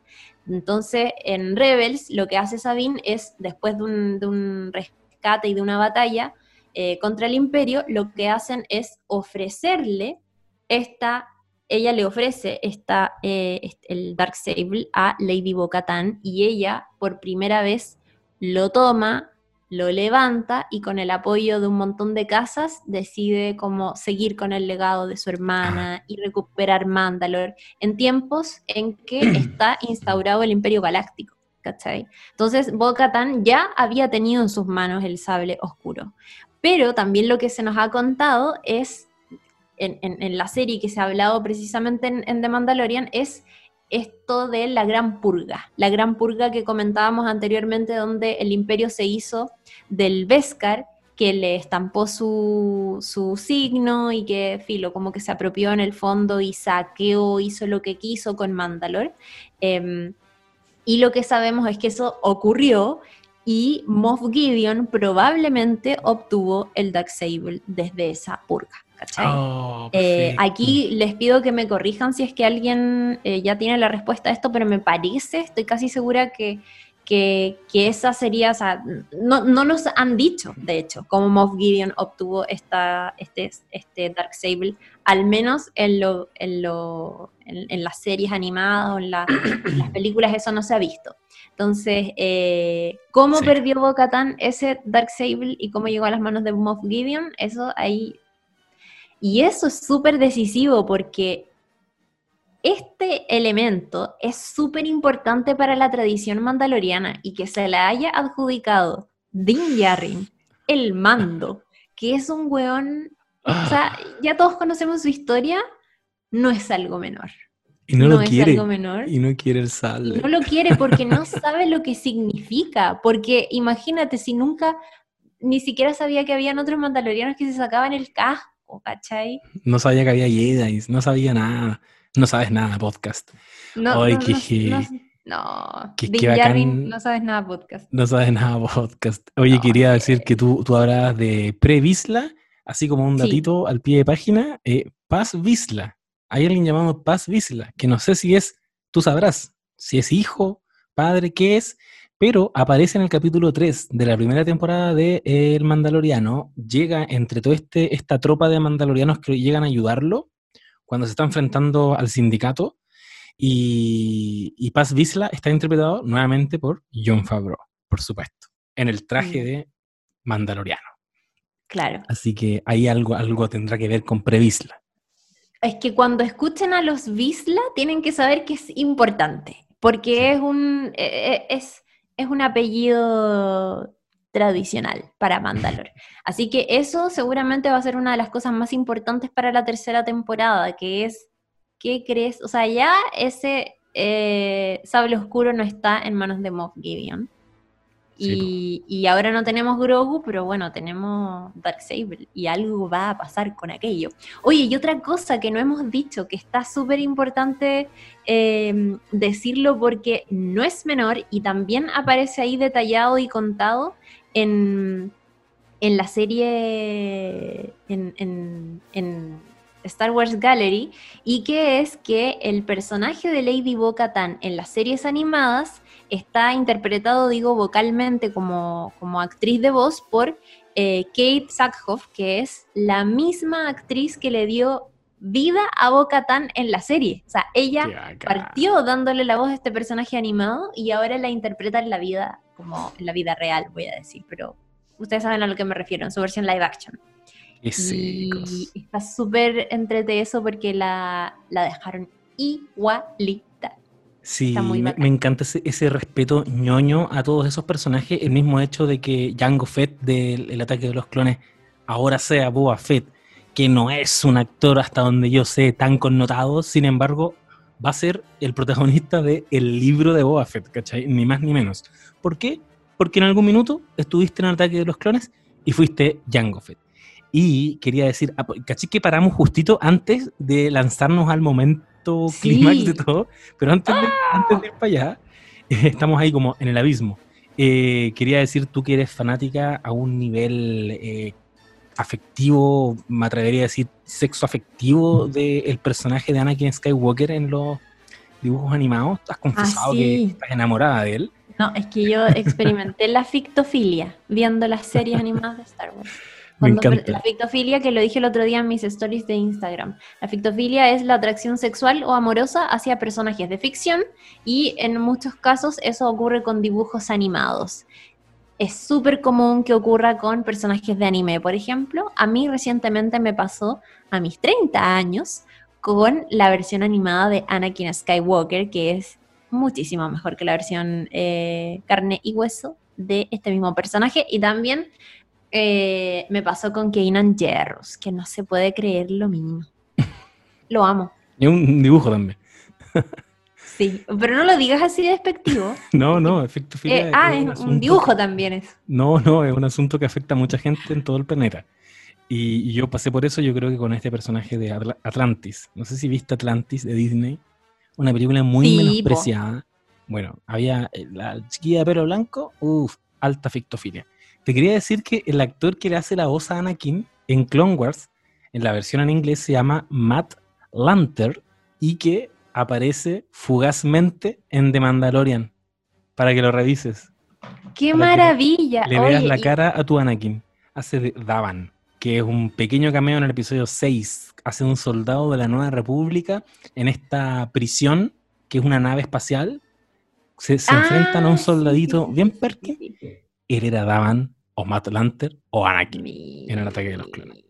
S1: Entonces, en Rebels, lo que hace Sabine es, después de un, rescate y de una batalla eh, contra el imperio, lo que hacen es ofrecerle esta, ella le ofrece esta, eh, el Dark Sable a Lady bo y ella por primera vez lo toma, lo levanta y con el apoyo de un montón de casas decide cómo seguir con el legado de su hermana y recuperar Mandalore en tiempos en que (clears throat) está instaurado el Imperio Galáctico. ¿cachai? Entonces, Bo-Katan ya había tenido en sus manos el sable oscuro. Pero también lo que se nos ha contado es, en, la serie que se ha hablado precisamente en, en The Mandalorian, es esto de la gran purga, la gran purga que comentábamos anteriormente donde el imperio se hizo del Beskar, que le estampó su, signo y que, filo, como que se apropió en el fondo y saqueó, hizo lo que quiso con Mandalor. Em, y lo que sabemos es que eso ocurrió y Moff Gideon probablemente obtuvo el Darksaber desde esa purga. Oh, eh, aquí les pido que me corrijan si es que alguien eh, ya tiene la respuesta a esto, pero me parece, estoy casi segura que, que, esa sería, o sea, no, no, nos han dicho, de hecho, cómo Moff Gideon obtuvo esta, este, este Dark Sable, al menos en, lo, en, lo, en, las series animadas o en, las películas eso no se ha visto. Entonces, eh, ¿cómo perdió Bo-Katan ese Dark Sable y cómo llegó a las manos de Moff Gideon? Eso ahí y eso es súper decisivo porque este elemento es súper importante para la tradición mandaloriana y que se la haya adjudicado Din Djarin, el mando, que es un weón, o sea,
S2: Ah.
S1: ya todos conocemos su historia, no es algo menor.
S2: Y no, lo
S1: es
S2: quiere.
S1: algo menor.
S2: Y no quiere el
S1: Y
S2: sable.
S1: no lo quiere porque no sabe lo que significa. Porque imagínate, si nunca, ni siquiera sabía que habían otros mandalorianos que se sacaban el casco, ¿cachai?
S2: No sabía que había Jedi, no sabía nada. No sabes nada, podcast.
S1: No,
S2: Ay,
S1: no,
S2: qué
S1: no, no, Din
S2: qué bacán.
S1: No sabes nada podcast.
S2: No sabes nada, podcast. Oye,
S1: No,
S2: quería
S1: eh.
S2: decir que tú, tú hablabas de pre-Visla, así como un
S1: Sí.
S2: datito al pie de página. Eh, Paz Visla. Hay alguien llamado Paz Visla, que no sé si es, tú sabrás, si es hijo, padre, qué es, pero aparece en el capítulo 3 de la primera temporada de El Mandaloriano. Llega entre toda este, esta tropa de mandalorianos que llegan a ayudarlo cuando se está enfrentando al sindicato. Y, y Paz Visla está interpretado nuevamente por John Favreau, por supuesto, en el traje
S1: Mm.
S2: de Mandaloriano.
S1: Claro.
S2: Así que ahí algo, algo tendrá que ver con Previsla.
S1: Es que cuando escuchen a los Visla tienen que saber que es importante, porque es un eh, eh, es, es un apellido tradicional para Mandalore. (laughs) Así que eso seguramente va a ser una de las cosas más importantes para la tercera temporada, que es ¿qué crees? O sea, ya ese eh, sable oscuro no está en manos de Moff Gideon. Y, ahora no tenemos Grogu, pero bueno, tenemos Darksaber y algo va a pasar con aquello. Oye, y otra cosa que no hemos dicho, que está súper importante eh, decirlo porque no es menor y también aparece ahí detallado y contado en, en la serie, en Star Wars Gallery, y que es que el personaje de Lady Bo-Katan en las series animadas está interpretado, digo, vocalmente como, como actriz de voz por eh, Kate Sackhoff, que es la misma actriz que le dio vida a Bo-Katan en la serie. O sea, ella partió dándole la voz a este personaje animado y ahora la interpreta en la vida, como en la vida real, voy a decir, pero ustedes saben a lo que me refiero, en su versión live action. Y
S2: secos.
S1: está súper entrete eso porque la, la dejaron igualita.
S2: Sí, me, encanta ese, ese respeto ñoño a todos esos personajes. El mismo hecho de que Jango Fett del El ataque de los clones ahora sea Boba Fett, que no es un actor hasta donde yo sé tan connotado, sin embargo, va a ser el protagonista del el libro de Boba Fett, ¿cachai? Ni más ni menos. ¿Por qué? Porque en algún minuto estuviste en el ataque de los clones y fuiste Jango Fett. Y quería decir, ah, ¿cachai que paramos justito antes de lanzarnos al momento
S1: Sí.
S2: clímax de todo? Pero antes de, antes de ir para allá, eh, (laughs) estamos ahí como en el abismo. Eh, quería decir, tú que eres fanática a un nivel eh, afectivo, me atrevería a decir sexo afectivo del personaje de Anakin Skywalker en los dibujos animados. Has confesado que
S1: sí.
S2: estás enamorada de él.
S1: No, es que yo experimenté la fictofilia viendo las series (laughs) animadas de Star Wars.
S2: Me
S1: Cuando-
S2: encanta.
S1: La fictofilia, que lo dije el otro día en mis stories de Instagram. La fictofilia es la atracción sexual o amorosa hacia personajes de ficción y en muchos casos eso ocurre con dibujos animados. Es súper común que ocurra con personajes de anime, por ejemplo. A mí recientemente me pasó a mis 30 años con la versión animada de Anakin Skywalker, que es muchísimo mejor que la versión eh, carne y hueso de este mismo personaje. Y también eh, me pasó con Kanan Jarrus, que no se puede creer lo mínimo. Lo amo. (laughs)
S2: Y un dibujo también.
S1: Sí, pero no lo digas así de despectivo. (laughs)
S2: No, no, efecto
S1: Eh, ah, es un dibujo también es.
S2: No, no, es un asunto que afecta a mucha gente en todo el planeta. Y, y yo pasé por eso, yo creo que con este personaje de Atla- Atlantis. No sé si viste Atlantis de Disney. Una película muy
S1: Sí, po.
S2: menospreciada. Bueno, había eh, la chiquilla de pelo blanco, uff, alta fictofilia. Te quería decir que el actor que le hace la voz a Anakin en Clone Wars, en la versión en inglés, se llama Matt Lanter y que aparece fugazmente en The Mandalorian. Para que lo revises
S1: ¡Qué maravilla!
S2: le veas la
S1: y-
S2: cara a tu Anakin. Hace de Davan, que es un pequeño cameo en el episodio 6. Hace un soldado de la Nueva República en esta prisión, que es una nave espacial. Se, se
S1: Ah,
S2: enfrentan a un soldadito
S1: sí,
S2: bien
S1: sí, sí.
S2: Era Davan, o Matt Lanter, o Anakin.
S1: Mi-
S2: en el ataque de los clones.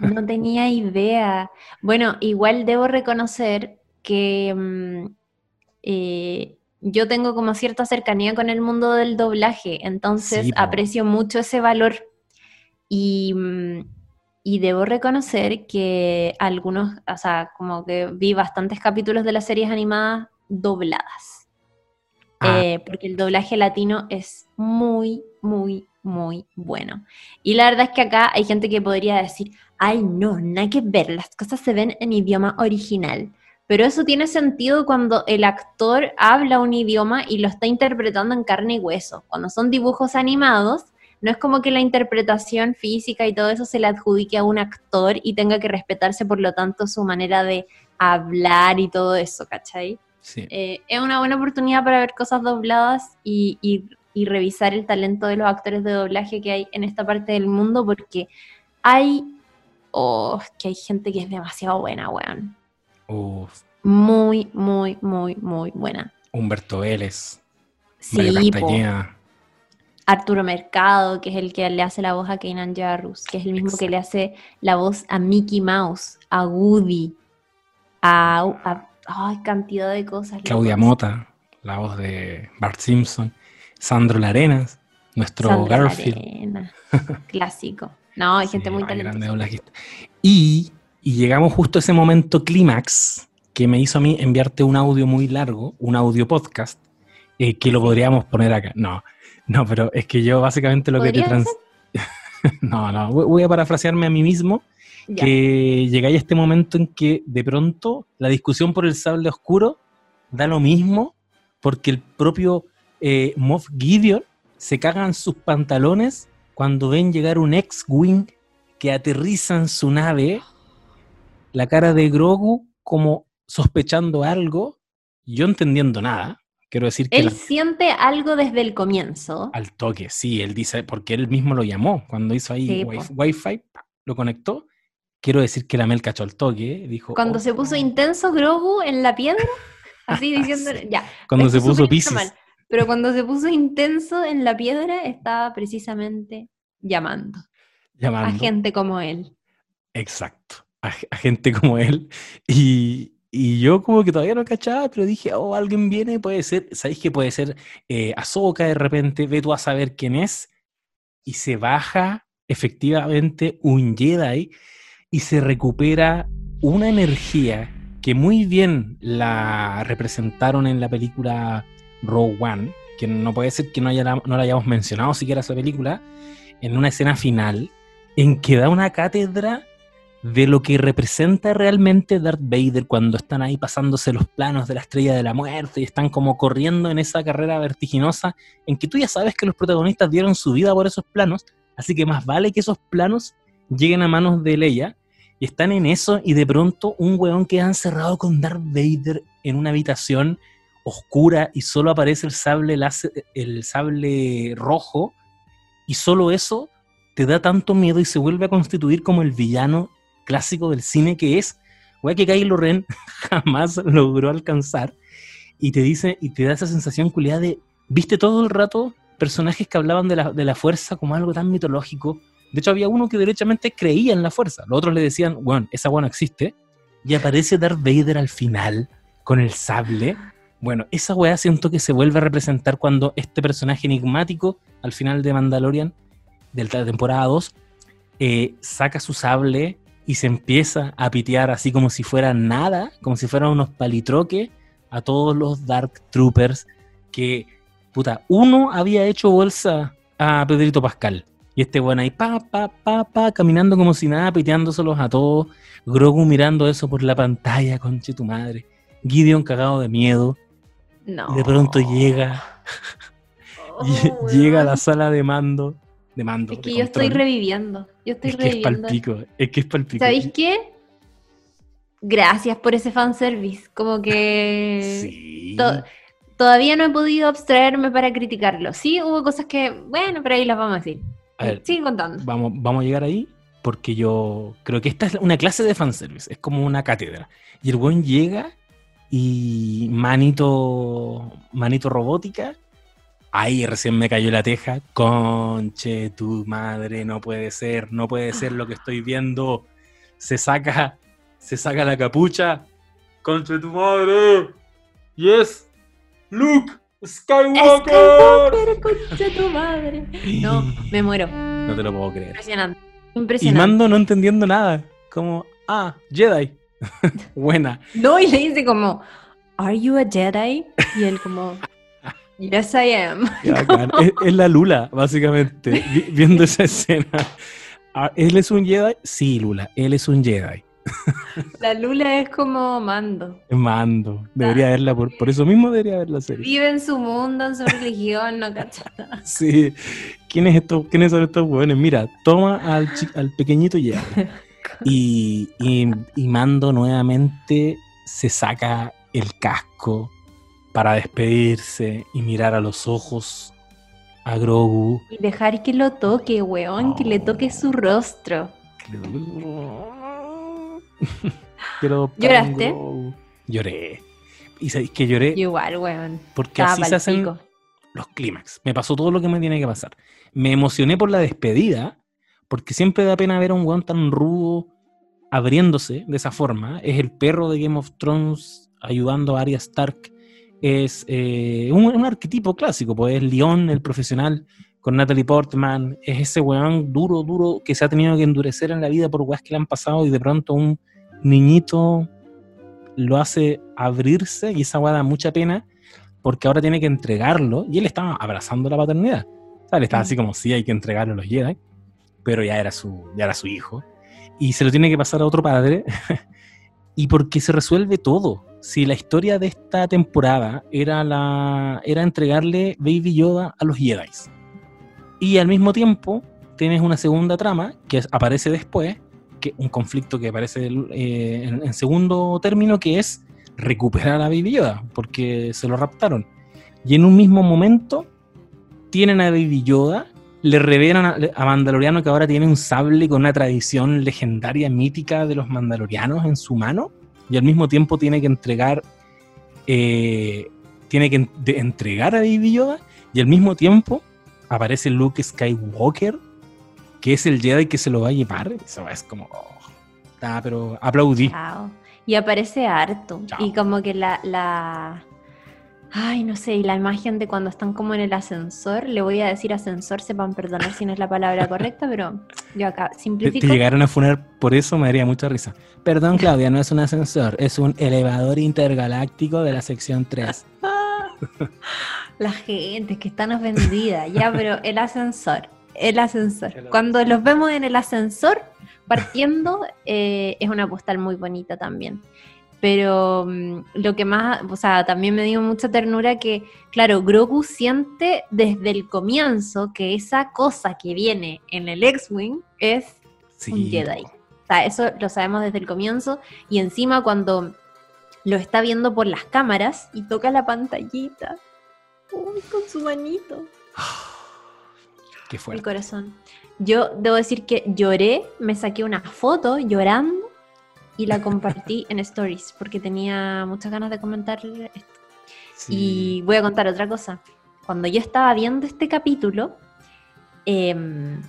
S1: No tenía idea. Bueno, igual debo reconocer que mm, eh, yo tengo como cierta cercanía con el mundo del doblaje, entonces
S2: Sí,
S1: aprecio mucho ese valor. Y, mm, y debo reconocer que algunos, o sea, como que vi bastantes capítulos de las series animadas dobladas.
S2: Ah.
S1: Eh, porque el doblaje latino es muy, muy, muy bueno. Y la verdad es que acá hay gente que podría decir, ay no, nada que ver, las cosas se ven en idioma original. Pero eso tiene sentido cuando el actor habla un idioma y lo está interpretando en carne y hueso. Cuando son dibujos animados, no es como que la interpretación física y todo eso se le adjudique a un actor y tenga que respetarse, por lo tanto, su manera de hablar y todo eso, ¿cachai?
S2: Sí.
S1: Eh, es una buena oportunidad para ver cosas dobladas y, y- y revisar el talento de los actores de doblaje que hay en esta parte del mundo, porque hay. Oh, que hay gente que es demasiado buena, weón.
S2: Uf,
S1: Muy, muy, muy, muy buena.
S2: Humberto Vélez,
S1: Sí. Arturo Mercado, que es el que le hace la voz a Kanan Jarrus, que es el mismo que le hace la voz a Mickey Mouse, a Woody, a. a- ay, cantidad de cosas.
S2: Claudia
S1: locas.
S2: Mota, la voz de Bart Simpson. Sandro Larenas, nuestro Garfield.
S1: Larena, Clásico. No, hay (laughs) gente
S2: Sí,
S1: muy talentosa.
S2: Y, y llegamos justo a ese momento clímax que me hizo a mí enviarte un audio muy largo, un audio podcast, eh, que lo podríamos poner acá. No, no, pero es que yo básicamente lo que te
S1: ¿Podría
S2: trans... (laughs) no, no, voy voy a parafrasearme a mí mismo,
S1: Ya.
S2: que llegáis a este momento en que de pronto la discusión por el sable oscuro da lo mismo porque el propio eh, Moff Gideon se cagan sus pantalones cuando ven llegar un ex-wing que aterriza en su nave, la cara de Grogu como sospechando algo, yo entendiendo nada. Quiero decir que
S1: Él
S2: la-
S1: siente algo desde el comienzo.
S2: al toque, sí, él dice, porque él mismo lo llamó cuando hizo ahí
S1: Sí.
S2: Wi-Fi, pa, lo conectó. Quiero decir que la Mel cachó al toque, dijo.
S1: Cuando
S2: "Oh,
S1: se puso
S2: no".
S1: intenso Grogu en la piedra, (laughs) así diciendo,
S2: Sí.
S1: ya.
S2: Cuando se puso Pisces.
S1: Pero cuando se puso intenso en la piedra, estaba precisamente llamando a
S2: llamando.
S1: gente como él.
S2: Exacto. A, a gente como él. Y, y yo como que todavía no cachaba, pero dije, oh, alguien viene, puede ser, ¿sabéis que puede ser eh, Ahsoka de repente? Ve tú a saber quién es. Y se baja efectivamente un Jedi y se recupera una energía que muy bien la representaron en la película Rogue One, que no puede ser que no, no la hayamos mencionado siquiera esa película, en una escena final en que da una cátedra de lo que representa realmente Darth Vader cuando están ahí pasándose los planos de la estrella de la muerte y están como corriendo en esa carrera vertiginosa en que tú ya sabes que los protagonistas dieron su vida por esos planos, así que más vale que esos planos lleguen a manos de Leia y están en eso y de pronto un weón queda encerrado con Darth Vader en una habitación oscura y solo aparece el sable, láser- el sable rojo y solo eso te da tanto miedo y se vuelve a constituir como el villano clásico del cine que es, weá, que Kylo Ren (laughs) jamás logró alcanzar y te dice y te da esa sensación culiada de, viste todo el rato personajes que hablaban de la, de la fuerza como algo tan mitológico. De hecho, había uno que derechamente creía en la fuerza. Los otros le decían, bueno, esa no existe. Y aparece Darth Vader al final con el sable. Bueno, esa weá siento que se vuelve a representar cuando este personaje enigmático al final de Mandalorian, de la temporada 2, eh, saca su sable y se empieza a pitear así como si fuera nada, como si fueran unos palitroques a todos los Dark Troopers que, puta, uno había hecho bolsa a Pedrito Pascal. Y este bueno ahí, pa, pa, pa, pa, caminando como si nada, piteándoselos a todos. Grogu mirando eso por la pantalla, conche tu madre. Gideon cagado de miedo.
S1: No.
S2: Y de pronto llega,
S1: Oh, (laughs)
S2: lle- llega a la
S1: weón.
S2: sala de mando. De mando.
S1: Es que yo estoy reviviendo. Yo estoy
S2: Es que es palpico. Es que es palpico.
S1: ¿Sabéis qué? Gracias por ese fanservice. Como que (laughs)
S2: Sí.
S1: to- todavía no he podido abstraerme para criticarlo. Sí, hubo cosas que, bueno, pero ahí las vamos a decir.
S2: A ver,
S1: Sigue contando.
S2: vamos, vamos a llegar ahí porque yo creo que esta es una clase de fanservice, es como una cátedra. Y el buen llega y manito, manito robótica, ahí recién me cayó la teja, conche tu madre, no puede ser, no puede ser lo que estoy viendo. Se saca, se saca la capucha ¡Conche tu madre! ¡Yes! ¡Luke!
S1: ¡Skywalker! ¡Skywalker, tu madre! No, me muero.
S2: No te lo puedo creer.
S1: Impresionante.
S2: Y Mando no entendiendo nada. Como, ah, Jedi. (laughs) Buena.
S1: No, y le dice como, ¿Are you a Jedi? Y él como, Yes, I am. (laughs) (laughs)
S2: es, la Lula, básicamente, viendo esa escena. Ah, ¿Él es un Jedi? Sí, Lula, él es un Jedi. (laughs)
S1: La Lula es como Mando.
S2: Mando. Debería verla, por, por eso mismo debería ver la serie.
S1: Vive en su mundo, en su religión, no cachata. (laughs)
S2: Sí. ¿Quiénes, estos, ¿Quiénes son estos hueones? Mira, toma al, al pequeñito Jedi. (laughs) Y, y, Mando nuevamente se saca el casco para despedirse y mirar a los ojos a Grogu.
S1: Y dejar que lo toque, weón, que le toque su rostro. ¿Lloraste?
S2: Lloré. Y sabéis que lloré.
S1: Igual, weón.
S2: Porque así se hacen los clímax. Me pasó todo lo que me tiene que pasar. Me emocioné por la despedida, porque siempre da pena ver a un weón tan rudo abriéndose de esa forma. Es el perro de Game of Thrones ayudando a Arya Stark. Es eh, un, arquetipo clásico, pues es León, el profesional, con Natalie Portman. Es ese weón duro, duro que se ha tenido que endurecer en la vida por weas que le han pasado y de pronto un niñito lo hace abrirse y esa weá da mucha pena porque ahora tiene que entregarlo y él estaba abrazando la paternidad. O sea, él estaba así como, sí, hay que entregarlo a los Jedi, pero ya era su, ya era su hijo. Y se lo tiene que pasar a otro padre (laughs) y porque se resuelve todo. Si la historia de esta temporada era, la, era entregarle Baby Yoda a los Jedi. Y al mismo tiempo tienes una segunda trama que aparece después, un conflicto que aparece eh, en, segundo término, que es recuperar a Baby Yoda, porque se lo raptaron. Y en un mismo momento tienen a Baby Yoda, le revelan a, Mandaloriano que ahora tiene un sable con una tradición legendaria, mítica de los Mandalorianos en su mano, y al mismo tiempo tiene que entregar, eh, tiene que entregar a Baby Yoda, y al mismo tiempo aparece Luke Skywalker que es el Jedi que se lo va a llevar. Eso es como. Oh, pero aplaudí.
S1: Y aparece harto. Y como que la, la. Ay, no sé, y la imagen de cuando están como en el ascensor, le voy a decir ascensor, sepan perdonar si no es la palabra correcta, pero yo acá simplifico.
S2: Te, llegaron a funar por eso, me daría mucha risa. Perdón, Claudia, no es un ascensor, es un elevador intergaláctico de la sección 3. (laughs)
S1: la gente que están ofendida, ya, pero el ascensor el ascensor. Cuando los vemos en el ascensor partiendo, (laughs) eh, es una postal muy bonita también. Pero mm, lo que más, o sea, también me dio mucha ternura que, claro, Grogu siente desde el comienzo que esa cosa que viene en el X-Wing es un Jedi. O sea, eso lo sabemos desde el comienzo. Y encima cuando lo está viendo por las cámaras y toca la pantallita, uy, con su manito. (gasps) (laughs)
S2: Qué
S1: El corazón. Yo debo decir que lloré, me saqué una foto llorando y la compartí (laughs) en stories porque tenía muchas ganas de comentar esto. Y voy a contar otra cosa. Cuando yo estaba viendo este capítulo, em,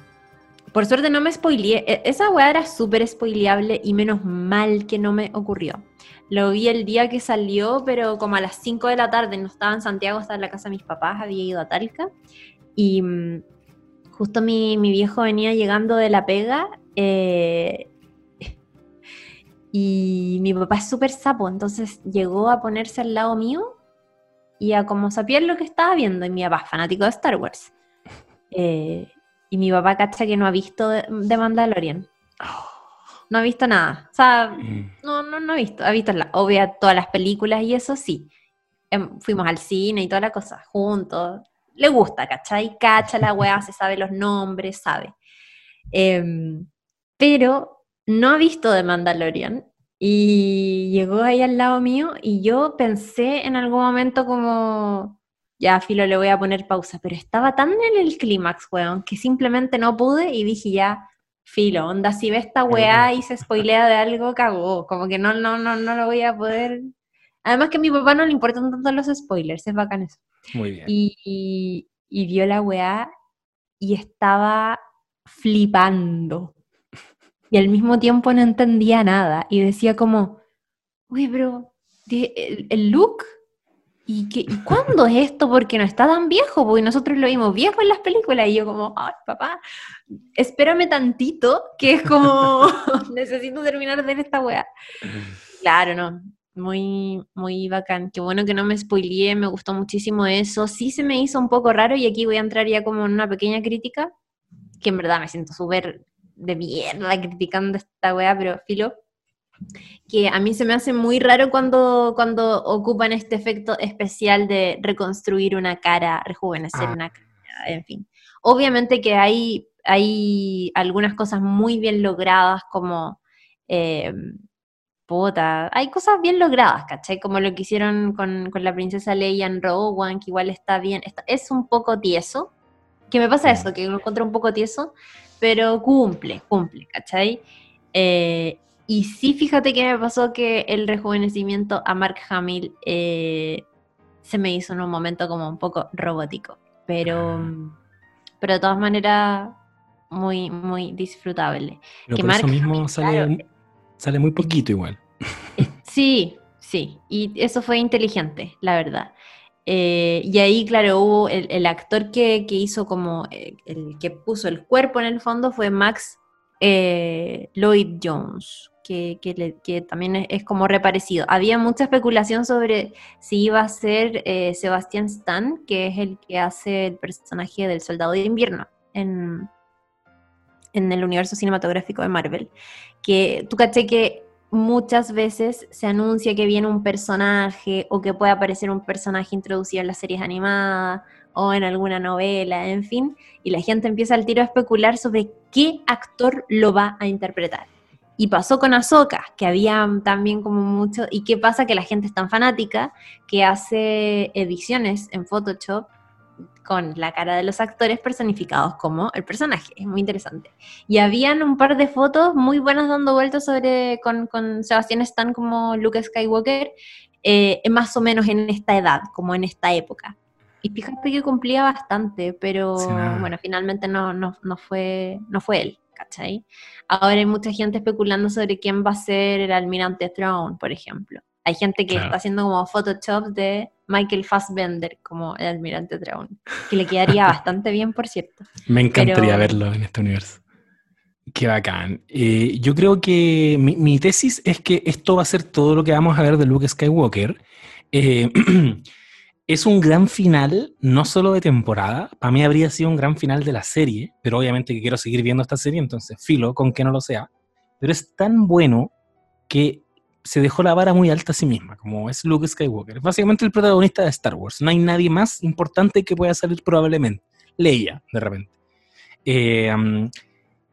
S1: por suerte no me spoileé. E, esa weá era súper spoileable y menos mal que no me ocurrió. Lo vi el día que salió, pero como a las 5 de la tarde, no estaba en Santiago, estaba en la casa de mis papás, había ido a Talca. Y mm, justo mi, viejo venía llegando de la pega eh, (laughs) y mi papá es súper sapo, entonces llegó a ponerse al lado mío y a como saber lo que estaba viendo. Y mi papá fanático de Star Wars. (laughs) Eh, y mi papá cacha que no ha visto de, Mandalorian. No ha visto nada. O sea, mm. no, no, no ha visto. Ha visto la, obvia todas las películas y eso sí. Em, fuimos al cine y toda la cosa juntos le gusta, ¿cachai? Cacha la weá, se sabe los nombres, sabe. Em, pero no ha visto The Mandalorian y llegó ahí al lado mío y yo pensé en algún momento como, ya, Filo, le voy a poner pausa, pero estaba tan en el clímax, weón, que simplemente no pude y dije ya, Filo, onda, si ve esta weá y se spoilea de algo, cagó, como que no, no, no, no lo voy a poder... Además que a mi papá no le importan tanto los spoilers, es bacán eso. Y, vio la weá y estaba flipando. Y al mismo tiempo no entendía nada. Y decía como, uy, bro, el, look. ¿Y, qué, ¿Y cuándo es esto? Porque no está tan viejo, porque nosotros lo vimos viejo en las películas. Y yo como, ay, papá, espérame tantito, que es como, (laughs) necesito terminar de ver esta weá. Claro, no, muy, muy bacán. Qué bueno que no me spoileé, me gustó muchísimo eso. Sí se me hizo un poco raro y aquí voy a entrar ya como en una pequeña crítica, que en verdad me siento súper de mierda criticando esta weá, pero filo, que a mí se me hace muy raro cuando, cuando ocupan este efecto especial de reconstruir una cara, rejuvenecer ah. una cara, en fin. Obviamente que hay, hay algunas cosas muy bien logradas como... Eh, hay cosas bien logradas, ¿cachai? Como lo que hicieron con, la princesa Leia en Rogue que igual está bien, es un poco tieso, que me pasa eso, que lo encuentro un poco tieso, pero cumple, cumple, ¿cachai? Eh, y sí, fíjate que me pasó que el rejuvenecimiento a Mark Hamill eh, se me hizo en un momento como un poco robótico, pero, ah. pero de todas maneras muy, muy disfrutable.
S2: que por eso mismo sale, sale muy poquito igual.
S1: Sí, sí, y eso fue inteligente, la verdad. Eh, y ahí, claro, hubo el, actor que, hizo como, eh, el que puso el cuerpo en el fondo fue Max eh, Lloyd Jones, que, también es, como reparecido. Había mucha especulación sobre si iba a ser Sebastian Stan, que es el que hace el personaje del Soldado de Invierno en, en el universo cinematográfico de Marvel. Que tú caché que muchas veces se anuncia que viene un personaje o que puede aparecer un personaje introducido en las series animadas o en alguna novela, en fin, y la gente empieza al tiro a especular sobre qué actor lo va a interpretar. Y pasó con Ahsoka, que había también como mucho, y qué pasa que la gente es tan fanática que hace ediciones en Photoshop con la cara de los actores personificados como el personaje. Es muy interesante. Y habían un par de fotos muy buenas dando vueltas sobre con, con Sebastián Stan como Luke Skywalker, eh, más o menos en esta edad, como en esta época. Y fíjate que cumplía bastante, pero bueno, finalmente no, no, no, fue, no fue él, ¿cachai? Ahora hay mucha gente especulando sobre quién va a ser el almirante Throne, por ejemplo. Hay gente que está haciendo como Photoshop de Michael Fassbender como el almirante Dragón, que le quedaría (laughs) bastante bien, por cierto.
S2: Me encantaría verlo en este universo. Qué bacán. Eh, yo creo que mi, tesis es que esto va a ser todo lo que vamos a ver de Luke Skywalker. Eh, (clears throat) es un gran final, no solo de temporada, para mí habría sido un gran final de la serie, pero obviamente que quiero seguir viendo esta serie, entonces filo con que no lo sea. Pero es tan bueno que se dejó la vara muy alta a sí misma, como es Luke Skywalker. Básicamente el protagonista de Star Wars. No hay nadie más importante que pueda salir probablemente. Leia, de repente. Eh,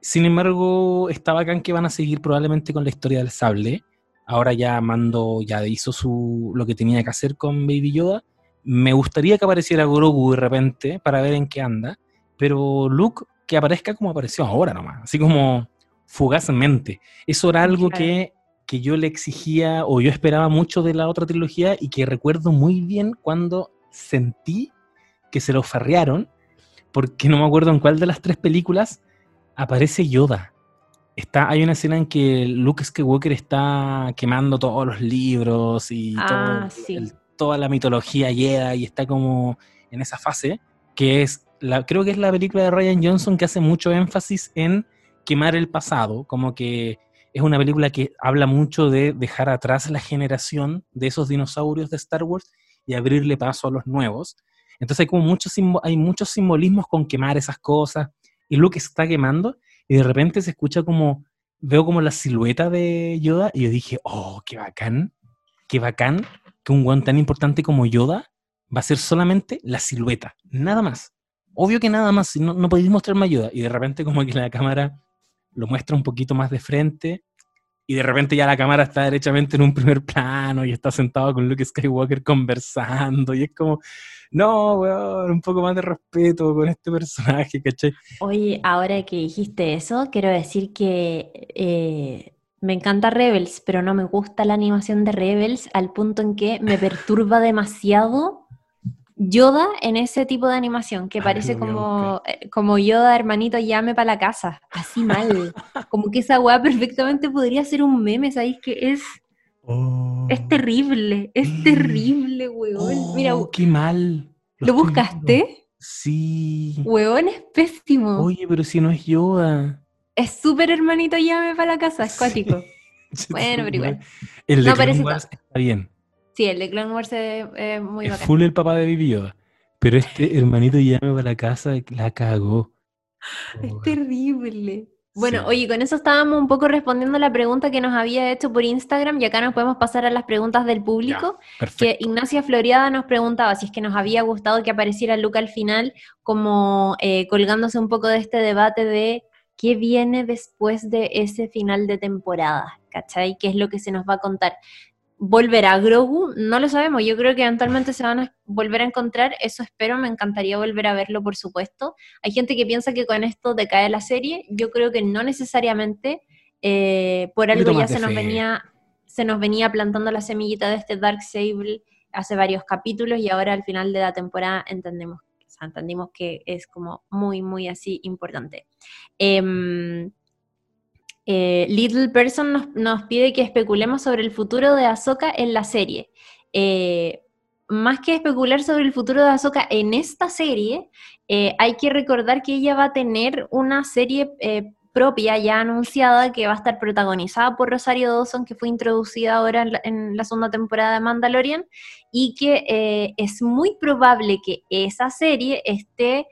S2: sin embargo, está bacán que van a seguir probablemente con la historia del sable. Ahora ya Mando ya hizo su, lo que tenía que hacer con Baby Yoda. Me gustaría que apareciera Grogu de repente para ver en qué anda. Pero Luke, que aparezca como apareció ahora nomás. Así como fugazmente. Eso era algo que que yo le exigía o yo esperaba mucho de la otra trilogía y que recuerdo muy bien cuando sentí que se lo farrearon, porque no me acuerdo en cuál de las tres películas aparece Yoda. Está, hay una escena en que Luke Skywalker está quemando todos los libros y ah, toda la mitología Jedi y está como en esa fase, que es, la, creo que es la película de Ryan Johnson que hace mucho énfasis en quemar el pasado, como que es una película que habla mucho de dejar atrás la generación de esos dinosaurios de Star Wars y abrirle paso a los nuevos. Entonces hay como muchos, hay muchos simbolismos con quemar esas cosas y Luke está quemando y de repente se escucha como, veo como la silueta de Yoda y yo dije, oh, qué bacán, qué bacán que un guan tan importante como Yoda va a ser solamente la silueta, nada más. Obvio que nada más, no, no podéis mostrar más Yoda y de repente como que la cámara lo muestra un poquito más de frente y de repente ya la cámara está derechamente en un primer plano y está sentado con Luke Skywalker conversando y es como, no, weón, un poco más de respeto con este personaje, ¿cachai?
S1: Oye, ahora que dijiste eso, quiero decir que eh, me encanta Rebels, pero no me gusta la animación de Rebels al punto en que me perturba demasiado Yoda en ese tipo de animación, que parece como, eh, como Yoda, hermanito, llame para la casa, así mal. (laughs) como que esa weá perfectamente podría ser un meme, ¿sabéis que es? Oh. Es terrible, es (gasps) terrible, weón. Mira,
S2: oh, qué mal.
S1: ¿Lo, buscaste?
S2: Sí.
S1: Weón es pésimo.
S2: Oye, pero si no es Yoda.
S1: Es súper hermanito, llame para la casa, es cuático. (laughs) bueno, pero igual.
S2: El de Clone Wars está bien.
S1: Sí, el de Clone Wars es, muy
S2: es full el papá de Baby Yoda. Pero este hermanito llame para la casa la cagó. (laughs)
S1: Es terrible. Bueno, oye, con eso estábamos un poco respondiendo a la pregunta que nos había hecho por Instagram y acá nos podemos pasar a las preguntas del público. que Ignacia Floriada nos preguntaba si es que nos había gustado que apareciera Luca al final, como eh, colgándose un poco de este debate de qué viene después de ese final de temporada, ¿cachai? ¿Qué es lo que se nos va a contar? ¿Volverá Grogu? No lo sabemos. Yo creo que eventualmente se van a volver a encontrar. Eso espero. Me encantaría volver a verlo, por supuesto. Hay gente que piensa que con esto decae la serie. Yo creo que no necesariamente. Eh, por algo ya se nos, venía, se nos venía plantando la semillita de este Dark Sable hace varios capítulos y ahora al final de la temporada entendemos, entendimos que es como muy, muy así importante. Eh, eh, Little Person nos, pide que especulemos sobre el futuro de Ahsoka en la serie. Eh, más que especular sobre el futuro de Ahsoka en esta serie, eh, hay que recordar que ella va a tener una serie propia ya anunciada que va a estar protagonizada por Rosario Dawson, que fue introducida ahora en la, en la segunda temporada de Mandalorian, y que es muy probable que esa serie esté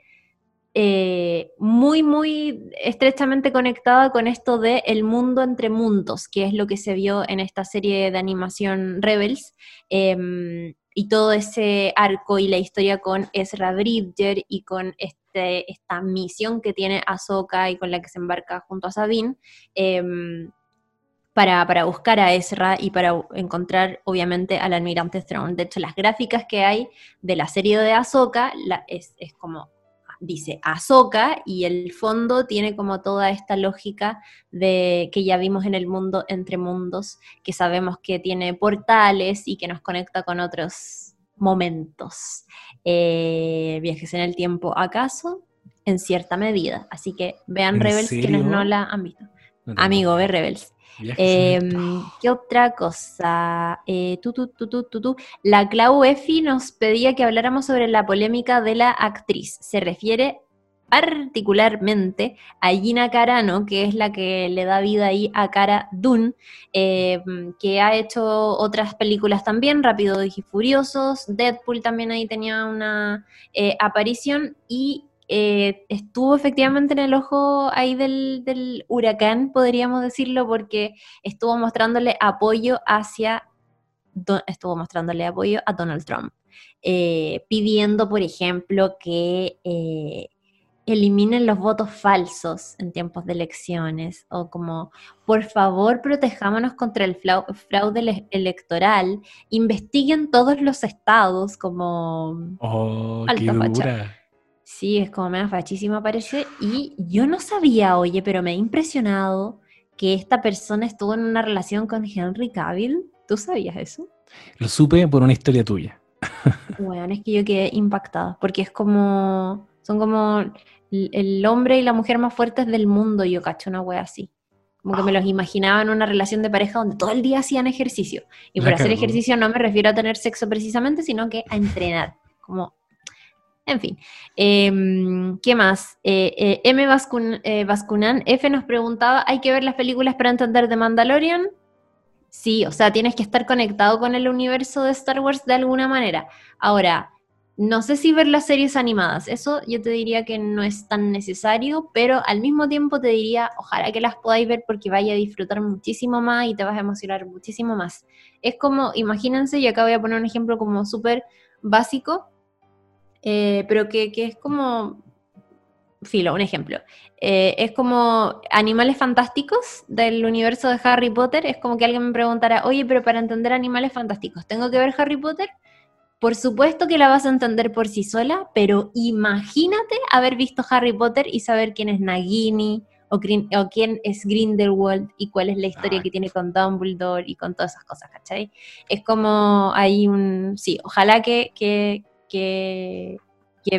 S1: eh, muy, muy estrechamente conectada con esto de el mundo entre mundos, que es lo que se vio en esta serie de animación Rebels, em, y todo ese arco y la historia con Ezra Bridger y con este, esta misión que tiene Ahsoka y con la que se embarca junto a Sabine. Em, para, para, buscar a Ezra y para encontrar, obviamente, al almirante Thrawn. De hecho, las gráficas que hay de la serie de Ahsoka es, es como dice Ahsoka y el fondo tiene como toda esta lógica de que ya vimos en el mundo entre mundos, que sabemos que tiene portales y que nos conecta con otros momentos. Eh, viajes en el tiempo, ¿acaso? En cierta medida. Así que vean Rebels quienes no la han visto. Amigo, ve Rebels. Em, ¿Qué otra cosa? Eh, la Clau Efi nos pedía que habláramos sobre la polémica de la actriz. Se refiere particularmente a Gina Carano, que es la que le da vida ahí a Cara Dune, em, que ha hecho otras películas también, Rápido y Furiosos, Deadpool también ahí tenía una eh, aparición, y eh, estuvo efectivamente en el ojo ahí del, huracán, podríamos decirlo, porque estuvo mostrándole apoyo hacia, estuvo mostrándole apoyo a Donald Trump, eh, pidiendo, por ejemplo, que eh, eliminen los votos falsos en tiempos de elecciones, o como, por favor, protejámonos contra el fraude electoral, investiguen todos los estados como...
S2: Oh, qué dura.
S1: Sí, es como menos fachísima parece. Y yo no sabía, oye, pero me ha impresionado que esta persona estuvo en una relación con Henry Cavill. ¿Tú sabías eso?
S2: Lo supe por una historia tuya. (laughs)
S1: Bueno, es que yo quedé impactada, porque es como, son como el hombre y la mujer más fuertes del mundo, yo cacho una wea así. Como que me los imaginaba en una relación de pareja donde todo el día hacían ejercicio. Y por hacer ejercicio no me refiero a tener sexo precisamente, sino que a entrenar. Como en fin, em, ¿qué más? Eh, eh, M. Eh, Vascunan F nos preguntaba, ¿hay que ver las películas para entender The Mandalorian? Sí, o sea, tienes que estar conectado con el universo de Star Wars de alguna manera. Ahora, no sé si ver las series animadas, eso yo te diría que no es tan necesario, pero al mismo tiempo te diría, ojalá que las podáis ver porque vaya a disfrutar muchísimo más y te vas a emocionar muchísimo más. Es como, imagínense, y acá voy a poner un ejemplo como súper básico, eh, pero que, es como, filo, un ejemplo, eh, es como animales fantásticos del universo de Harry Potter, es como que alguien me preguntara, oye, pero para entender animales fantásticos, ¿tengo que ver Harry Potter? Por supuesto que la vas a entender por sí sola, pero imagínate haber visto Harry Potter y saber quién es Nagini, o, quién es Grindelwald y cuál es la historia que tiene con Dumbledore y con todas esas cosas, ¿cachai? Es como hay un, sí, ojalá que, que,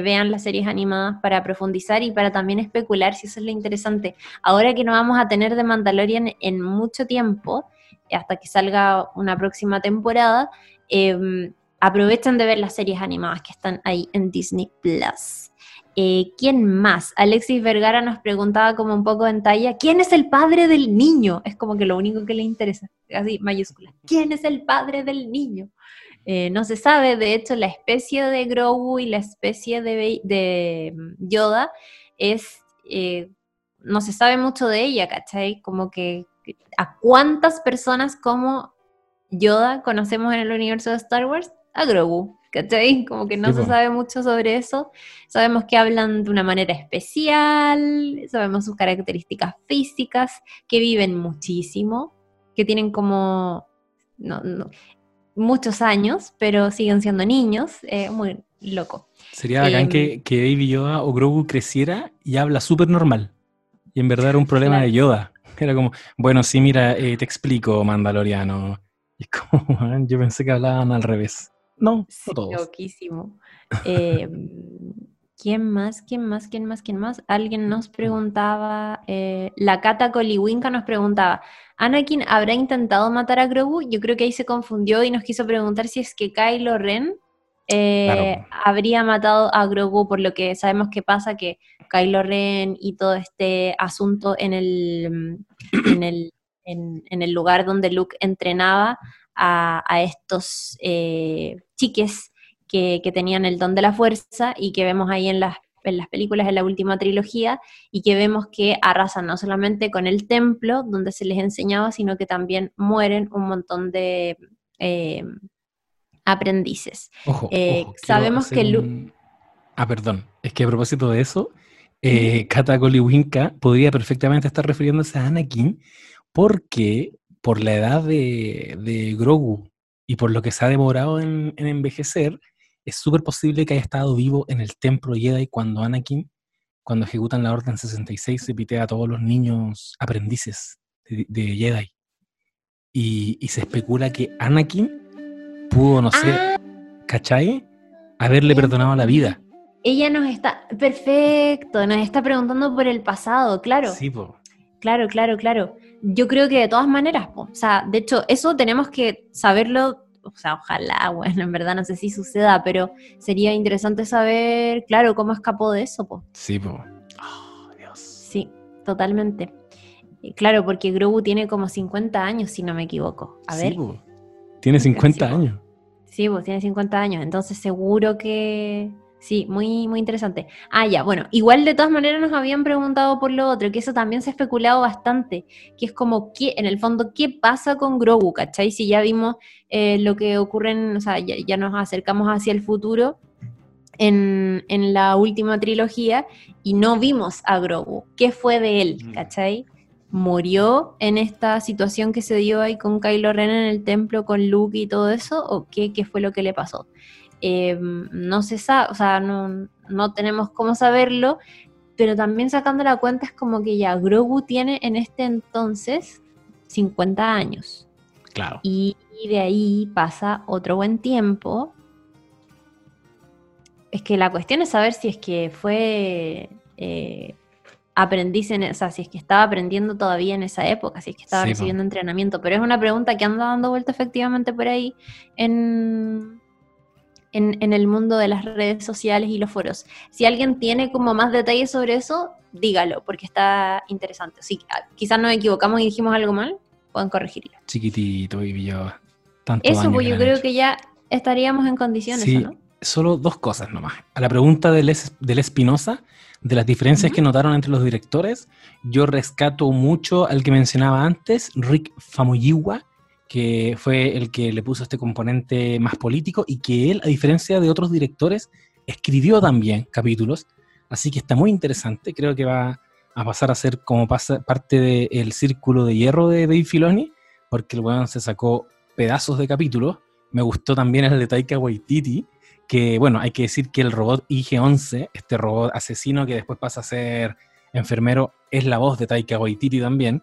S1: vean las series animadas para profundizar y para también especular si eso es lo interesante. Ahora que no vamos a tener de Mandalorian en mucho tiempo, hasta que salga una próxima temporada, em, aprovechen de ver las series animadas que están ahí en Disney Plus. Eh, ¿Quién más? Alexis Vergara nos preguntaba como un poco en talla, ¿quién es el padre del niño? Es como que lo único que le interesa, así mayúscula. ¿Quién es el padre del niño? Eh, no se sabe, de hecho, la especie de Grogu y la especie de, Yoda es, eh, no se sabe mucho de ella, ¿cachai? Como que a cuántas personas como Yoda conocemos en el universo de Star Wars, a Grogu, ¿cachai? Como que no se sabe mucho sobre eso. Sabemos que hablan de una manera especial, sabemos sus características físicas, que viven muchísimo, que tienen como muchos años, pero siguen siendo niños, eh, muy loco.
S2: Sería bacán em, que, que Baby Yoda o Grogu creciera y habla súper normal. Y en verdad era un problema de Yoda. (laughs) Era como, bueno, sí, mira, eh, te explico, Mandaloriano. Y como, (laughs) yo pensé que hablaban al revés. No,
S1: sí, Loquísimo. ¿Quién más? ¿Quién más? ¿Quién más? ¿Quién más? Alguien nos preguntaba, eh, la Cata Coliwinka nos preguntaba, ¿Anakin habrá intentado matar a Grogu? Yo creo que ahí se confundió y nos quiso preguntar si es que Kylo Ren eh, habría matado a Grogu, por lo que sabemos que pasa, que Kylo Ren y todo este asunto en el, en el, en el lugar donde Luke entrenaba a, estos eh, chiques que, tenían el don de la fuerza y que vemos ahí en las, en las películas de la última trilogía y que vemos que arrasan no solamente con el templo donde se les enseñaba, sino que también mueren un montón de eh, aprendices.
S2: Ojo, eh, sabemos que Ah, perdón, es que a propósito de eso, eh, Kata podría perfectamente estar refiriéndose a Anakin porque por la edad de, Grogu y por lo que se ha demorado en, envejecer, es súper posible que haya estado vivo en el templo Jedi cuando Anakin, cuando ejecutan la Orden 66, se pitea a todos los niños aprendices de, Jedi. Y, se especula que Anakin pudo, no sé, ah. ¿cachai? Haberle perdonado la vida.
S1: Ella nos está, perfecto, nos está preguntando por el pasado, claro.
S2: Sí, po.
S1: Claro, claro, claro. Yo creo que de todas maneras, o sea, de hecho, eso tenemos que saberlo, o sea, ojalá, (laughs) bueno, en verdad no sé si suceda, pero sería interesante saber, claro, cómo escapó de eso, po.
S2: Sí, po. Oh, Dios.
S1: Sí, totalmente. Claro, porque Grogu tiene como 50 años, si no me equivoco. A ver.
S2: Po. Tiene 50 años.
S1: Sí, pues tiene 50 años, entonces seguro que Sí, muy, muy interesante. Ah, ya, bueno, igual de todas maneras nos habían preguntado por lo otro, que eso también se ha especulado bastante, que es como, ¿qué, en el fondo, ¿qué pasa con Grogu, cachai? Si ya vimos eh, lo que ocurre, en, o sea, ya, nos acercamos hacia el futuro en, en, la última trilogía y no vimos a Grogu. ¿Qué fue de él, cachai? ¿Murió en esta situación que se dio ahí con Kylo Ren en el templo, con Luke y todo eso? ¿O qué, qué fue lo que le pasó? Em, no se sabe, o sea, no, tenemos cómo saberlo, pero también sacando la cuenta es como que ya Grogu tiene en este entonces 50 años.
S2: Claro.
S1: Y, de ahí pasa otro buen tiempo. Es que la cuestión es saber si es que fue eh, aprendiz en, o sea, si es que estaba aprendiendo todavía en esa época, si es que estaba recibiendo entrenamiento. Pero es una pregunta que anda dando vuelta efectivamente por ahí en, en, el mundo de las redes sociales y los foros. Si alguien tiene como más detalles sobre eso, dígalo, porque está interesante. Sí, ah, quizás nos equivocamos y dijimos algo mal, pueden corregirlo.
S2: Chiquitito, y yo.
S1: Tanto eso, pues yo creo que ya estaríamos en condiciones,
S2: sí, Solo dos cosas nomás. A la pregunta del, del Espinosa, de las diferencias que notaron entre los directores, yo rescato mucho al que mencionaba antes, Rick Famuyiwa, que fue el que le puso este componente más político y que él, a diferencia de otros directores, escribió también capítulos, así que está muy interesante, creo que va a pasar a ser como pasa, parte del círculo de hierro de Dave Filoni, porque el weón se sacó pedazos de capítulos, me gustó también el de Taika Waititi, que bueno, hay que decir que el robot IG-11, este robot asesino que después pasa a ser enfermero, es la voz de Taika Waititi también,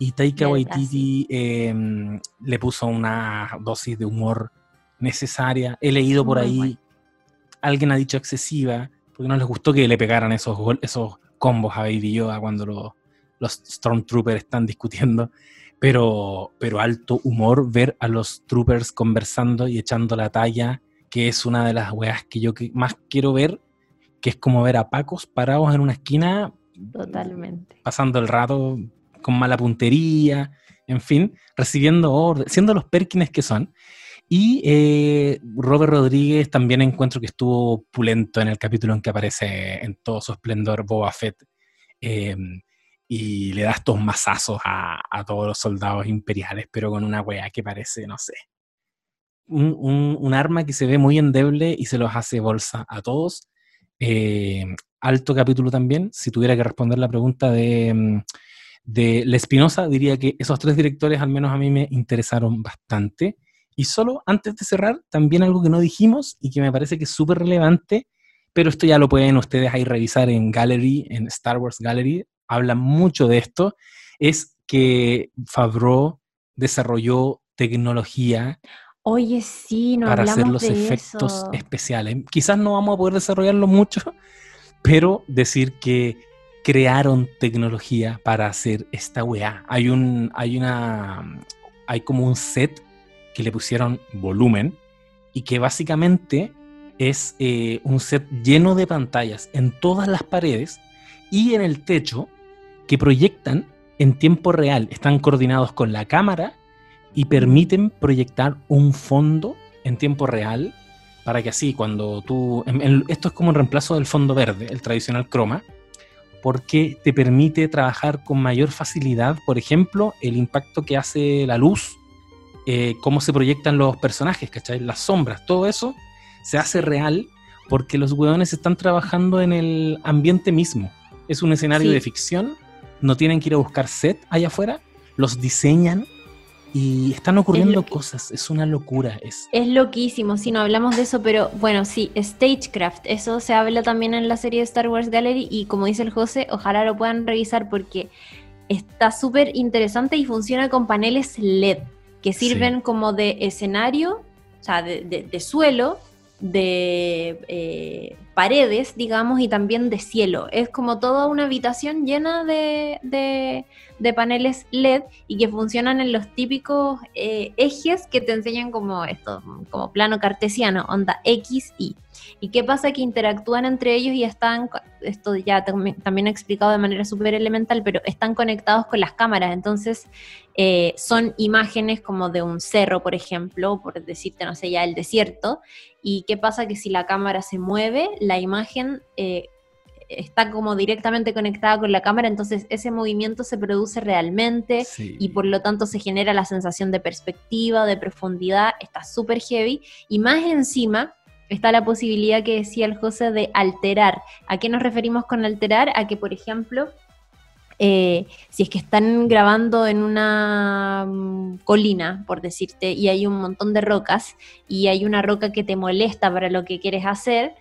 S2: y Taika Waititi em, le puso una dosis de humor necesaria. He leído por ahí, alguien ha dicho excesiva, porque no les gustó que le pegaran esos, esos combos a Baby Yoda cuando los Stormtroopers están discutiendo. pero, pero alto humor ver a los troopers conversando y echando la talla, que es una de las weas que yo más quiero ver, que es como ver a Pacos parados en una esquina.
S1: Totalmente.
S2: Pasando el rato con mala puntería, en fin, recibiendo orden, siendo los Perkins que son. Y eh, Robert Rodríguez también encuentro que estuvo pulento en el capítulo en que aparece en todo su esplendor Boba Fett. Em, y le da estos mazazos a, todos los soldados imperiales, pero con una wea que parece, no sé, un, arma que se ve muy endeble y se los hace bolsa a todos. Eh, alto capítulo también. Si tuviera que responder la pregunta de, mm, de La Espinosa, diría que esos tres directores al menos a mí me interesaron bastante. Y solo antes de cerrar, también algo que no dijimos y que me parece que es súper relevante, pero esto ya lo pueden ustedes ahí revisar en Gallery, en Star Wars Gallery, habla mucho de esto, es que Favreau desarrolló tecnología
S1: Oye, sí, no
S2: para hacer los efectos especiales. Quizás no vamos a poder desarrollarlo mucho, pero decir que crearon tecnología para hacer esta weá. Hay un, hay una, hay como un set que le pusieron volumen y que básicamente es eh, un set lleno de pantallas en todas las paredes y en el techo que proyectan en tiempo real, están coordinados con la cámara y permiten proyectar un fondo en tiempo real para que así cuando tú... esto es como un reemplazo del fondo verde, el tradicional croma, porque te permite trabajar con mayor facilidad, por ejemplo, el impacto que hace la luz, eh, cómo se proyectan los personajes, ¿cachai? Las sombras, todo eso se hace real porque los hueones están trabajando en el ambiente mismo. Es un escenario de ficción no tienen que ir a buscar set allá afuera, los diseñan y están ocurriendo cosas, es una locura. Es...
S1: es loquísimo, si no hablamos de eso, pero bueno, sí, Stagecraft, eso se habla también en la serie de Star Wars Gallery y como dice el José, ojalá lo puedan revisar porque está súper interesante y funciona con paneles LED que sirven como de escenario, o sea, de, suelo, de eh, paredes, digamos, y también de cielo. Es como toda una habitación llena de, de, paneles LED y que funcionan en los típicos eh, ejes que te enseñan como esto, como plano cartesiano, onda X, Y. ¿Y qué pasa? Que interactúan entre ellos y están, esto ya también he explicado de manera súper elemental, pero están conectados con las cámaras. Entonces, eh, son imágenes como de un cerro, por ejemplo, por decirte, no sé, ya el desierto. ¿Y qué pasa? Que si la cámara se mueve, la imagen eh, está como directamente conectada con la cámara, entonces ese movimiento se produce realmente y por lo tanto se genera la sensación de perspectiva, de profundidad, está súper heavy. Y más encima, está la posibilidad que decía el José de alterar. ¿A qué nos referimos con alterar? A que, por ejemplo, eh, si es que están grabando en una mm, colina, por decirte, y hay un montón de rocas, y hay una roca que te molesta para lo que quieres hacer,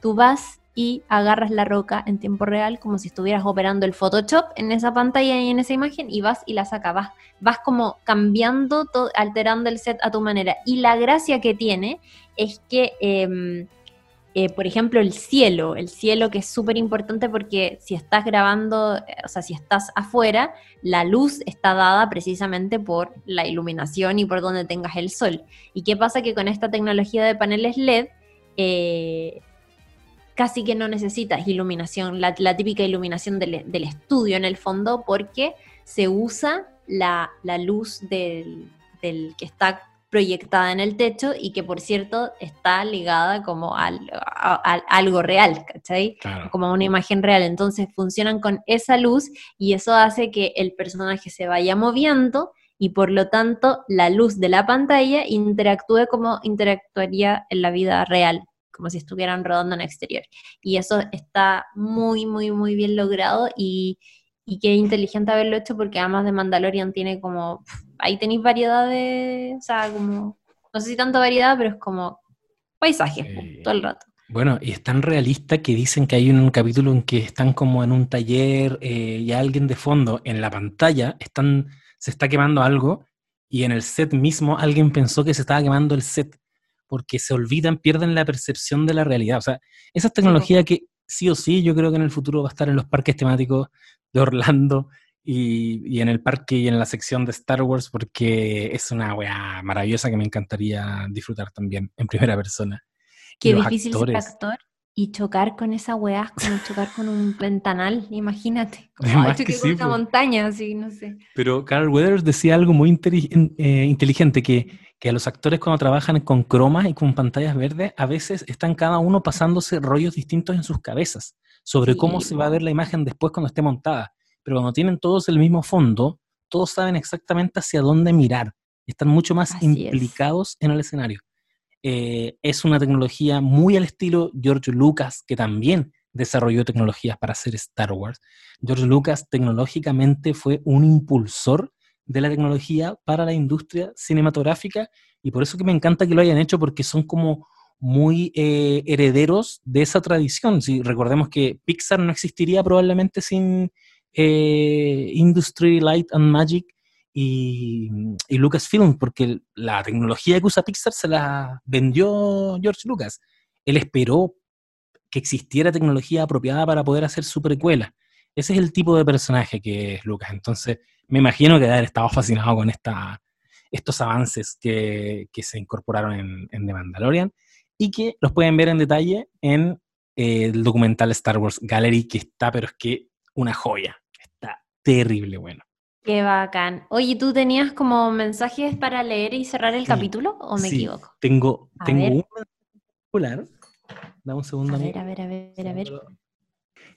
S1: tú vas y agarras la roca en tiempo real como si estuvieras operando el Photoshop en esa pantalla y en esa imagen y vas y la sacas, vas, vas como cambiando, alterando el set a tu manera. Y la gracia que tiene es que, em, eh, por ejemplo, el cielo, el cielo que es súper importante porque si estás grabando, eh, o sea, si estás afuera, la luz está dada precisamente por la iluminación y por donde tengas el sol. ¿Y qué pasa? Que con esta tecnología de paneles LED, eh, casi que no necesitas iluminación, la, típica iluminación del, estudio en el fondo, porque se usa la, luz del, que está proyectada en el techo y que por cierto está ligada como al, a, algo real, ¿cachai? Como una imagen real. Entonces funcionan con esa luz y eso hace que el personaje se vaya moviendo y por lo tanto la luz de la pantalla interactúe como interactuaría en la vida real como si estuvieran rodando en exterior. Y eso está muy, muy, muy bien logrado y, y qué inteligente haberlo hecho porque además de Mandalorian tiene como, ahí tenéis variedad de, o sea, como, no sé si tanta variedad, pero es como paisajes todo el rato.
S2: Bueno, y es tan realista que dicen que hay un capítulo en que están como en un taller eh, y alguien de fondo en la pantalla están, se está quemando algo y en el set mismo alguien pensó que se estaba quemando el set porque se olvidan, pierden la percepción de la realidad. O sea, esa tecnología que sí o sí yo creo que en el futuro va a estar en los parques temáticos de Orlando y, y, en el parque y en la sección de Star Wars porque es una weá maravillosa que me encantaría disfrutar también en primera persona.
S1: Qué difícil ser actor y chocar con esa weá, como chocar con un ventanal, imagínate. (laughs) Como que con una montaña, así, no sé.
S2: Pero Carl Weathers decía algo muy eh, inteligente, que, que a los actores cuando trabajan con cromas y con pantallas verdes, a veces están cada uno pasándose rollos distintos en sus cabezas sobre cómo se va a ver la imagen después cuando esté montada pero cuando tienen todos el mismo fondo, todos saben exactamente hacia dónde mirar. Están mucho más implicados en el escenario. Eh, es una tecnología muy al estilo George Lucas, que también desarrolló tecnologías para hacer Star Wars. George Lucas tecnológicamente fue un impulsor de la tecnología para la industria cinematográfica y por eso que me encanta que lo hayan hecho porque son como muy eh, herederos de esa tradición. Si recordemos que Pixar no existiría probablemente sin, eh, Industry Light and Magic y, Lucasfilm, porque la tecnología que usa Pixar se la vendió George Lucas. Él esperó que existiera tecnología apropiada para poder hacer su precuela. Ese es el tipo de personaje que es Lucas. Entonces, me imagino que debe haber estado fascinado con esta, estos avances que, se incorporaron en, The Mandalorian y que los pueden ver en detalle en eh, el documental Star Wars Gallery, que está, pero es que una joya. Está terrible bueno.
S1: Qué bacán. Oye, ¿tú tenías como mensajes para leer y cerrar el capítulo o me equivoco?
S2: Tengo, tengo un particular. Dame un segundo.
S1: A ver, a ver, a ver, a ver.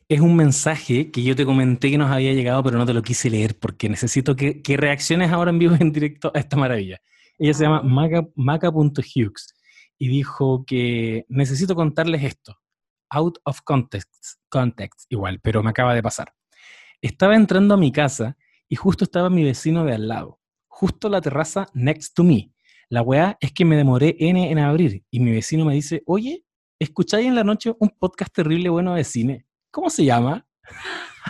S2: Es un mensaje que yo te comenté que nos había llegado, pero no te lo quise leer porque necesito que, reacciones ahora en vivo en directo a esta maravilla. Ella se llama ah. maca.hughes y dijo que necesito contarles esto out of context, context igual, pero me acaba de pasar. Estaba entrando a mi casa y justo estaba mi vecino de al lado, justo la terraza next to me. La weá es que me demoré N en abrir y mi vecino me dice, oye, ¿escucháis en la noche un podcast terrible bueno de cine? ¿Cómo se llama?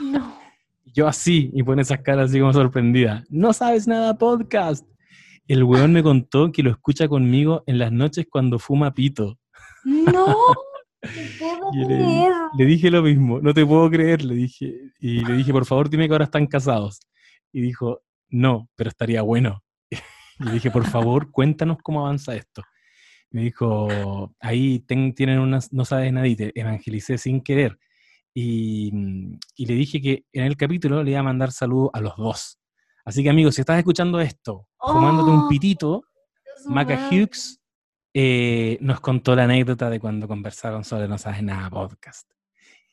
S1: No. (laughs)
S2: Yo así, y pone esas caras así como sorprendida. No sabes nada podcast. El weón me contó que lo escucha conmigo en las noches cuando fuma pito.
S1: No. (laughs)
S2: le, dije lo mismo, no te puedo creer, le dije. Y le dije, por favor, dime que ahora están casados. Y dijo, no, pero estaría bueno. (laughs) Y le dije, por favor, cuéntanos cómo avanza esto. Me dijo, ahí tienen unas, no sabes nada y te evangelicé sin querer. Y, y, le dije que en el capítulo le iba a mandar saludos a los dos. Así que amigos, si estás escuchando esto, fumándote un oh, pitito, Maca Hughes eh, nos contó la anécdota de cuando conversaron sobre No Sabes Nada podcast.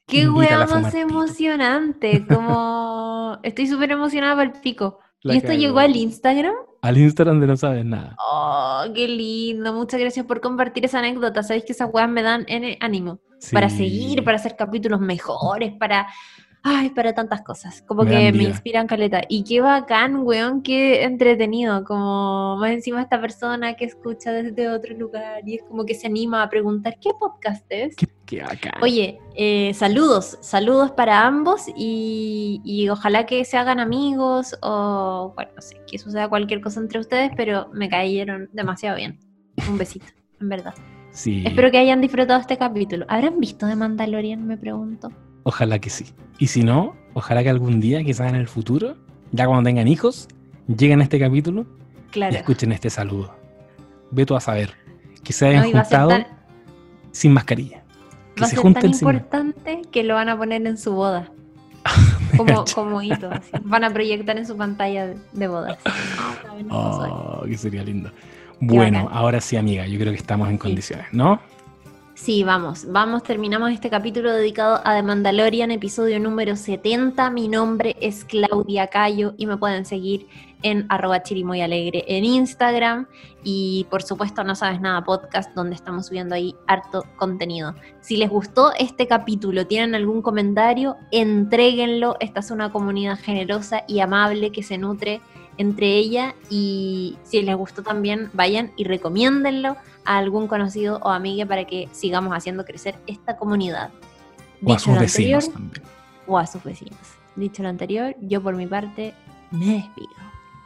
S1: Qué hueá más emocionante, (laughs) como estoy súper emocionada por el pico. ¿Y esto llegó al Instagram?
S2: Al Instagram de No Sabes Nada.
S1: Oh, qué lindo. Muchas gracias por compartir esa anécdota. Sabéis que esas weas me dan ánimo para seguir, para hacer capítulos mejores, para ay, para tantas cosas, como que me inspiran caleta. Y qué bacán, weón, qué entretenido, como más encima esta persona que escucha desde otro lugar y es como que se anima a preguntar, ¿qué podcast es?
S2: Qué, bacán.
S1: Oye, eh, saludos, saludos para ambos y, y, ojalá que se hagan amigos o, bueno, no sé, que suceda cualquier cosa entre ustedes, pero me cayeron demasiado bien. Un besito, en verdad.
S2: Sí.
S1: Espero que hayan disfrutado este capítulo. ¿Habrán visto de Mandalorian? Me pregunto.
S2: Ojalá que sí. Y si no, ojalá que algún día, quizás en el futuro, ya cuando tengan hijos, lleguen a este capítulo y escuchen este saludo. Ve tú a saber. Que se hayan juntado sin mascarilla.
S1: Que va se a ser tan importante que lo van a poner en su boda. (laughs) como, como hito. Van a proyectar en su pantalla de boda. (laughs)
S2: oh, que sería lindo. Bueno, ahora sí, amiga, yo creo que estamos en condiciones, ¿no?
S1: Sí, vamos, vamos, terminamos este capítulo dedicado a The Mandalorian, episodio número 70. Mi nombre es Claudia Cayo y me pueden seguir en arroba chirimoyalegre en Instagram y por supuesto No Sabes Nada Podcast, donde estamos subiendo ahí harto contenido. Si les gustó este capítulo, tienen algún comentario, entréguenlo. Esta es una comunidad generosa y amable que se nutre entre ella y si les gustó también, vayan y recomiéndenlo a algún conocido o amiga para que sigamos haciendo crecer esta comunidad.
S2: o a sus vecinos también.
S1: O a sus vecinos. Dicho lo anterior, yo por mi parte me despido.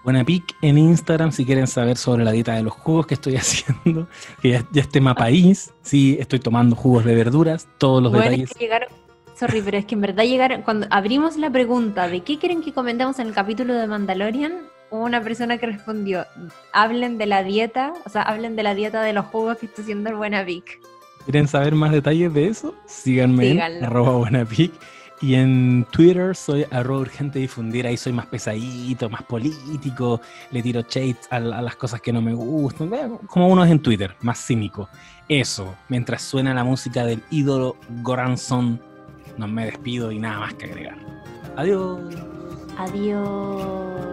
S2: Buena pic en Instagram si quieren saber sobre la dieta de los jugos que estoy (laughs) haciendo, que ya, ya es tema país. Sí, estoy tomando jugos de verduras, todos los detalles.
S1: llegaron, Sorry, pero es que en verdad llegaron, cuando abrimos la pregunta de qué quieren que comentemos en el capítulo de Mandalorian, una persona que respondió, hablen de la dieta, o sea, hablen de la dieta de los jugos que está haciendo el Buenapic.
S2: ¿Quieren saber más detalles de eso? Síganme en arroba Buenapic. Y en Twitter soy arroba urgente difundir, ahí soy más pesadito, más político, le tiro shades a, las cosas que no me gustan, como uno es en Twitter, más cínico. Eso, mientras suena la música del ídolo Goranson, no me despido y nada más que agregar. Adiós.
S1: Adiós.